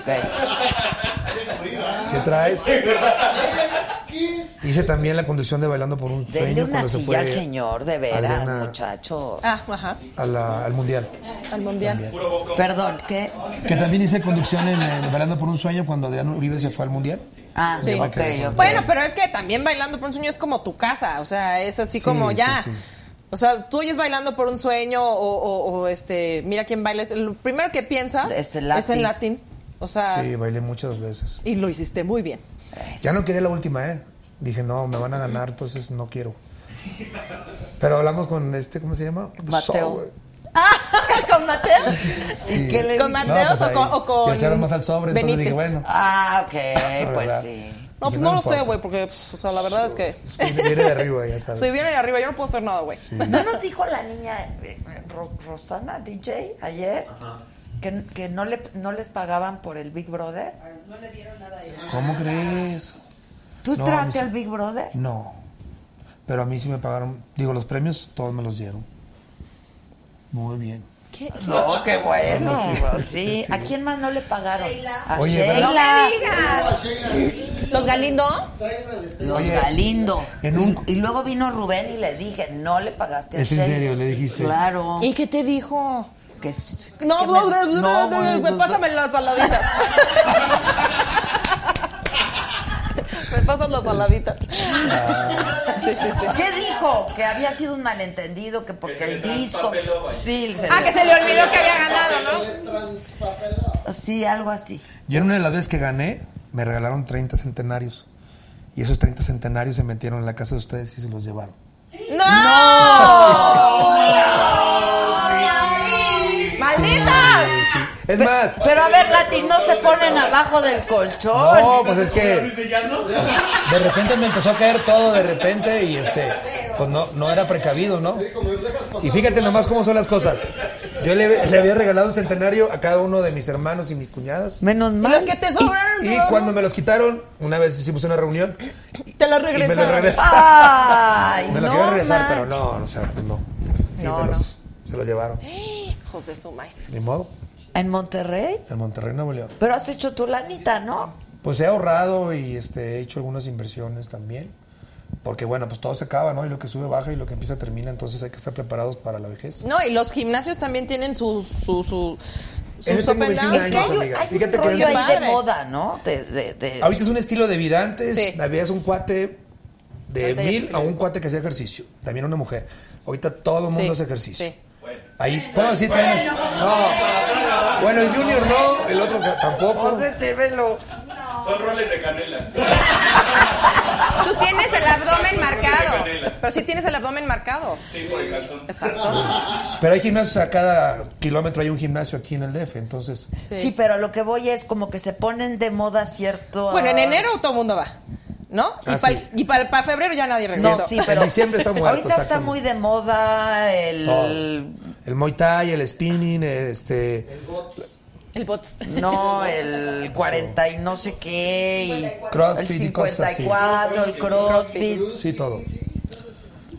¿Qué traes? Hice también la conducción de Bailando por un Denle Sueño una cuando se fue al señor, de veras, Adriana muchachos. Ah, ajá. a la- al Mundial. Al mundial. Perdón, ¿qué? Que también hice conducción en, en Bailando por un Sueño cuando Adrián Uribe se fue al Mundial. Ah, Sí. ok, ok. Bueno, pero es que también bailando por un sueño es como tu casa, o sea, es así Sí, como sí, ya. sí. O sea, tú oyes bailando por un sueño o, o- o, este, mira quién baila. es- Lo primero que piensas Es el es en latín. latín. O sea, Sí, bailé muchas veces. y lo hiciste muy bien. Ya no quería la última, ¿eh? Dije, no, me van a ganar, entonces no quiero. Pero hablamos con este, ¿cómo se llama? Mateo. Sobre. ¿Con Mateo? Sí. ¿Qué le ¿Con dijo? Mateos pues o, con, o con Le echaron más al sobre, entonces Benítez? dije, bueno. Ah, ok, pues ¿verdad? sí. No, pues no, no lo sé, importa. güey, porque, pues, o sea, la verdad es que... Es que viene de arriba, ya sabes. Si viene de arriba, yo no puedo hacer nada, güey. ¿No nos dijo la niña eh, Ro- Rosana DJ ayer que, que no, le, no les pagaban por el Big Brother? ¿Cómo crees? ¿Tú No, entraste al Big Brother? No. Pero a mí sí me pagaron. Digo, los premios todos me los dieron. Muy bien. ¿Qué? No, qué bueno. Sí. Sí. ¿A quién más no le pagaron? A Oye, Sheila. ¿Los Galindo? Los Oye, Galindo. en un- y, y luego vino Rubén y le dije, no le pagaste a ¿Es en Sheila. serio? ¿Le dijiste? Claro. ¿Y qué te dijo? Que, No, que no, me- no, no, no, no, no, me no, pásame las saladitas. me pasas las saladitas. Sí, sí, sí. ¿Qué dijo? Que había sido un malentendido, que porque Que se el disco... Sí, se Ah, le- que se le olvidó que había ganado, ¿no? Sí, algo así. Yo en una de las veces que gané, me regalaron 30 centenarios. Y esos 30 centenarios se metieron en la casa de ustedes y se los llevaron. ¡Malditas! Es más, Pero a ver, Lati, no se ponen abajo del colchón. no, pues es que de repente me empezó a caer todo de repente y este, pues no, no era precavido, ¿no? Y fíjate nomás cómo son las cosas. Yo le, le había regalado un centenario a cada uno de mis hermanos y mis cuñadas. Menos Y mal. los que te sobraron, Y cuando me los quitaron, una vez hicimos una reunión te las y me los regresaron. regresaron. Ay, Me lo no regresar, pero no, o sea, pues no. Sí, No, me no. los- se los llevaron. Hijos de su maíz. Ni modo. ¿En Monterrey? En Monterrey, Nuevo León. Pero has hecho tu lanita, ¿no? Pues he ahorrado y este, he hecho algunas inversiones también. Porque bueno, pues todo se acaba, ¿no? Y lo que sube baja y lo que empieza termina, entonces hay que estar preparados para la vejez. No, y los gimnasios también tienen su, su, su, sus Ese tengo up and 21 downs. años, Es que hay, un- hay Fíjate rollo ahí de moda, ¿no? De, de, de- Ahorita es un estilo de vida. Antes Sí. había un cuate de mil a un cuate que hacía ejercicio. También una mujer. Ahorita todo el mundo Sí, hace ejercicio. sí. Ahí puedo decir que es. No. Bueno, el Junior no, el otro tampoco. Pues este, velo. Son roles de canela. Tú tienes el abdomen marcado. Pero sí tienes el abdomen marcado. Sí, por el calzón. Exacto. Pero hay gimnasios a cada kilómetro, hay un gimnasio aquí en el DF, entonces. Sí. pero a lo que voy es como que se ponen de moda cierto. Bueno, en enero todo el mundo va. ¿No? Y Ah, para sí. para febrero ya nadie regresa. No, sí, pero. En diciembre está muerto, Ahorita está muy de moda el. Todo. El Muay Thai, el spinning, este. El bots. No, el 40 y no sé qué. Y Crossfit el y cosas así. 54, el crossfit, Sí, todo.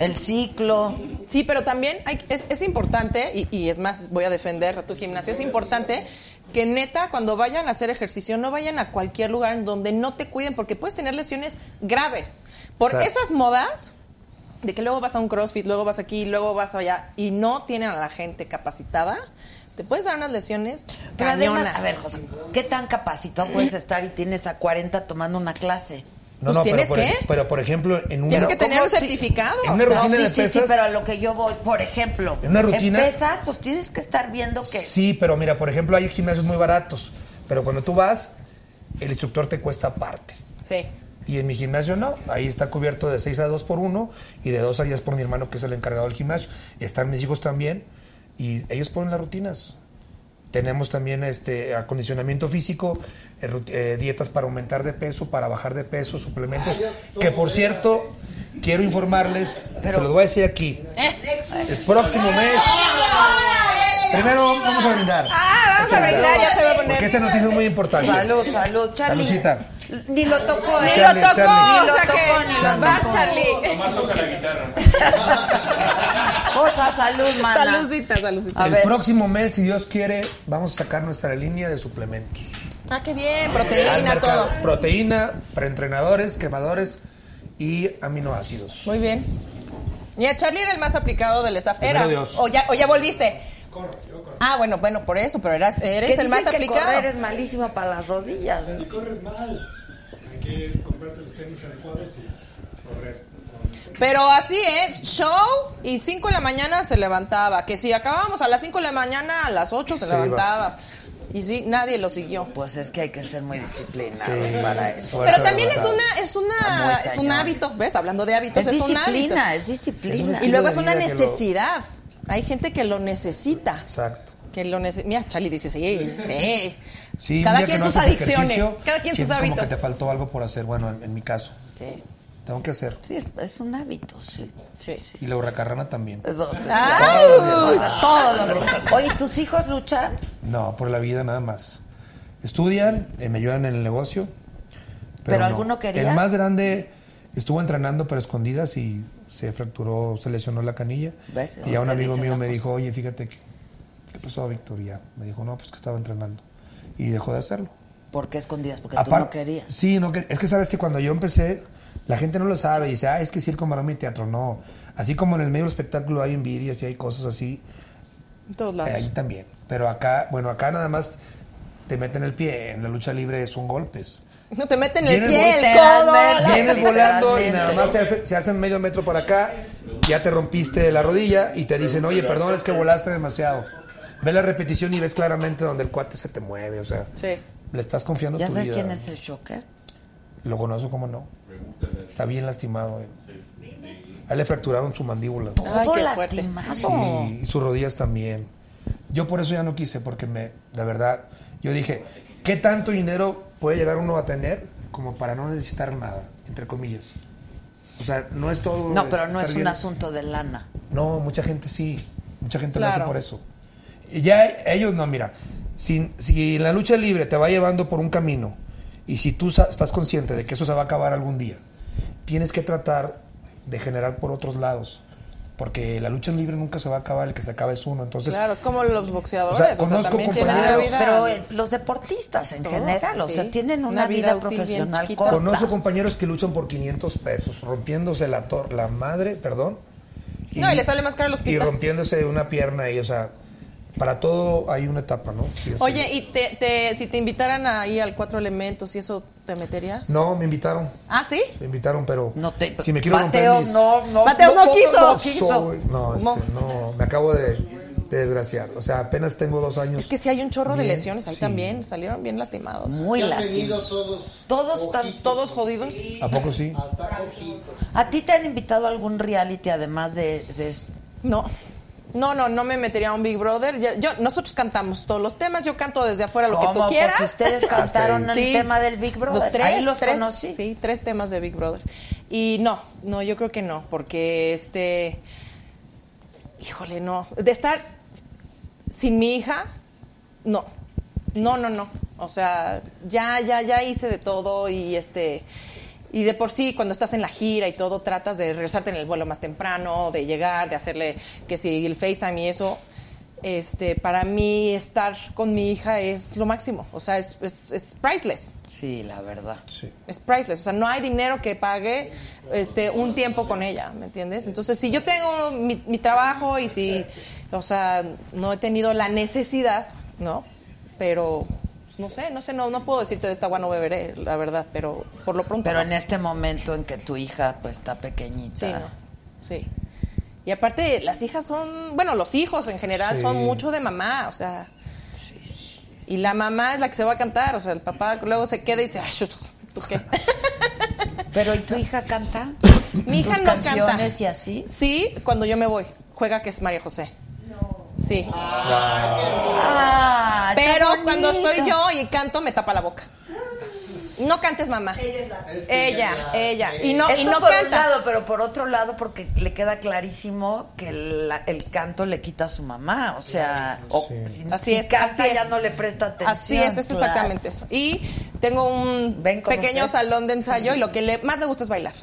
el ciclo. Sí, pero también hay- es, es importante, y, y es más, voy a defender a tu gimnasio, es importante que neta, cuando vayan a hacer ejercicio, no vayan a cualquier lugar en donde no te cuiden, porque puedes tener lesiones graves. Por esas modas, de que luego vas a un CrossFit, luego vas aquí, luego vas allá, y no tienen a la gente capacitada, te puedes dar unas lesiones Pero además, a ver, José, ¿qué tan capacitado puedes estar y tienes a 40 tomando una clase? No, Pues no, tienes pero, por, que- pero por ejemplo, en una. Tienes que tener un certificado. En una rutina sí, de sí, sí, pesas- pero a lo que yo voy, por ejemplo, En una rutina- pesas, pues tienes que estar viendo que Sí, pero mira, por ejemplo, hay gimnasios muy baratos, pero cuando tú vas, el instructor te cuesta aparte. Sí. Y en mi gimnasio no, ahí está cubierto de 6 a 2 por 1 y de 2 a 10 por mi hermano que es el encargado del gimnasio. Están mis hijos también y ellos ponen las rutinas. Tenemos también este acondicionamiento físico, eh, eh, dietas para aumentar de peso, para bajar de peso, suplementos. Que por cierto, quiero informarles, se los voy a decir aquí. El próximo mes. Primero vamos a brindar. Ah, vamos a brindar, ya se va a poner. Porque esta noticia es muy importante. Salud, salud, Charlie. Saludcita. Ni lo tocó, Ni ¿eh? Charlie, lo tocó, Charlie. Ni lo tocó, ni lo vas, tocó. Charlie. Nomás toca la guitarra. Cosa, salud, mana. Saludcita, saludcita. A el ver. próximo mes, si Dios quiere, vamos a sacar nuestra línea de suplementos. Ah, qué bien, proteína, todo. Proteína, preentrenadores, quemadores y aminoácidos. Muy bien. Y a Charlie era el más aplicado del staff. Era. Dios. O ya, o ya volviste. Ah, bueno, bueno, por eso, pero eras, eres el más que aplicado. correr es malísimo para las rodillas. Si corres mal, hay que comprarse los tenis adecuados y correr. Pero así, ¿eh? Show y 5 de la mañana se levantaba. Que si acabábamos a las 5 de la mañana, a las 8 se levantaba. Y sí, nadie lo siguió. Pues es que hay que ser muy disciplinados Sí. para eso. Pero también es una, es una, es un hábito, ¿ves? Hablando de hábitos, Es es, un hábito. disciplina, es disciplina. Y luego es una lo- necesidad. Hay gente que lo necesita. Exacto. Que lo nece- Mira, Charlie dice, sí, sí. Cada quien no sus adicciones. Cada quien sus sientes como hábitos. que te faltó algo por hacer. Bueno, en, en mi caso, Sí, tengo que hacer. Sí, es, es un hábito, sí. sí. Y la hurracarrana también. Es dos. ¡Ay! Todos los días. Oye, ¿tus hijos luchan? No, por la vida nada más. Estudian, eh, me ayudan en el negocio. ¿Pero no. alguno quería? El más grande estuvo entrenando pero escondidas y se fracturó, se lesionó la canilla. ¿Ves? Y ya un amigo mío me dijo, oye, fíjate que, ¿qué pasó, Victoria? Me dijo, no, pues que estaba entrenando. Y dejó de hacerlo. ¿Por qué escondidas? Porque tú no querías. Sí, no, es que sabes que cuando yo empecé, la gente no lo sabe y dice, ah, es que circo, maroma y teatro. No. Así como en el medio del espectáculo hay envidias y hay cosas así, En todos eh, lados. ahí también. Pero acá, bueno, acá nada más te meten el pie. En la lucha libre son golpes. No te meten el Vienes pie, el codo. Vienes volando y nada más se, hace- se hacen medio metro para acá, ya te rompiste la rodilla y te dicen, oye, perdón, es que volaste demasiado. Ves la repetición y ves claramente donde el cuate se te mueve, o sea, Sí. le estás confiando ¿Ya tu sabes vida. quién es el shocker? Lo conozco, ¿cómo no? Está bien lastimado. eh. A él le fracturaron su mandíbula. Ay, Todo lastimado. Sí, y sus rodillas también. Yo por eso ya no quise, porque me, de verdad, yo dije, ¿qué tanto dinero puede llegar uno a tener como para no necesitar nada, entre comillas? O sea, no es todo. No, pero no es un bien. asunto de lana. No, mucha gente sí. Mucha gente lo Claro. hace por eso. Y ya ellos no, mira, si, si la lucha libre te va llevando por un camino y si tú sa- estás consciente de que eso se va a acabar algún día, tienes que tratar de generar por otros lados. porque la lucha libre nunca se va a acabar, el que se acaba es uno. Entonces, claro, es como los boxeadores. O O sea, conozco también tienen una compañeros- vida. Pero eh, los deportistas en Todo, general, o sí. sea, tienen una, Una vida, profesional corta. conozco compañeros que luchan por 500 pesos, rompiéndose la, tor- la madre, perdón. No, y le sale más caro al Y rompiéndose una pierna y, o sea, para todo hay una etapa, ¿no? Sí, sí. Oye, y te, te- si te invitaran ahí al Cuatro Elementos y eso, ¿te meterías? No, me invitaron. ¿Ah, sí? Me invitaron, pero No te- si me quiero Mateo, romper mis... no, no. Mateo no quiso. no No, quiso. soy- no, este, No. no, me acabo de, de desgraciar. O sea, apenas tengo dos años. Es que sí hay un chorro de lesiones ahí sí. también, salieron bien lastimados. Muy lastimados. todos. Todos están... Todos jodidos. ¿A poco sí? Hasta ojitos. ¿A ti te han invitado a algún reality además de, de eso? No. No, no, no me metería a un Big Brother. Yo, nosotros cantamos todos los temas, yo canto desde afuera lo que tú ¿Cómo? quieras. Pues ustedes cantaron el Sí. tema del Big Brother. Los tres, Ahí los tres, conocí. Sí, tres temas de Big Brother. Y no, no, yo creo que no, porque este, híjole, no, de estar sin mi hija, no, no, no, no. O sea, ya, ya, ya hice de todo y este, y de por sí cuando estás en la gira y todo tratas de regresarte en el vuelo más temprano, de llegar, de hacerle que si el FaceTime y eso. Este, para mí estar con mi hija es lo máximo, o sea, es, es, es priceless. Sí, la verdad. Sí. Es priceless, o sea, no hay dinero que pague este, un tiempo con ella, ¿me entiendes? Entonces, si yo tengo mi, mi trabajo y si, o sea, no he tenido la necesidad, ¿no? Pero, pues, no sé, no sé, no, no puedo decirte de esta agua no beberé, la verdad, pero por lo pronto. Pero no. en este momento en que tu hija pues está pequeñita. Sí, no. Sí. Y aparte, las hijas son, bueno, los hijos en general Sí. son mucho de mamá, o sea. Y la mamá es la que se va a cantar, o sea, el papá luego se queda y dice, ay, ¿tú qué? Pero ¿y tu hija canta? Mi hija ¿Tus no canciones canta. y así? Sí, cuando yo me voy. Juega que es María José. Sí. Ah, Pero bonito. cuando estoy yo y canto, me tapa la boca. No cantes, mamá. Ella, ella. Y no, y Eso no por un lado, pero por otro lado, porque le queda clarísimo que la- el canto le quita a su mamá. O sea, o si, Así si es, canta así ya es. no le presta atención. Así es, es claro. exactamente eso. Y tengo un Ven, ¿cómo pequeño sé? salón de ensayo y lo que le, más le gusta es bailar.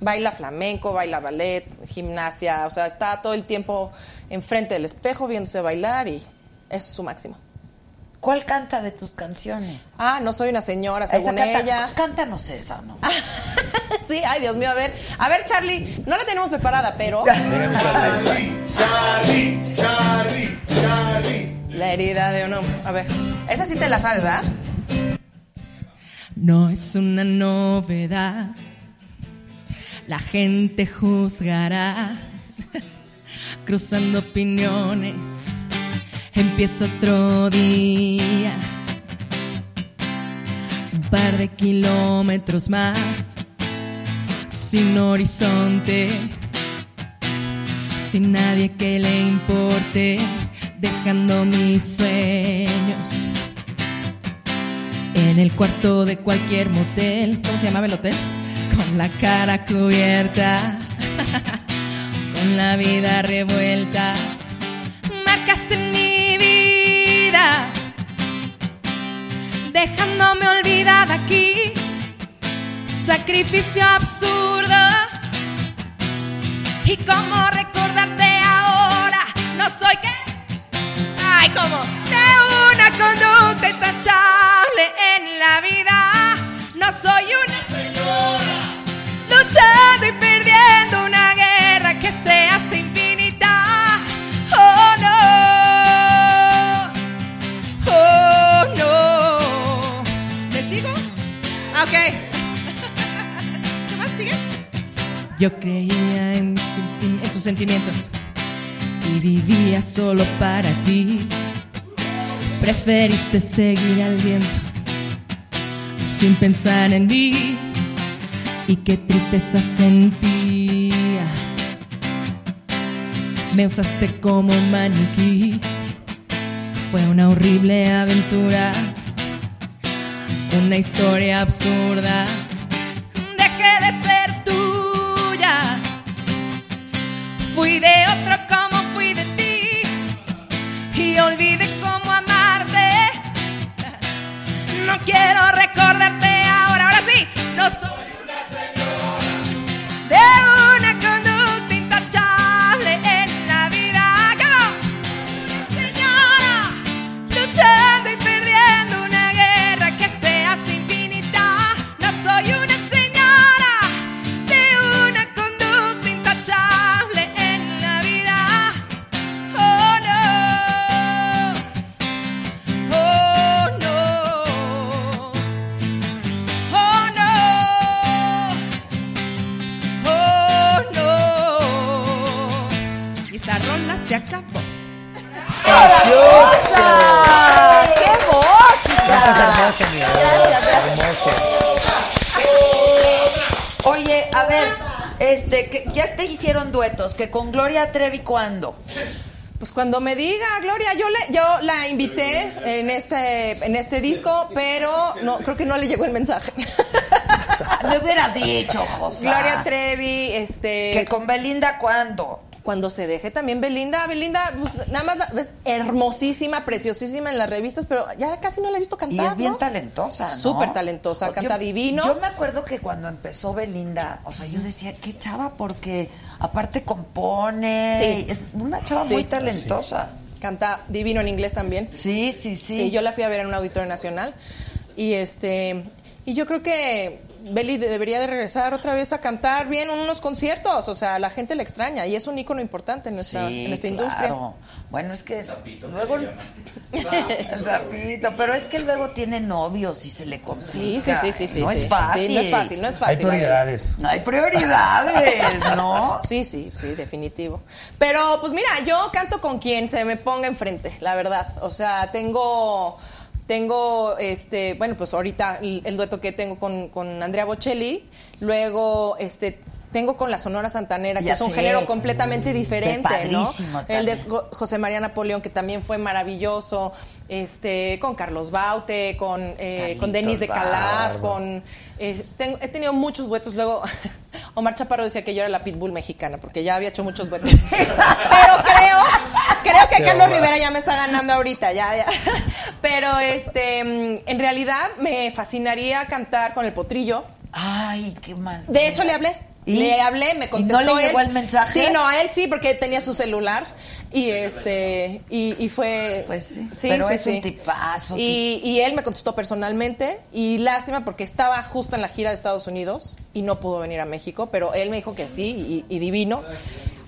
Baila flamenco, baila ballet, gimnasia, o sea, está todo el tiempo enfrente del espejo viéndose bailar y eso es su máximo. ¿Cuál canta de tus canciones? Ah, no soy una señora, según canta- ella. Cántanos esa, ¿no? Sí, ay, Dios mío, a ver. A ver, Charlie, no la tenemos preparada, pero. Charlie, Charlie, Charlie. La herida de uno. A ver. Esa sí te la sabes, ¿verdad? No es una novedad. La gente juzgará. Cruzando opiniones. Empieza otro día. Un par de kilómetros más. Sin horizonte. Sin nadie que le importe. Dejando mis sueños. En el cuarto de cualquier motel. ¿Cómo se llamaba el hotel? Con la cara cubierta. con la vida revuelta. Marcaste mi vida. Dejándome olvidada aquí. Sacrificio absurdo. ¿Y cómo recordarte ahora? No soy que. Ay, como de una conducta intachable en la vida. No soy una señora luchando y perdiendo una se infinita. Oh no, oh no. ¿Te sigo? Ah, Ok. ¿Qué más sigue? Yo creía en, en tus sentimientos y vivía solo para ti. Preferiste seguir al viento sin pensar en mí y qué tristeza sentía. Me usaste como maniquí, fue una horrible aventura, una historia absurda. Dejé de ser tuya, fui de otro como fui de ti. Y olvidé cómo amarte. No quiero recordarte ahora, ahora sí, no soy acabó. ¡Preciosa! ¡Qué voz! Estás hermosa, mi amor. Hermosa. Oye, a ver, este, que ya te hicieron duetos, que con Gloria Trevi, ¿cuándo? Pues cuando me diga, Gloria, yo le, yo la invité en este, en este disco, pero no, creo que no le llegó el mensaje. Me hubieras dicho, José. Gloria Trevi, este. Que con Belinda, ¿cuándo? Cuando se deje también Belinda, Belinda, pues, nada más la- es hermosísima, preciosísima en las revistas, pero ya casi no la he visto cantar. Y es bien ¿no? talentosa, ¿no? Súper talentosa, canta Yo- divino. Yo me acuerdo que cuando empezó Belinda, o sea, yo decía, qué chava, porque aparte compone, Sí. es una chava Sí. muy talentosa. Canta divino en inglés también. Sí, sí, sí. Sí, yo la fui a ver en un auditorio nacional. Y este y yo creo que Beli de- debería de regresar otra vez a cantar bien en unos conciertos. O sea, la gente la extraña y es un ícono importante en nuestra, Sí, en nuestra claro. industria. Bueno, es que luego el sapito, pero es que luego tiene novios y se le complica. Sí, sí, sí, sí, sí, No sí, es fácil. sí, no es fácil, no es fácil. Hay prioridades. No hay prioridades, ¿no? Sí, sí, sí, definitivo. Pero pues mira, yo canto con quien se me ponga enfrente, la verdad. O sea, tengo tengo este, bueno, pues ahorita el, el dueto que tengo con, con Andrea Bocelli, luego este tengo con la Sonora Santanera, que es un sé. género completamente Qué diferente, ¿no? padrísimo El de también. Jo- José María Napoleón, que también fue maravilloso, este, con Carlos Baute, con, eh, con Denise de Calaf, con eh, tengo- he tenido muchos duetos. Luego, Omar Chaparro decía que yo era la pitbull mexicana, porque ya había hecho muchos duetos. Pero creo, creo que Carlos. Rivera ya me está ganando ahorita, ya, ya. Pero este, mm, en realidad me fascinaría cantar con el potrillo. Ay, qué mal. De hecho, le hablé. ¿Y? Le hablé, me ¿Y contestó. no le llegó él. el mensaje? Sí, no, a él sí, porque tenía su celular. Y este, y, y fue. Pues sí, pero es un tipazo, Y, y él me contestó personalmente. Y lástima porque estaba justo en la gira de Estados Unidos y no pudo venir a México, pero él me dijo que sí, y, y divino.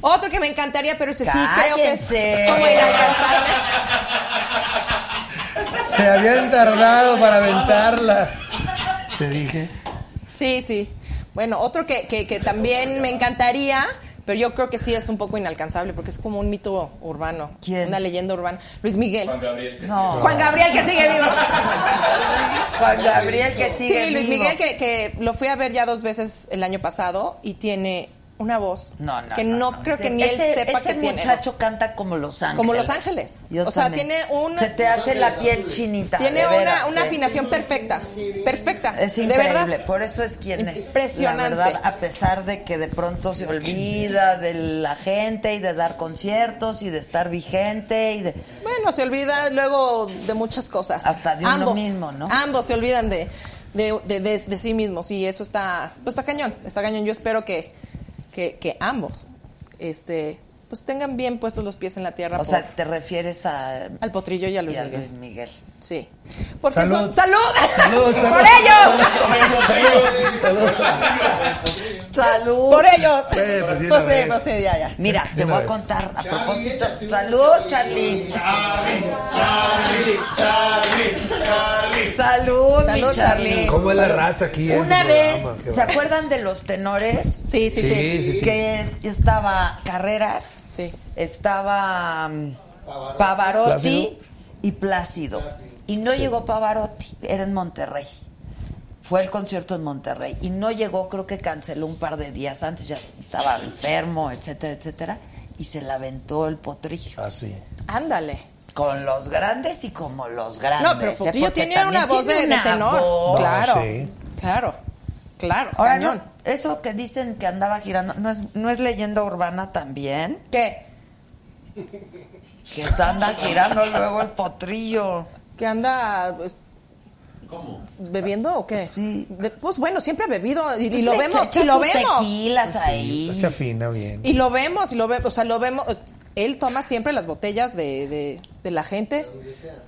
Otro que me encantaría, pero ese sí creo que es Cállense. como inalcanzable. Se habían tardado para aventarla. Te dije. Sí, sí. Bueno, otro que, que, que también me encantaría, pero yo creo que sí es un poco inalcanzable porque es como un mito urbano. ¿Quién? Una leyenda urbana. Luis Miguel. Juan Gabriel. que No. Juan Gabriel que sigue vivo. Juan Gabriel que sigue Sí, Luis vivo. Miguel que, que lo fui a ver ya dos veces el año pasado y tiene una voz No, no, que no, no, no. creo Ese- que ni él ese- sepa ese que tiene. muchacho voz. canta como Los Ángeles. Como Los Ángeles. Yo o sea, también. tiene una Se te hace la piel chinita. tiene de una, veras, una ¿eh? afinación perfecta. Perfecta. Es de increíble, verdad. por eso es quien es. Impresionante. La verdad, a pesar de que de pronto se olvida de la gente y de dar conciertos y de estar vigente y de... Bueno, se olvida luego de muchas cosas. Hasta de uno ambos, mismo, ¿no? Ambos se olvidan de, de, de- de- de sí mismos y eso está, pues está cañón, está cañón. Yo espero que, que, que ambos este, pues tengan bien puestos los pies en la tierra O por- sea, te refieres a... al potrillo y a Luis y a Miguel. Luis Miguel. Sí. Porque Salud. son... ¡Salud! Salud, salud. ¡Por ellos! Salud. ¡Salud! ¡Por ellos! Eh, pues Pues vez. pues sí, ya, ya. Mira, te voy a contar a propósito. ¡Salud, Charlie! ¡Salud, mi Salud, Charlie. ¿Cómo es la raza aquí? Una vez, ¿se acuerdan de los tenores? Sí, sí, sí. Sí, sí, sí. Que es- estaba Carreras, Sí. estaba mm, Pavarotti Plácido. y Plácido. Y no llegó Pavarotti, era en Monterrey. Fue el concierto en Monterrey. Y no llegó, creo que canceló un par de días antes, ya estaba enfermo, etcétera, etcétera. Y se la aventó el potrillo. Así. Ándale. Con los grandes y como los grandes. No, pero. Potrillo tiene una voz de, tiene de una tenor. voz. Claro. sí. Claro. Claro. Ahora, cañón. no, eso que dicen que andaba girando, ¿no es, ¿no es leyenda urbana también? ¿Qué? Que está anda girando luego el potrillo. ¿Que anda pues, ¿Cómo? bebiendo o qué? Sí. De- pues bueno, siempre ha bebido y, y Pues lo vemos, y lo vemos. tequilas ahí. Se afina bien. Y lo vemos, y lo vemos, o sea, lo vemos. Él toma siempre las botellas de, de, de la gente,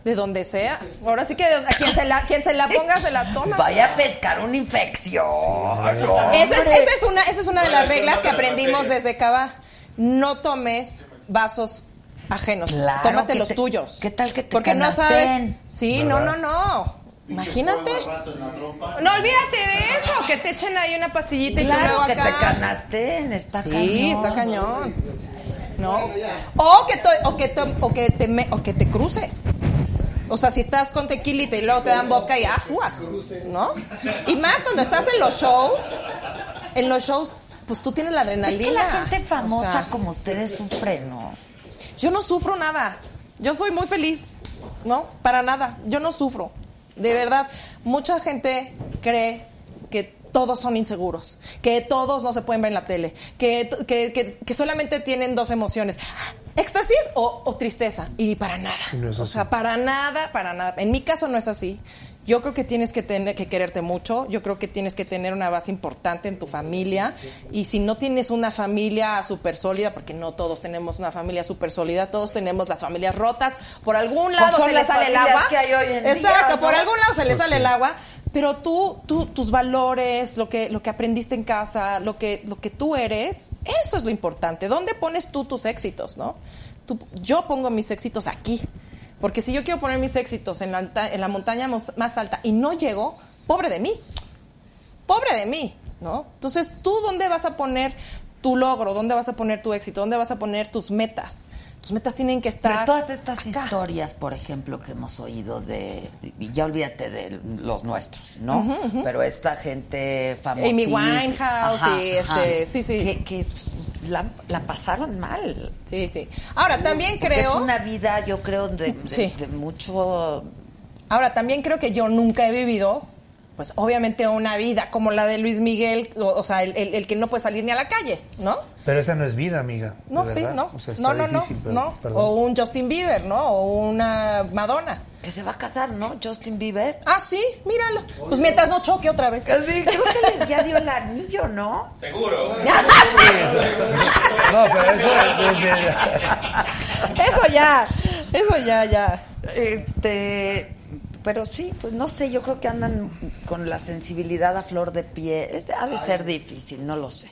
de donde sea. Ahora sí que a quien se la, quien se la ponga se la toma. Vaya a pescar una infección. no, Eso es, es una, esa es una de las reglas que aprendimos desde Cava. No tomes vasos ajenos. Claro, Tómate ¿qué los te- tuyos. qué tal que te Porque no sabes. Sí, no, no, no. Imagínate. No, olvídate de eso, que te echen ahí una pastillita y tú luego que te canasten, está Sí, cañón. está cañón. ¿No? O que, to- o que, to- o que, te, me- o que te cruces. O sea, si estás con tequilita y luego te dan vodka y agua, ¿no? Y más cuando estás en los shows, en los shows, pues tú tienes la Es adrenalina. que la gente famosa O sea, como ustedes sufre, ¿no? yo no sufro nada. Yo soy muy feliz, ¿no? Para nada. Yo no sufro. De verdad, mucha gente cree que todos son inseguros, que todos no se pueden ver en la tele, que, que, que- que solamente tienen dos emociones, éxtasis o, o tristeza. Y para nada. No o sea, para nada, para nada. En mi caso no es así. Yo creo que tienes que tener que quererte mucho. Yo creo que tienes que tener una base importante en tu familia. Y si no tienes una familia súper sólida, porque no todos tenemos una familia súper sólida, todos tenemos las familias rotas. Por algún lado se le sale el agua. que hay hoy en día, Exacto, ¿no? por algún lado se le Pues sale sí. el agua. Pero tú, tú, tus valores, lo que, lo que aprendiste en casa, lo que, lo que tú eres, eso es lo importante. ¿Dónde pones tú tus éxitos, no? Tú- yo pongo mis éxitos aquí. Porque si yo quiero poner mis éxitos en la, en la montaña más alta y no llego, pobre de mí. Pobre de mí, ¿no? Entonces, ¿tú dónde vas a poner tu logro? ¿Dónde vas a poner tu éxito? ¿Dónde vas a poner tus metas? Tus metas tienen que estar. Pero todas estas acá. historias, por ejemplo, que hemos oído de, y ya olvídate de los nuestros, ¿no? Pero esta gente famosa. Amy Winehouse y este, sí, sí. Que, que la, la pasaron mal. Sí, sí. Ahora, también creo. Es una vida, yo creo, de, de- Sí. de mucho. Ahora, también creo que yo nunca he vivido, pues obviamente una vida como la de Luis Miguel, o, o sea, el, el- el que no puede salir ni a la calle, ¿no? Pero esa no es vida, amiga. No, sí, no. O sea, está no, no, difícil, no, pero- no. perdón. O un Justin Bieber, ¿no? O una Madonna. Que se va a casar, ¿no? Justin Bieber. Ah, sí, míralo. Pues mientras no choque otra vez. Sí, creo que les ya dio el anillo, ¿no? Seguro. No, pero eso desde- Eso ya, eso ya, ya. Este, pero sí, pues no sé, yo creo que andan con la sensibilidad a flor de pie. Es- ha de ser difícil, no lo sé.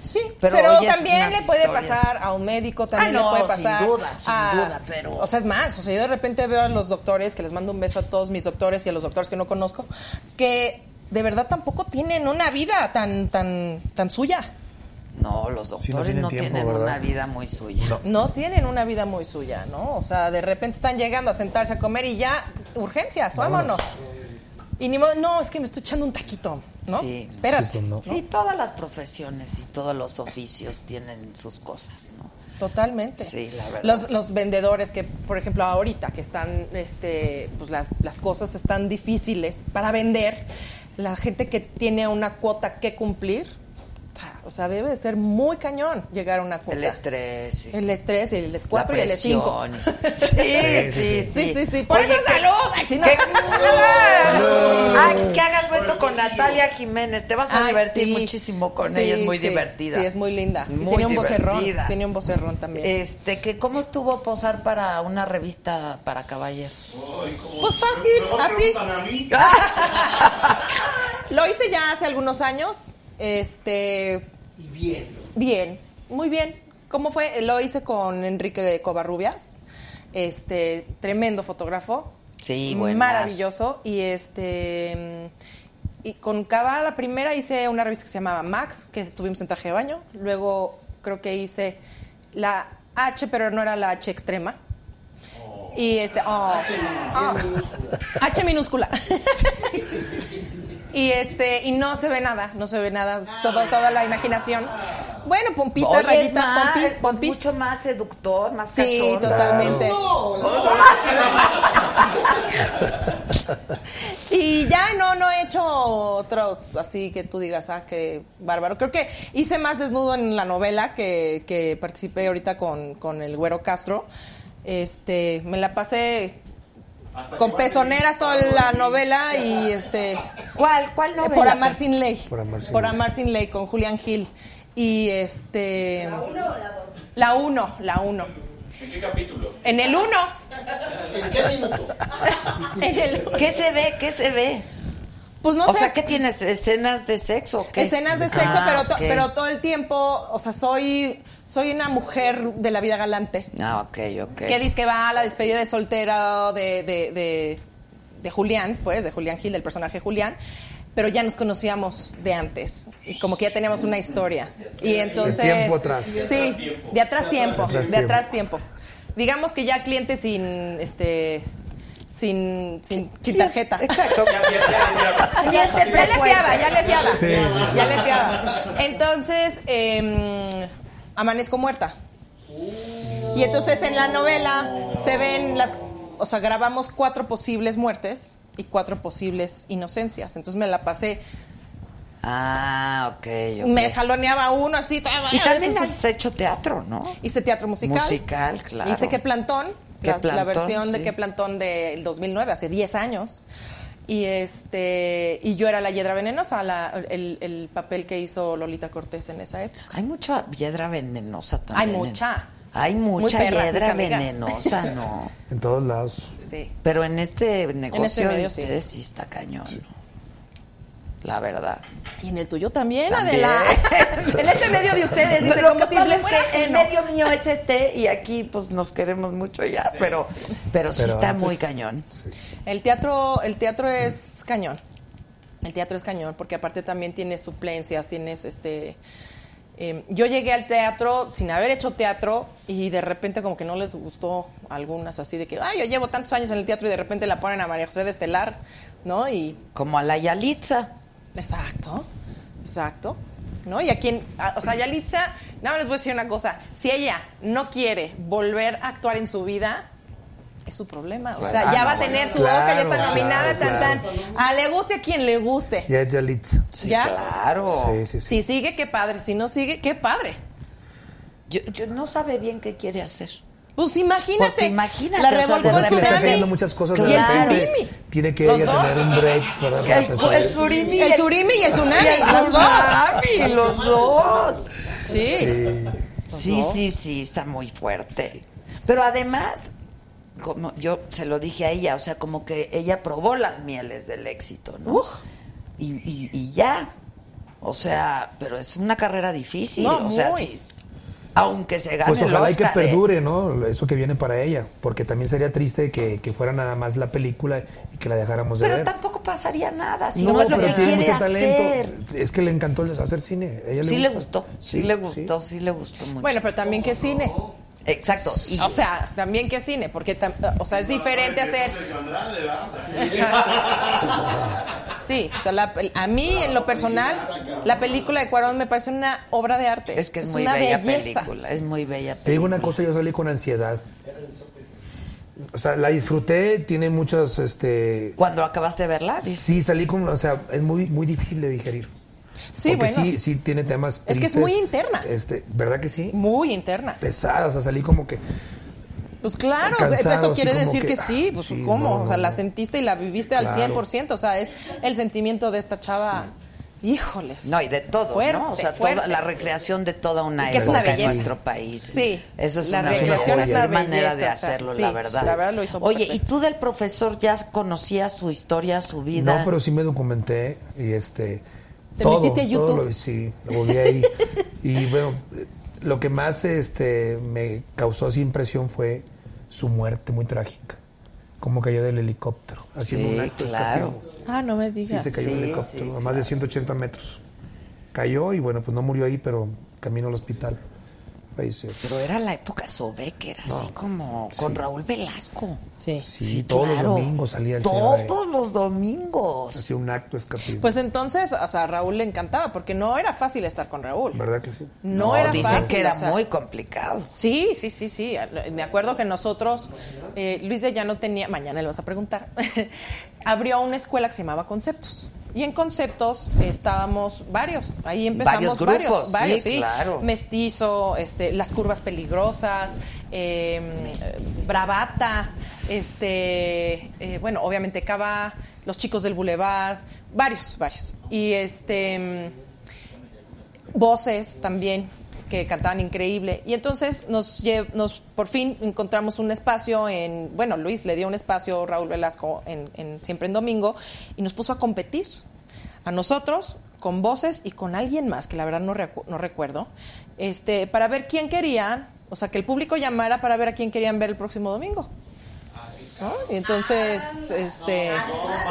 Sí, Pero pero, también le puede historias. pasar a un médico, también Ah, no, le puede sin pasar. duda, sin a- duda, pero- O sea, es más, o sea, yo de repente veo a los doctores, que les mando un beso a todos mis doctores y a los doctores que no conozco, que de verdad tampoco tienen una vida tan, tan, tan suya. No, los Sí, no doctores tienen no tiempo, tienen una vida muy suya. No. No tienen una vida muy suya, ¿no? O sea, de repente están llegando a sentarse a comer y ya, urgencias, vámonos. Y ni modo, no, es que me estoy echando un taquito, ¿no? Sí. Espérate. Sí, pues no. Sí, todas las profesiones y todos los oficios tienen sus cosas, ¿no? Totalmente. Sí, la verdad. Los, los vendedores que, por ejemplo, ahorita que están, este, pues las, las cosas están difíciles para vender, la gente que tiene una cuota que cumplir, o sea, debe de ser muy cañón llegar a una cuota. El estrés. sí. El estrés, el La S4 y el S5. presión. Sí, sí, sí. Sí, sí, sí. Por Oye, eso que- salud. Ay, si no- que- Ay, que hagas dueto con Natalia Jiménez. Te vas a Ay, divertir sí. muchísimo con Sí, ella. Es muy sí. divertida. Sí, es muy linda. Y Muy tiene un vocerrón. Tiene un vocerrón también. Este, que cómo estuvo posar para una revista para caballeros. Pues fácil, ¿No me así. Lo hice ya hace algunos años. Este. Y bien. Bien, muy bien. ¿Cómo fue? Lo hice con Enrique Covarrubias. Este, tremendo fotógrafo. Sí. Maravilloso. Y este. Y con Cava, la primera hice una revista que se llamaba Max, que estuvimos en traje de baño. Luego creo que hice la H, pero no era la H extrema. Y este. oh, oh, H minúscula. y este. Y no se ve nada, no se ve nada. Todo, toda la imaginación. Bueno, pompita, Oye, es rayita, más, pompi, es pompi. mucho más seductor, más Sí, cachondo. totalmente. Y ya no, no he hecho otros así que tú digas, ah, qué bárbaro. Creo que hice más desnudo en la novela que, que participé ahorita con, con el Güero Castro. Este, me la pasé con pezoneras toda la novela y este ¿Cuál, cuál novela? por amar sin ley. Por amar sin Por ley. amar sin ley con Julián Gil. Y este la uno, la uno. ¿En qué capítulo? En el uno. ¿En qué minuto? En el ¿Qué se ve? ¿Qué se ve? Pues no o sé. sea, ¿qué tienes? ¿Escenas de sexo? o qué? escenas de sexo, Ah, pero, pero todo el tiempo, o sea, soy, soy una mujer de la vida galante. Ah, ok, ok. Que dice que va a la despedida de soltera de, de, de, de Julián, pues, de Julián Gil, del personaje Julián. pero ya nos conocíamos de antes, y como que ya teníamos una historia. Y entonces... tiempo atrás. Sí, de atrás tiempo, De atrás de atrás tiempo. Digamos que ya cliente sin, este, sin, sin, sin tarjeta. Exacto. ya, Cliente ya le frecuente. fiaba, ya le fiaba. Sí, sí, sí. Ya le fiaba. Entonces, em, amanezco muerta. Y entonces en la novela se ven las, o sea, grabamos cuatro posibles muertes y cuatro posibles inocencias. Entonces me la pasé, Ah, ok. ok. me jaloneaba uno así. Y también has hecho teatro, ¿no? Hice teatro musical. Musical, claro. Hice Que Plantón, Qué la Plantón, versión de sí. Que Plantón del 2009, hace 10 años. Y este y yo era la Hiedra Venenosa, la- el, el papel que hizo Lolita Cortés en esa época. Hay mucha hiedra venenosa Hay también. ¿eh? mucha. Hay mucha perras, mis hiedra venenosa, ¿no? En todos lados. Sí. Pero en este negocio este medio, de sí. ustedes sí está cañón, ¿no? La verdad. Y en el tuyo también, También. Adela. en este medio de ustedes, dice, Lo como que si es que el medio mío es este y aquí pues nos queremos mucho ya, pero, pero sí Pero está antes- muy cañón. El teatro, el teatro es cañón. El teatro es cañón, porque aparte también tienes suplencias, tienes este. eh, yo llegué al teatro sin haber hecho teatro y de repente como que no les gustó algunas así de que, ay, yo llevo tantos años en el teatro y de repente la ponen a María José de Estelar, ¿no? Y Como a la Yalitza. Exacto, exacto. ¿No? Y a quien, a- o sea, Yalitza, nada más les voy a decir una cosa, si ella no quiere volver a actuar en su vida, es su problema. O sea, Ah, ya no, va a bueno. tener su Claro, Oscar, ya está claro, nominada, tan, claro. tan. A le guste a quien le guste. Ya es Yalitza. ¿Ya? Claro. Sí, sí, sí. Si sigue, qué padre. Si no sigue, qué padre. Yo, yo no sabe bien qué quiere hacer. Pues imagínate. Imagínate, La o sea, de revolcó el cayendo muchas cosas de Y el. Tiene que ella tener un break. Para El, el surimi. El surimi y el tsunami, Y el los dos. los dos. Sí. Sí. Sí, dos. sí, sí, está muy fuerte. Pero además, como yo se lo dije a ella, o sea, como que ella probó las mieles del éxito, ¿no? Y, y- y ya. O sea, pero es una carrera difícil. No, o sea, muy. Aunque se gane Pues el ojalá y que ¿eh? perdure, ¿no? Eso que viene para ella. Porque también sería triste que, que fuera nada más la película y que la dejáramos de Pero ver. tampoco pasaría nada, si no, no, es lo pero que tiene quiere mucho hacer. talento. Es que le encantó hacer cine. A ella Sí le gustó, sí, le gustó, sí. le gustó mucho. Bueno, pero también que cine. Exacto. Y, O sea, también que cine, porque tam- o sea, es diferente hacer. Sí, o sea, la pel- a mí en lo personal, la película de Cuarón me parece una obra de arte. es que es, muy una bella belleza. película, es muy bella Te digo película. una cosa, yo salí con ansiedad. O sea, la disfruté, tiene muchas, este... Cuando acabaste de verla, Sí, salí con, o sea, es muy, muy difícil de digerir. Sí, Porque bueno. sí, sí tiene temas Es que es muy interna. Este, ¿verdad que sí? Muy interna. Pesada, o sea, salí como que... Pues claro, Cansado, eso quiere decir que, que, sí, pues sí, ¿cómo? no, o sea, no, la sentiste y la viviste al Claro. 100%, o sea, es el sentimiento de esta chava, híjoles. No, y de todo, Fuerte, ¿no? O sea, fuerte. toda la recreación de toda una Que es una época en belleza. nuestro país. Sí, Eso es la una, recreación una es una manera de belleza, o sea, hacerlo, sí, la verdad. la verdad lo hizo Oye, ¿y tú del profesor ya conocías su historia, su vida? No, pero sí me documenté y este... ¿Te todo, metiste a todo YouTube? lo- sí, lo volví ahí. y bueno, lo que más este, me causó así impresión fue su muerte muy trágica. Como cayó del helicóptero, haciendo Sí, un acto claro. Ah, no me Sí, digas. se cayó Sí, del helicóptero, sí, a más de 180 metros. Cayó y bueno, pues no murió ahí, pero camino al hospital. Falleció. Pero era la época Sobecker, así como con Raúl Velasco. Sí. Sí, todos los domingos salía el. Todos los domingos. Hacía un acto de escapismo. Pues entonces, o sea, a Raúl le encantaba, porque no era fácil estar con Raúl. ¿Verdad que sí? No, era dicen fácil. que era o sea, muy complicado. Sí, sí, sí, sí. Me acuerdo que nosotros, eh, Luis de Llano tenía, mañana le vas a preguntar, abrió una escuela que se llamaba Conceptos. Y en Conceptos estábamos varios. Ahí empezamos Varios varios, grupos, varios, sí, sí. claro. Mestizo, este, las curvas peligrosas, eh, bravata, este, eh, bueno, obviamente Cava, los chicos del Boulevard, varios, varios. Y este voces también que cantaban increíble. Y entonces nos, nos por fin encontramos un espacio en bueno Luis le dio un espacio Raúl Velasco en, en siempre en domingo y nos puso a competir a nosotros con voces y con alguien más que la verdad no, no recuerdo este para ver quién querían o sea que el público llamara para ver a quién querían ver el próximo domingo ¿no? y entonces este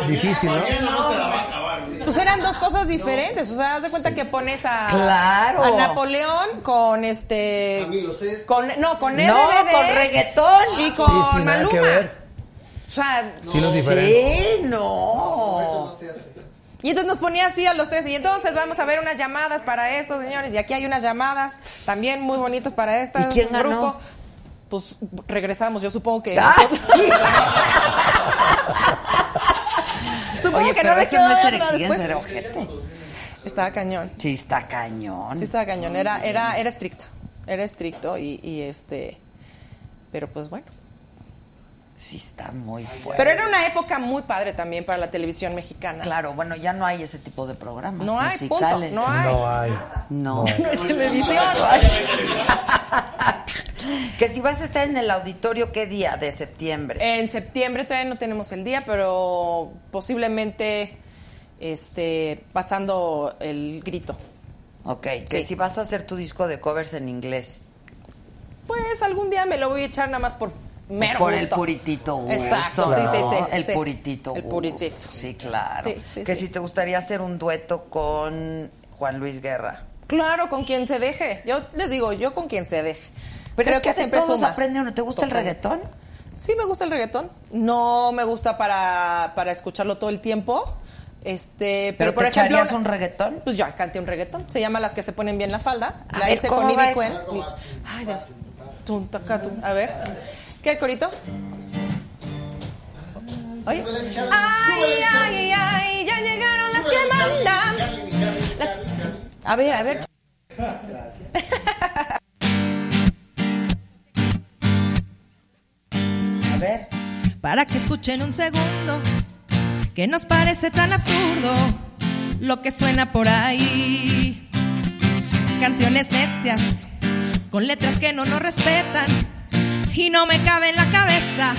Difícil, ¿no? no se la va a acabar. Pues eran dos cosas diferentes. O sea, haz de cuenta que pones a, Claro. a Napoleón con este. Con, no, con No, RBD con reggaetón. Y con Sí, sí, Maluma. que ver. O sea, Estilos diferentes. Sí, no. Y entonces nos ponía así a los tres. Y entonces vamos a ver unas llamadas para estos señores. Y aquí hay unas llamadas también muy bonitas para este ¿Y quién ganó? Pues regresamos, yo supongo que. Ah. supongo Oye, que pero no me eso quedó no es de ser exigencia, era ojete. Estaba cañón. Sí, está cañón. Sí, estaba cañón. Era, era, era estricto. Era estricto y, y este. Pero pues bueno. Sí, está muy fuerte. Pero era una época muy padre también para la televisión mexicana. Claro, bueno, ya no hay ese tipo de programas No hay, punto, no hay. No hay. No. No hay. No hay televisión. Que si vas a estar en el auditorio, ¿qué día de septiembre? En septiembre todavía no tenemos el día, pero posiblemente este pasando el grito. ok, que sí. si vas a hacer tu disco de covers en inglés. Pues algún día me lo voy a echar nada más por mero por el puritito gusto. Exacto, sí, sí, sí. El sí. puritito El gusto. puritito. Sí, claro. Sí, que si te gustaría hacer un dueto con Juan Luis Guerra. Claro, con quien se deje. Yo les digo, yo con quien se deje. Pero Creo es que, que siempre todos suma. aprenden uno. ¿Te gusta el Total. reggaetón? Sí, me gusta el reggaetón. No me gusta para, para escucharlo todo el tiempo. Este, pero, ¿Pero por te ejemplo, echarías un reggaetón? Pues ya canté un reggaetón. Se llama Las que se ponen bien la falda. A la ver, hice ¿cómo con Ivy? Cuen. Ay, ya. A ver. ¿Qué, corito? Oye. Ay, ay, ay, ya llegaron las que mandan. A ver, a ver. A ver. para que escuchen un segundo que nos parece tan absurdo lo que suena por ahí. Canciones necias con letras que no nos respetan y no me cabe en la cabeza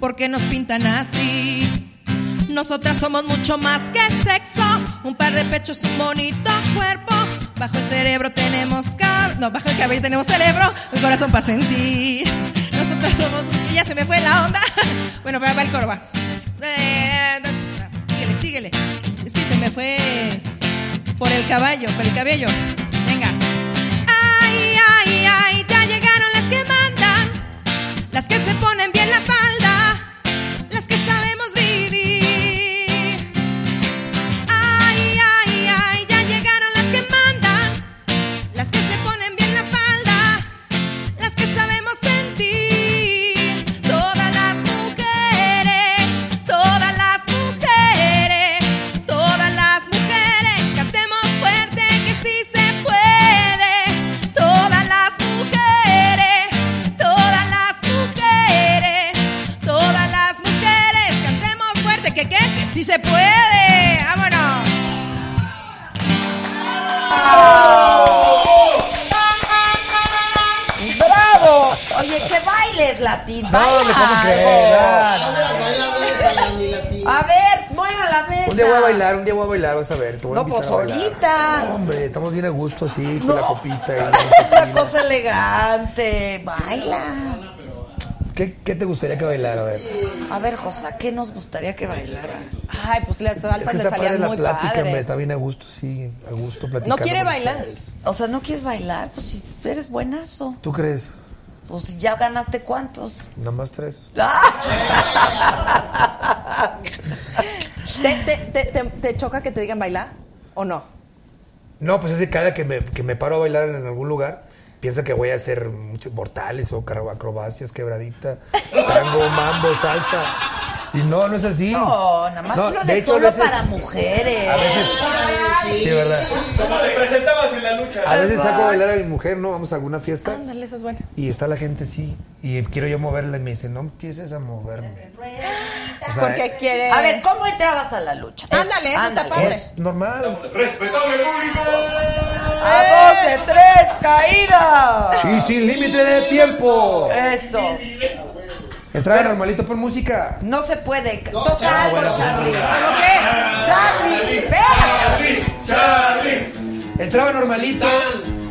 porque nos pintan así. Nosotras somos mucho más que sexo, un par de pechos, un bonito cuerpo. Bajo el cerebro tenemos cabello, no, bajo el cabello tenemos cerebro, un corazón para sentir. Nosotras somos, y ya se me fue la onda. Bueno, va el coro, va. Eh, síguele, síguele. Es que se me fue por el caballo, por el cabello. Venga. Ay, ay, ay, ya llegaron las que mandan, las que se ponen bien la falda, Latín. No. No, A ver, mueva la mesa. Un día voy a bailar, un día voy a bailar, vas a ver. te voy a No, pues a ahorita. No, hombre, estamos bien a gusto así, con No. la copita. y- Una cosa elegante. Baila. ¿Qué, ¿Qué te gustaría que bailara? A ver. A ver, Josa, ¿qué nos gustaría que bailara? Ay, pues las Es salsas que le salían la muy plática, hombre, padre. está bien a gusto, sí, a gusto ¿No platicando. quiere bailar? ustedes. O sea, ¿no quieres bailar? Pues si eres buenazo. ¿Tú crees? Pues ya ganaste cuántos. Nada más tres. ¿Te, te, te, te, te choca que te digan bailar o no? No, pues es que cada que me, que me paro a bailar en algún lugar, piensa que voy a hacer muchos mortales o acrobacias, quebradita, tango, mambo, salsa. Y no, no es así. No, nada más lo de, hecho, solo veces- para mujeres. A veces, sí, verdad. Como te presentabas en la lucha. A veces saco a bailar a mi mujer, ¿no? Vamos a alguna fiesta Ándale, esa es buena. y está la gente así. Y quiero yo moverla y me dice, no empieces a moverme. O sea, Porque quiere. A ver, ¿cómo entrabas a la lucha? Ándale, eso está ándale. padre. Es normal. Respetable público. A 12, 3, caída. Y sin límite de tiempo. Eso. Entraba normalito por música. No se puede. Toca algo, Charlie. ¿Cómo qué? Charlie, ven. Charlie. Entraba normalito,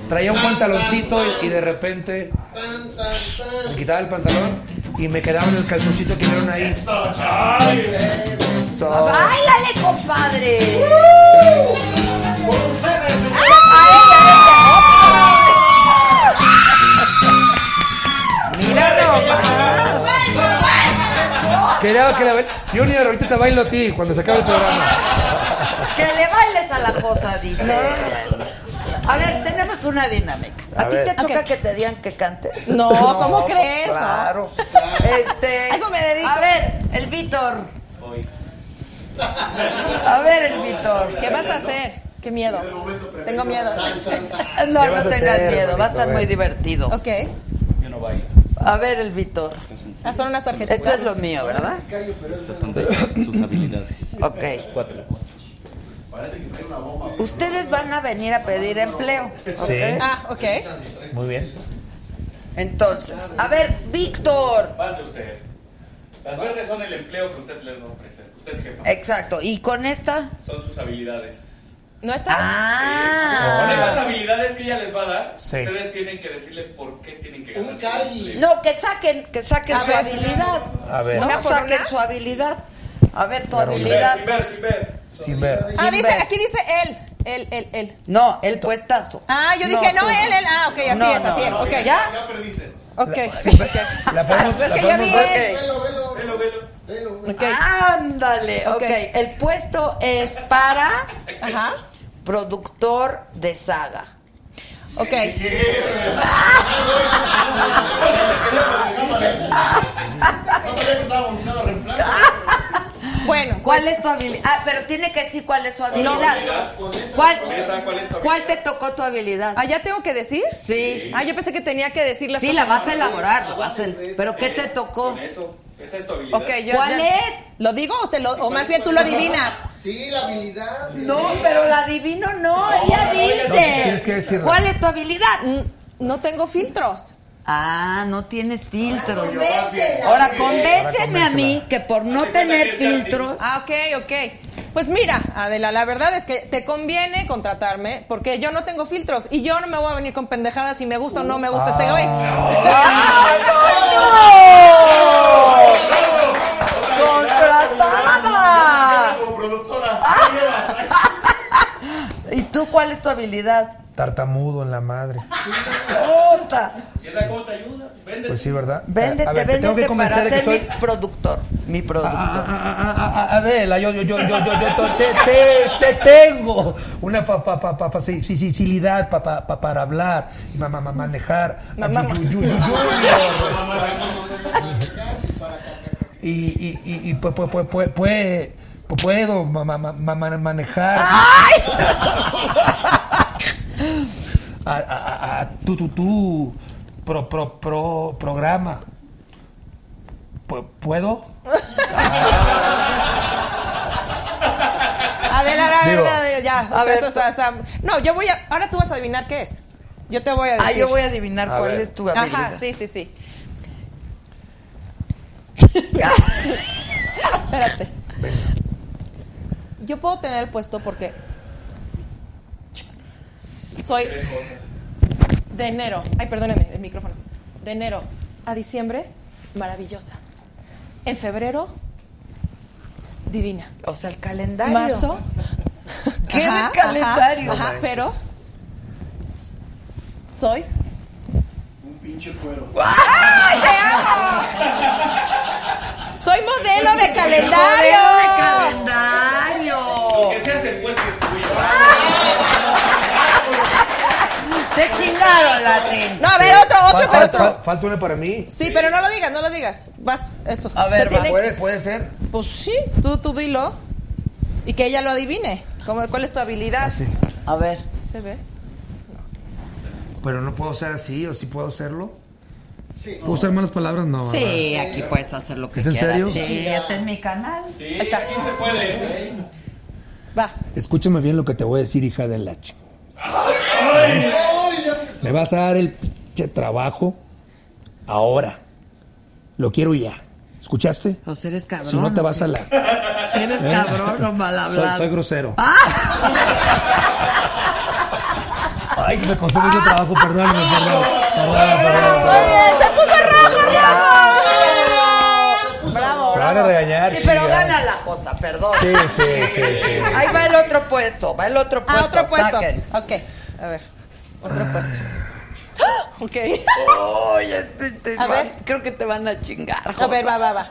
traía un pantaloncito y, y de repente me quitaba el pantalón y me quedaba en el calzoncito que vieron ahí. Eso. ¡Báilale, compadre! Mira Quería que la Junior, ahorita te bailo a ti cuando se acabe el programa. Que le bailes a la cosa, dice. A ver, tenemos una dinámica. ¿A, A ti te choca que te digan que cantes? No, ¿cómo crees? Claro. Este, eso me dedico. A ver, el Víctor. A ver, el Víctor. ¿Qué vas a hacer? Qué miedo. Tengo miedo. No, ¿Qué no tengas miedo, va a estar muy divertido. Ok. Yo no bailo. A ver, el Víctor. Ah, son unas tarjetas. Esto es lo mío, ¿verdad? Estas son de sus habilidades. Ok. Cuatro. Ustedes van a venir a pedir empleo. Sí. Ah, ok. Muy bien. Entonces, a ver, Víctor. Falta usted. Las verdes son el empleo que usted le va a ofrecer. Usted jefa. Exacto. ¿Y con esta? Son sus habilidades. ¿No estás? Con Ah. esas habilidades que ella les va a dar, Sí. ustedes tienen que decirle por qué tienen que Un ganar. Cali. No, que saquen, que saquen A su ver. habilidad. A ver. No, ¿Una por saquen su habilidad. A ver, tu Claro. Sin habilidad. ver, sin ver, sin ver. Sin ver. Ah, dice, ver. aquí dice él. Él, él, él. No, el puestazo. Ah, yo dije, no, él, él. Ah, ok, así No, es, así no, es. no. Ok. ¿Ya? Ya perdiste. Ok. La podemos, Pues la que ya podemos vi ver. él. Velo, velo. Velo, velo. Velo. Ok. Ándale. ok, Ok. el puesto es para Ajá. productor de saga. Ok. Bueno, ¿Cuál pues, es tu habilidad? Ah, pero tiene que decir cuál es su habilidad. Con esa. ¿Cuál, ¿cuál es tu ¿Cuál te habilidad? tocó tu habilidad? ¿Ah, ya tengo que decir? Sí. Ah, yo pensé que tenía que decir las Sí, la vas a elaborar. lo vas a- ¿Pero qué te tocó? Con eso. Esa es tu habilidad. Ok, yo ¿Cuál ya- es? ¿Lo digo o, te lo, o más bien tú lo adivinas? Sí, la habilidad. No, pero la adivino no, ella No, dice. tienes que decirla. ¿Cuál es tu habilidad? Mm, No tengo filtros. Ah, no tienes filtros. convéncela. Ahora convénceme Ahora a mí que por no tener filtros. Ah, ok, ok. Pues mira, Adela, la verdad es que te conviene contratarme porque yo no tengo filtros y yo no me voy a venir con pendejadas si me gusta o no me gusta este güey. ¡Ah, no, no! ¡Contratada! Como productora. ¿Y tú cuál es tu habilidad? Tartamudo en la madre. Puta. ¿Y esa cómo te ayuda? Vende. Pues sí, ¿verdad? Véndete, A ver, te tengo que véndete para convencer de ser que soy... mi productor. Mi productor. Ah, ah, ah, Adela, yo, yo, yo, yo, yo, yo te, te- te tengo una fa, fa, fa, fa- facilidad pa- pa- pa- para hablar, ma- ma- ma- manejar. Y, y, y, y pu- pu- pu- pu- pue- pu- puedo ma- ma- ma- ma- manejar. A, a- a- a tu, tu, tu pro, pro, pro, programa. Pu- ¿Puedo? La Digo, verdad, ya. a ver, esto está- está- No, yo voy a. Ahora tú vas a adivinar qué es. Yo te voy a decir. Ah, yo voy a adivinar A cuál ver. es tu habilidad. Ajá, sí, sí, sí. Espérate. Yo puedo tener el puesto porque soy de enero. Ay, perdóneme, el micrófono. De enero a diciembre, maravillosa. En febrero, divina. O sea, el calendario. Marzo. ¿Qué Ajá, de calendario? Ajá, ajá, pero soy. Un pinche cuero. ¡Ay, te amo! Soy modelo de calendario. Modelo de calendario. Seas el puesto es tuyo. Te chingaron, Latín. No, a ver, otro, otro, Fal- pero fal- otro. fal- Falta una para mí. Sí, pero no lo digas, no lo digas. Vas, esto. A ver, Te va. tiene- ¿Puede, puede ser? Pues sí, tú, tú dilo. Y que ella lo adivine. ¿Cómo, ¿Cuál es tu habilidad? Así. A ver. ¿Sí se ve? Pero no puedo ser así, o sí puedo hacerlo. Sí. ¿Puedo usar malas palabras? No. Sí, aquí puedes hacer lo que ¿Es en quieras. serio? Sí, este es mi canal. Sí, aquí se puede. Va. Escúchame bien lo que te voy a decir, hija de la ch... Me vas a dar el pinche trabajo ahora. Lo quiero ya. ¿Escuchaste? Pues eres cabrón. Si no te vas a la... Eres ¿Eh? cabrón o mal Soy, hablado. soy grosero. Ay, que me costó mucho trabajo, perdóname, perdón. Perdón, perdón, Muy van a regañar. Sí, pero gana la Josa, perdón. Sí, sí, sí, sí. Ahí va el otro puesto, va el otro puesto. Ah, otro puesto. saquen. Ok, a ver. Otro puesto. Ok. Oye, te- te A van- ver. creo que te van a chingar. A ver, va, va, va.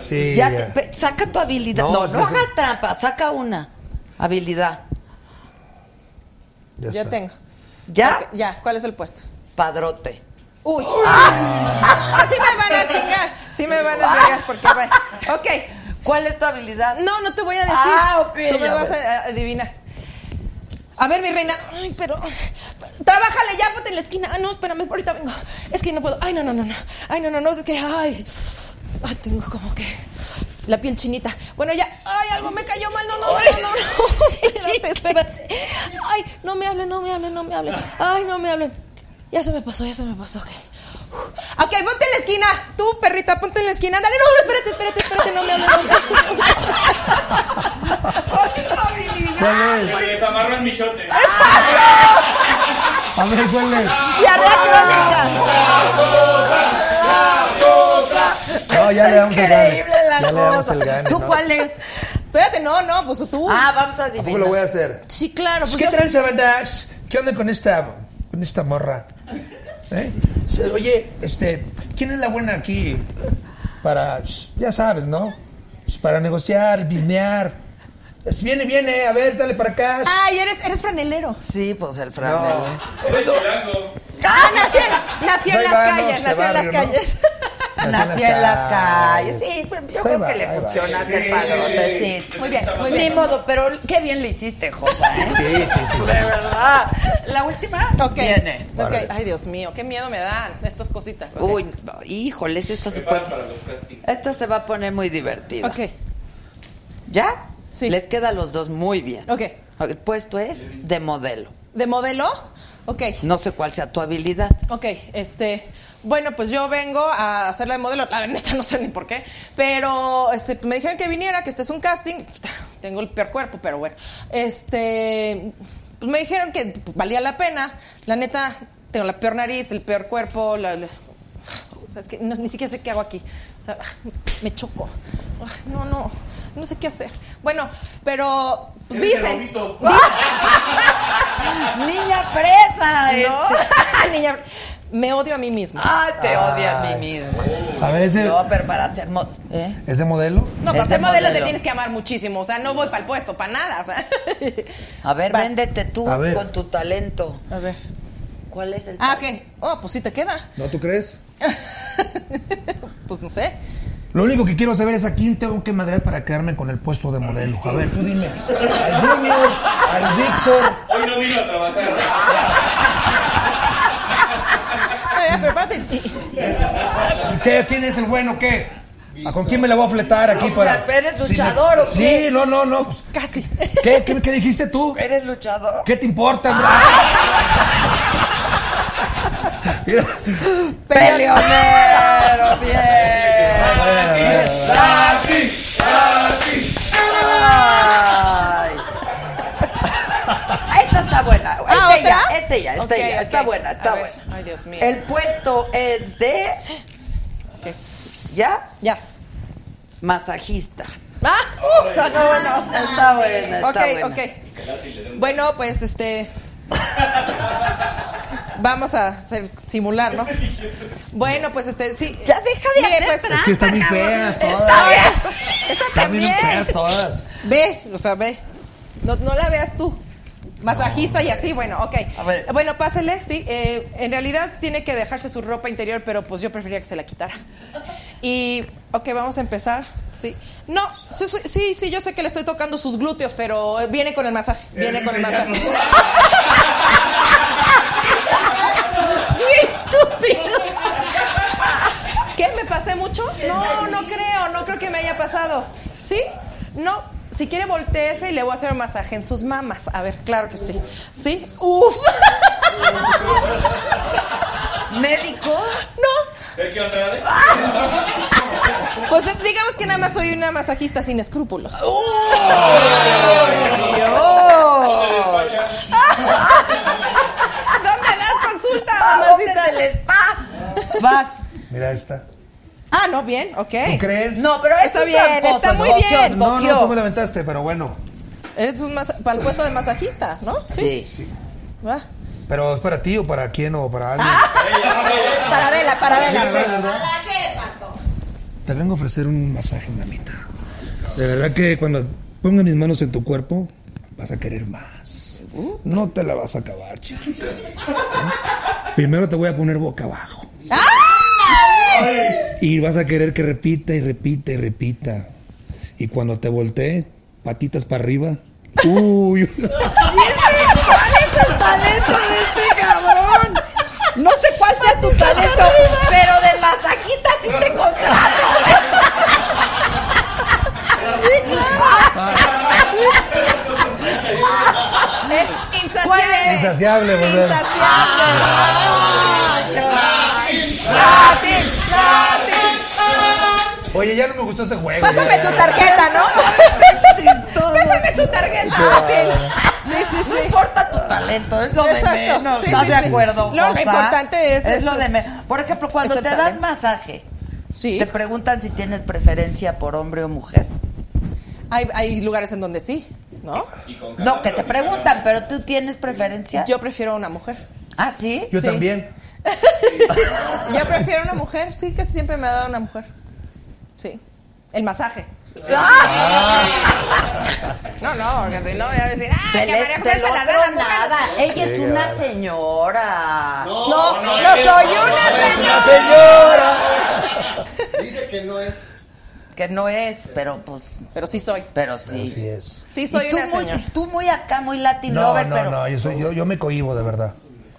Sí, Ya, ya. pe- saca tu habilidad. No, No, no, se- trampa, saca una habilidad. Ya Yo está. tengo. ¿Ya? Ya, ¿cuál es el puesto? Padrote. Uy. Así me van a chingar. Sí me van a chingar porque va. Ok. ¿Cuál es tu habilidad? No, no te voy a decir. Ah, ok, Tú me a vas a, a adivinar. A ver, mi reina. Ay, pero. Trabájale ya, ponte en la esquina. Ah, no, espérame, ahorita vengo. Es que no puedo. Ay, no, no, no, no. Ay, no, no, no, es que. Ay. Ay, tengo como que. La piel chinita. Bueno, ya. Ay, algo me cayó mal. No, no, no, no, no. no. Espérate, espérate. Ay, no me hablen, no me hablen, no me hablen. Ay, no me hablen. Ya se me pasó, ya se me pasó, ok. Ok, ponte en la esquina. Tú, perrita, ponte en la esquina. Dale, no, no, espérate, espérate, espérate, no me hables. ¿Cuál es? Se desamarró el michote. A ver, ¿cuál es? Diarrea crónica. No, ya le damos el Increíble gane. la Ya le damos cosa. el gane. ¿Tú ¿no? cuál es? Espérate, no, no, pues tú. Ah, vamos a ¿A poco adivinar. lo voy a hacer? Sí, claro. Pues ¿Qué yo- tranza, banda? ¿Qué onda con esta, con esta morra? ¿Eh? Oye, este, ¿quién es la buena aquí? Para, ya sabes, ¿no? Pues para negociar, bisnear. Viene, viene, a ver, dale para acá. Ay, eres, eres franelero. Sí, pues el No. franelo. Eres chilango. Ah, nació, en- nació en las no, calles, nació en las ¿no? calles. Nació en las calles. Sí, pero yo Pues creo va, que le funciona hacer padrote, sí. Muy bien, muy Ni bien. modo, pero qué bien le hiciste, Josa, ¿eh? Sí, sí, sí. De verdad. La última Ok. viene. Ok. Ay, Dios mío, qué miedo me dan estas cositas. Uy, híjoles, esta se Prepara puede... para los castings. Esta se va a poner muy divertida. Ok. ¿Ya? Sí. Les queda a los dos muy bien. Ok. El puesto es de modelo. ¿De modelo? Ok. No sé cuál sea tu habilidad. Ok, este. Bueno, pues yo vengo a hacerla de modelo. La neta no sé ni por qué. Pero este, me dijeron que viniera, que este es un casting. Tengo el peor cuerpo, pero bueno. Este. Pues me dijeron que valía la pena. La neta, tengo la peor nariz, el peor cuerpo. La, la- o sea, es que no- ni siquiera sé qué hago aquí. O sea, me choco. No, no. No sé qué hacer. Bueno, pero. Pues dicen. Niña presa. ¿No? este. Niña, me odio a mí misma. Ay, te odia a mí misma. A ver, ese, No, pero para ser mo- ¿eh? ¿ese modelo? No, para ser de modelo te modelo. tienes que amar muchísimo. O sea, no voy para el puesto, para nada. O sea. A ver, Vas. véndete tú A ver. con tu talento. A ver. ¿Cuál es el Ah, talento? ¿qué? Oh, pues sí te queda. ¿No tú crees? Pues no sé. Lo único que quiero saber es a quién tengo que madrear para quedarme con el puesto de modelo. A ver, tú dime. Al Junior, al Víctor. Hoy no vino a trabajar. ¿Qué? ¿Quién es el bueno? ¿Qué? ¿A con quién me la voy a fletar aquí O para.? sea, ¿eres Sí, luchador me- o qué? Sí, no, no, no. pues, Casi. ¿Qué, qué, qué dijiste tú? ¿Eres luchador? ¿Qué te importa? Mira. ¡Peleonero! ¡Bien! Ay. Este ya, este ya. Está ok. buena, está A ver. buena. Ay, Dios mío. El puesto es de... Ok. ¿Ya? Ya. Masajista. Ah, Uh, está bueno. Está buena, está ok, buena. ok. Bueno, pues este. Vamos a hacer, simular, ¿no? Bueno, pues este, sí. Ya deja de Mire, hacer pues, trampa, Es que están bien feas Está todas. bien. Esta Están bien feas todas. Ve, o sea, ve. No, no la veas tú. Masajista y así, bueno, ok. A ver. Bueno, pásele, sí. eh, en realidad tiene que dejarse su ropa interior, pero pues yo prefería que se la quitara. Y, ok, vamos a empezar, sí. No, sí, sí, yo sé que le estoy tocando sus glúteos, pero eh, viene con el masaje, viene con el masaje. ¡Qué estúpido! ¿Qué? ¿Me pasé mucho? No, no creo, no creo que me haya pasado. ¿Sí? No. Si quiere, volteese y le voy a hacer un masaje en sus mamas. A ver, claro que sí. ¿Sí? ¡Uf! ¿Médico? No. Sergio Andrade. Pues digamos que nada más soy una masajista sin escrúpulos. ¿Dónde das consulta, ¿A dónde mamacita? es el spa? Vas. Mira esta. Ah, no, bien, ok. ¿Tú crees? No, pero Está es bien, está muy bien. No, no, tú me la aventaste, pero bueno. Eres un para el puesto de masajista, ¿no? Sí. Ah, ¿Pero es para ti o para quién o para alguien? Para Vela, para Vela, sí. Te vengo a ofrecer un masaje, mamita. De verdad que cuando ponga mis manos en tu cuerpo, vas a querer más. No te la vas a acabar, chiquita. ¿Eh? Primero te voy a poner boca abajo. Y vas a querer que repita y repita y repita. Y cuando te voltee, patitas para arriba. Uy. ¿Cuál es el talento de este cabrón? No sé cuál sea tu talento, pero de masajista sí te contrato. Sí, Es insaciable. ¿Cuál es? Insaciable, volver. Insaciable. Oye, ya no me gustó ese juego. Pásame ya, tu tarjeta, ¿no? Pásame tu tarjeta. Sí, sí, sí. No importa tu talento, es lo de Exacto. menos. Sí, ¿Estás sí, de sí. acuerdo? Lo importante es- Es lo de menos. Por ejemplo, cuando te das masaje, te preguntan si tienes preferencia por hombre o mujer. Hay, hay lugares en donde sí, ¿no? No, que te preguntan, pero tú tienes preferencia. Yo prefiero una mujer. ¿Ah, sí? Yo Sí. también. Yo prefiero una mujer, sí, casi siempre me ha dado una mujer. Sí. El masaje. No, no, porque si no voy a decir, ah, Te que le- María José se la da la nada. Ella es Sí, una señora. No, no, soy una señora. señora. Dice que no es. Que no es, pero pues. Pero sí soy. Pero sí. Es. Sí, soy y tú una muy, señora. tú muy acá, muy Latin No, lover, no, pero. no, yo, soy, yo, yo me cohibo de verdad.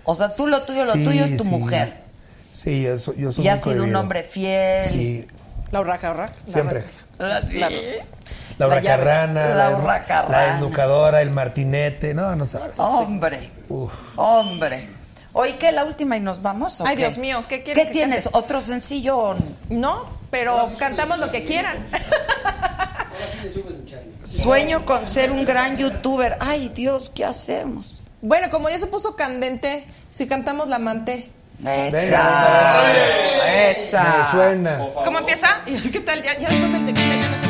O sea, tú lo tuyo, lo Sí, tuyo es tu sí. mujer. Sí, yo soy, yo soy Y has sido un hombre fiel. Sí, La urraca, urraca. la siempre. urraca. Ah, sí. La La La la, la educadora, el martinete, no, no sabes. Hombre. Uf. Hombre. Oye, ¿qué? ¿La última y nos vamos? o Ay, qué? Dios mío, ¿qué quieres ¿Qué que tienes? cante? ¿Otro sencillo? No, pero cantamos lo que quieran. Sueño con ser un gran youtuber. Ay, Dios, ¿qué hacemos? Bueno, como ya se puso candente, si cantamos la amante. Esa. Esa. Me suena. ¿Cómo empieza? ¿Qué tal? Ya, ya después el tequila ya no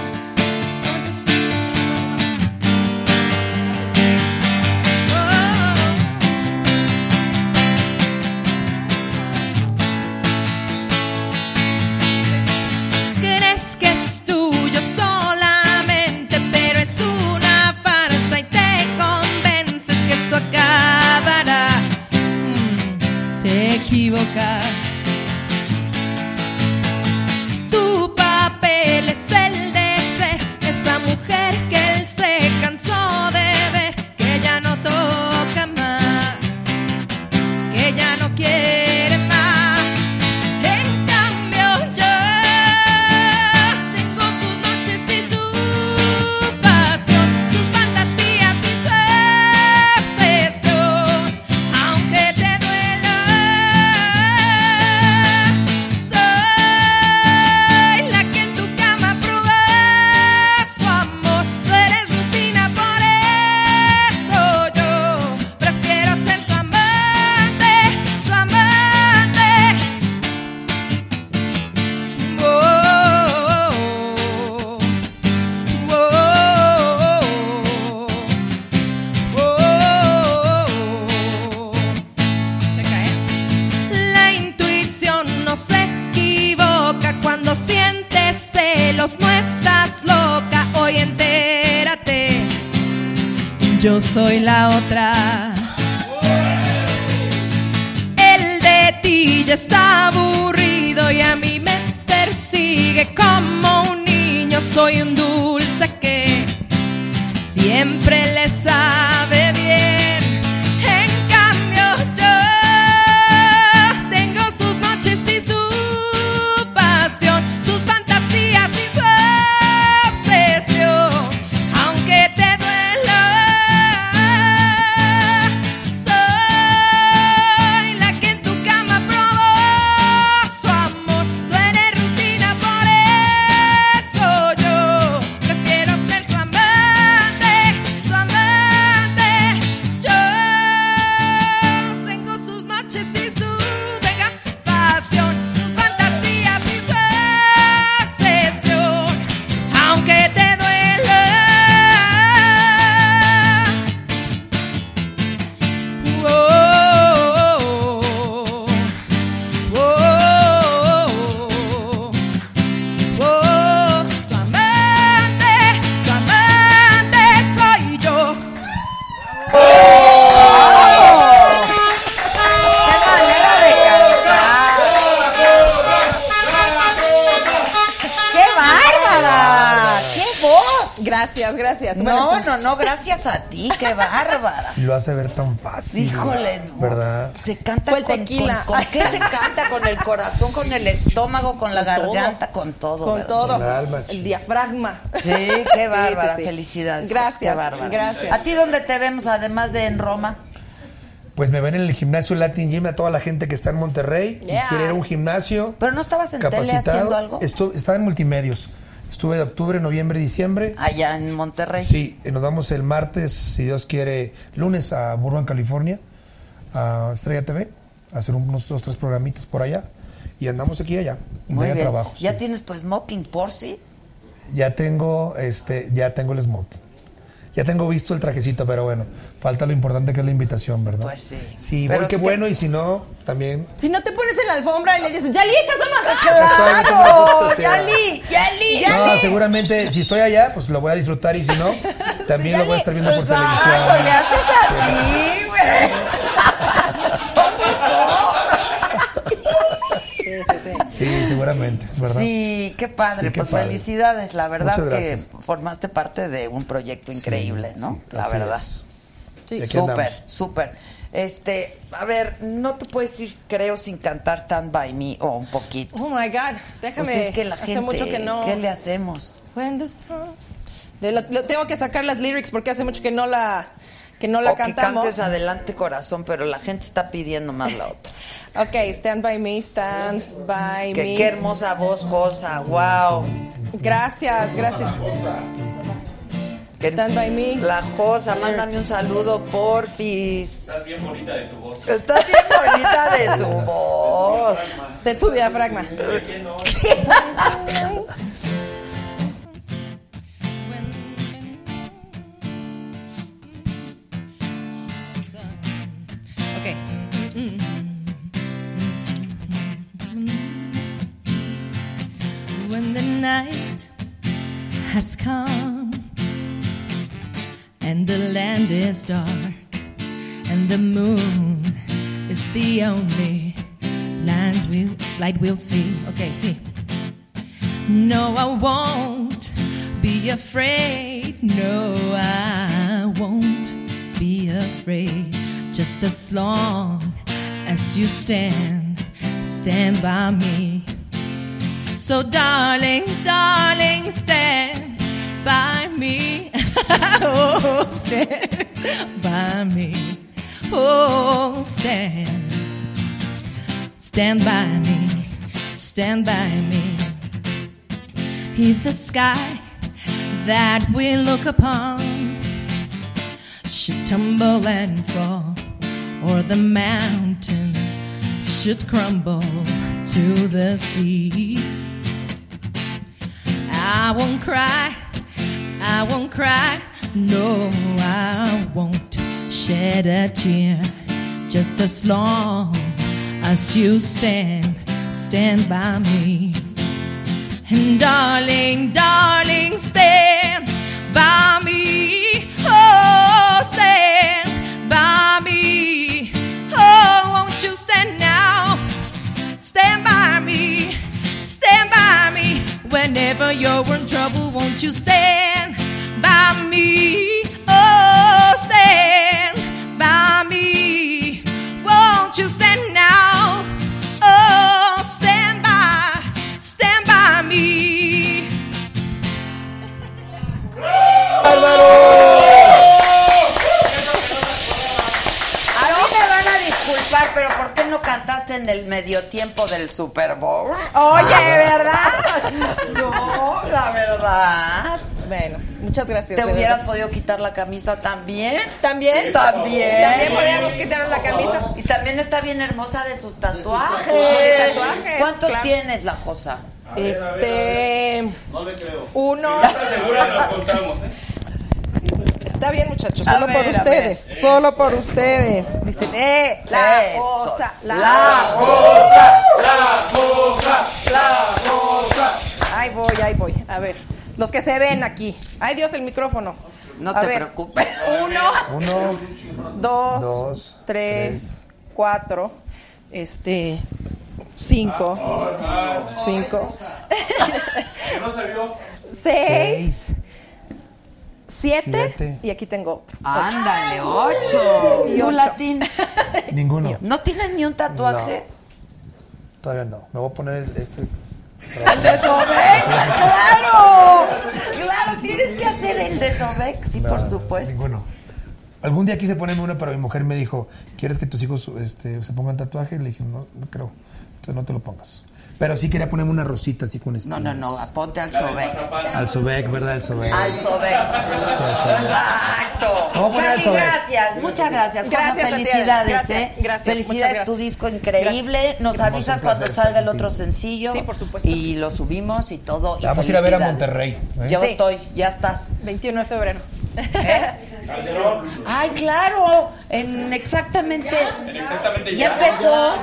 soy la otra. ¿Con el corazón, con el estómago, con la Con todo. garganta, con todo? Con ¿verdad? todo. El alma, El diafragma. Sí, qué bárbara, sí, sí. felicidades. Gracias, qué bárbara. gracias. ¿A ti dónde te vemos, además de en Roma? Pues me ven en el gimnasio Latin Gym a toda la gente que está en Monterrey Yeah. y quiere ir a un gimnasio ¿Pero no estabas en tele capacitado. haciendo algo? Estu- estaba en multimedios. Estuve de octubre, noviembre, diciembre. Allá en Monterrey. Sí, nos vamos el martes, si Dios quiere, lunes a Burbank, California, a Estrella TV, hacer unos dos, tres programitas por allá. Y andamos aquí y allá, Muy bien. trabajo. ¿Ya sí. tienes tu smoking por si? Ya tengo, este, ya tengo el smoke. Ya tengo visto el trajecito, pero bueno, falta lo importante que es la invitación, ¿verdad? Pues sí. Sí, Pero voy, es qué que- bueno, y si no, también Si no te pones en la alfombra y le dices, ¡Yali, echas más! ¡Claro! Exactamente. ¡Yali! ¡Yali! No, ¡Yali! seguramente si estoy allá, pues lo voy a disfrutar y si no, también lo voy a estar viendo por Exacto, televisión. le haces así, güey. Sí, sí, sí. Sí, seguramente, ¿verdad? Sí, qué padre. Sí, qué pues padre. felicidades. La verdad que formaste parte de un proyecto increíble, ¿no? sí, la verdad. es. Sí, súper, súper. Este, a ver, no te puedes ir, creo, sin cantar Stand By Me o un poquito. Oh my God, déjame. Pues es que la hace mucho que no. ¿qué le hacemos? When the sun- De la- lo- tengo que sacar las lyrics porque hace mucho que no la que no la o que cantamos. cantes adelante corazón, pero la gente está pidiendo más la otra. Ok, stand by me, stand by Que, me. qué hermosa voz, Josa, wow. Gracias, gracias. Stand by me. La Josa, mándame un saludo, porfis. Estás bien bonita de tu voz. Estás bien bonita de su voz. De tu diafragma. Okay. night has come and the land is dark and the moon is the only land we light we'll see. Okay, see. No, I won't be afraid. No, I won't be afraid. Just as long as you stand, stand by me. So, darling, darling, stand by me. oh, stand by me. Oh, stand. Stand by me. Stand by me. If the sky that we look upon should tumble and fall, or the mountains should crumble to the sea. I won't cry, I won't cry, no, I won't shed a tear. Just as long as you stand, stand by me. And darling, darling, stand by me. Oh, stand by me. Oh, won't you stand now? Stand by me. Stand by me. Whenever you're in trouble, won't you stand by me? No cantaste en el medio tiempo del Super Bowl? Oye, ¿verdad? No, la verdad. Bueno, muchas gracias. ¿Te hubieras verdad. podido quitar la camisa también? ¿También? También. También podíamos quitarnos la camisa. Y también está bien hermosa de sus tatuajes. De sus tatuajes, ¿Cuántos claro. tienes, la cosa? Este. No le creo. Uno. Si estás segura, nos contamos, ¿eh? Está bien, muchachos, solo ver, por ustedes. Solo por ustedes. Dicen, eh, la Eso. cosa, la, La cosa, la cosa, la cosa. Ahí voy, ahí voy. A ver, los que se ven aquí. Ay, Dios, el micrófono. No A te ver. preocupes. Uno, Uno, dos, Dos, tres, cuatro, este, cinco, cinco, ¿Que no se vio? seis, siete, Siete. y aquí tengo otro. Ándale, ocho. Y ¿Tú. Latín? Ninguno. ¿No tienes ni un tatuaje? Todavía no. Me voy a poner este. ¡El de Sobek! ¡Claro! ¡Claro! Tienes que hacer el de Sobek, sí, por supuesto. Ninguno. Algún día quise ponerme uno, pero mi mujer me dijo, ¿quieres que tus hijos este, se pongan tatuajes? Le dije, no, no creo. Entonces no te lo pongas. Pero sí quería ponerme una rosita así con No, espinas. no, no, ponte al Sobek. Al Sobek, ¿verdad? Al Sobek. Al Sobek. Exacto. Charlie, gracias. Muchas gracias. Gracias, felicidades, Gracias, ¿eh? gracias, Felicidades, tu disco increíble. Gracias. Nos avisas cuando salga el otro sencillo. Sí, por supuesto. Y lo subimos y todo. y Vamos a ir a ver a. Monterrey. ¿eh? Yo Sí. estoy, ya estás. 21 de febrero. Ay, claro, en exactamente. En exactamente Ya ya. empezó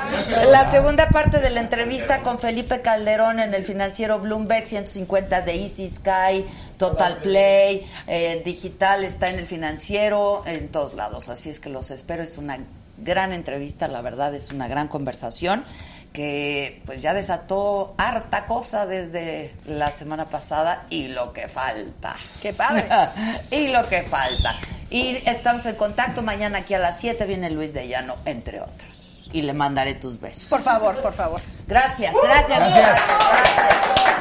la segunda parte de la entrevista con Felipe Calderón en el financiero Bloomberg 150 de Easy Sky, Total Play, eh, digital está en el financiero, en todos lados. Así es que los espero. Es una gran entrevista, la verdad, es una gran conversación que pues ya desató harta cosa desde la semana pasada y lo que falta. ¡Qué padre! y lo que falta. Y estamos en contacto. Mañana aquí a las 7 viene Luis de Llano, entre otros. Y le mandaré tus besos. Por favor, por favor. Gracias, gracias, Gracias. muchachos,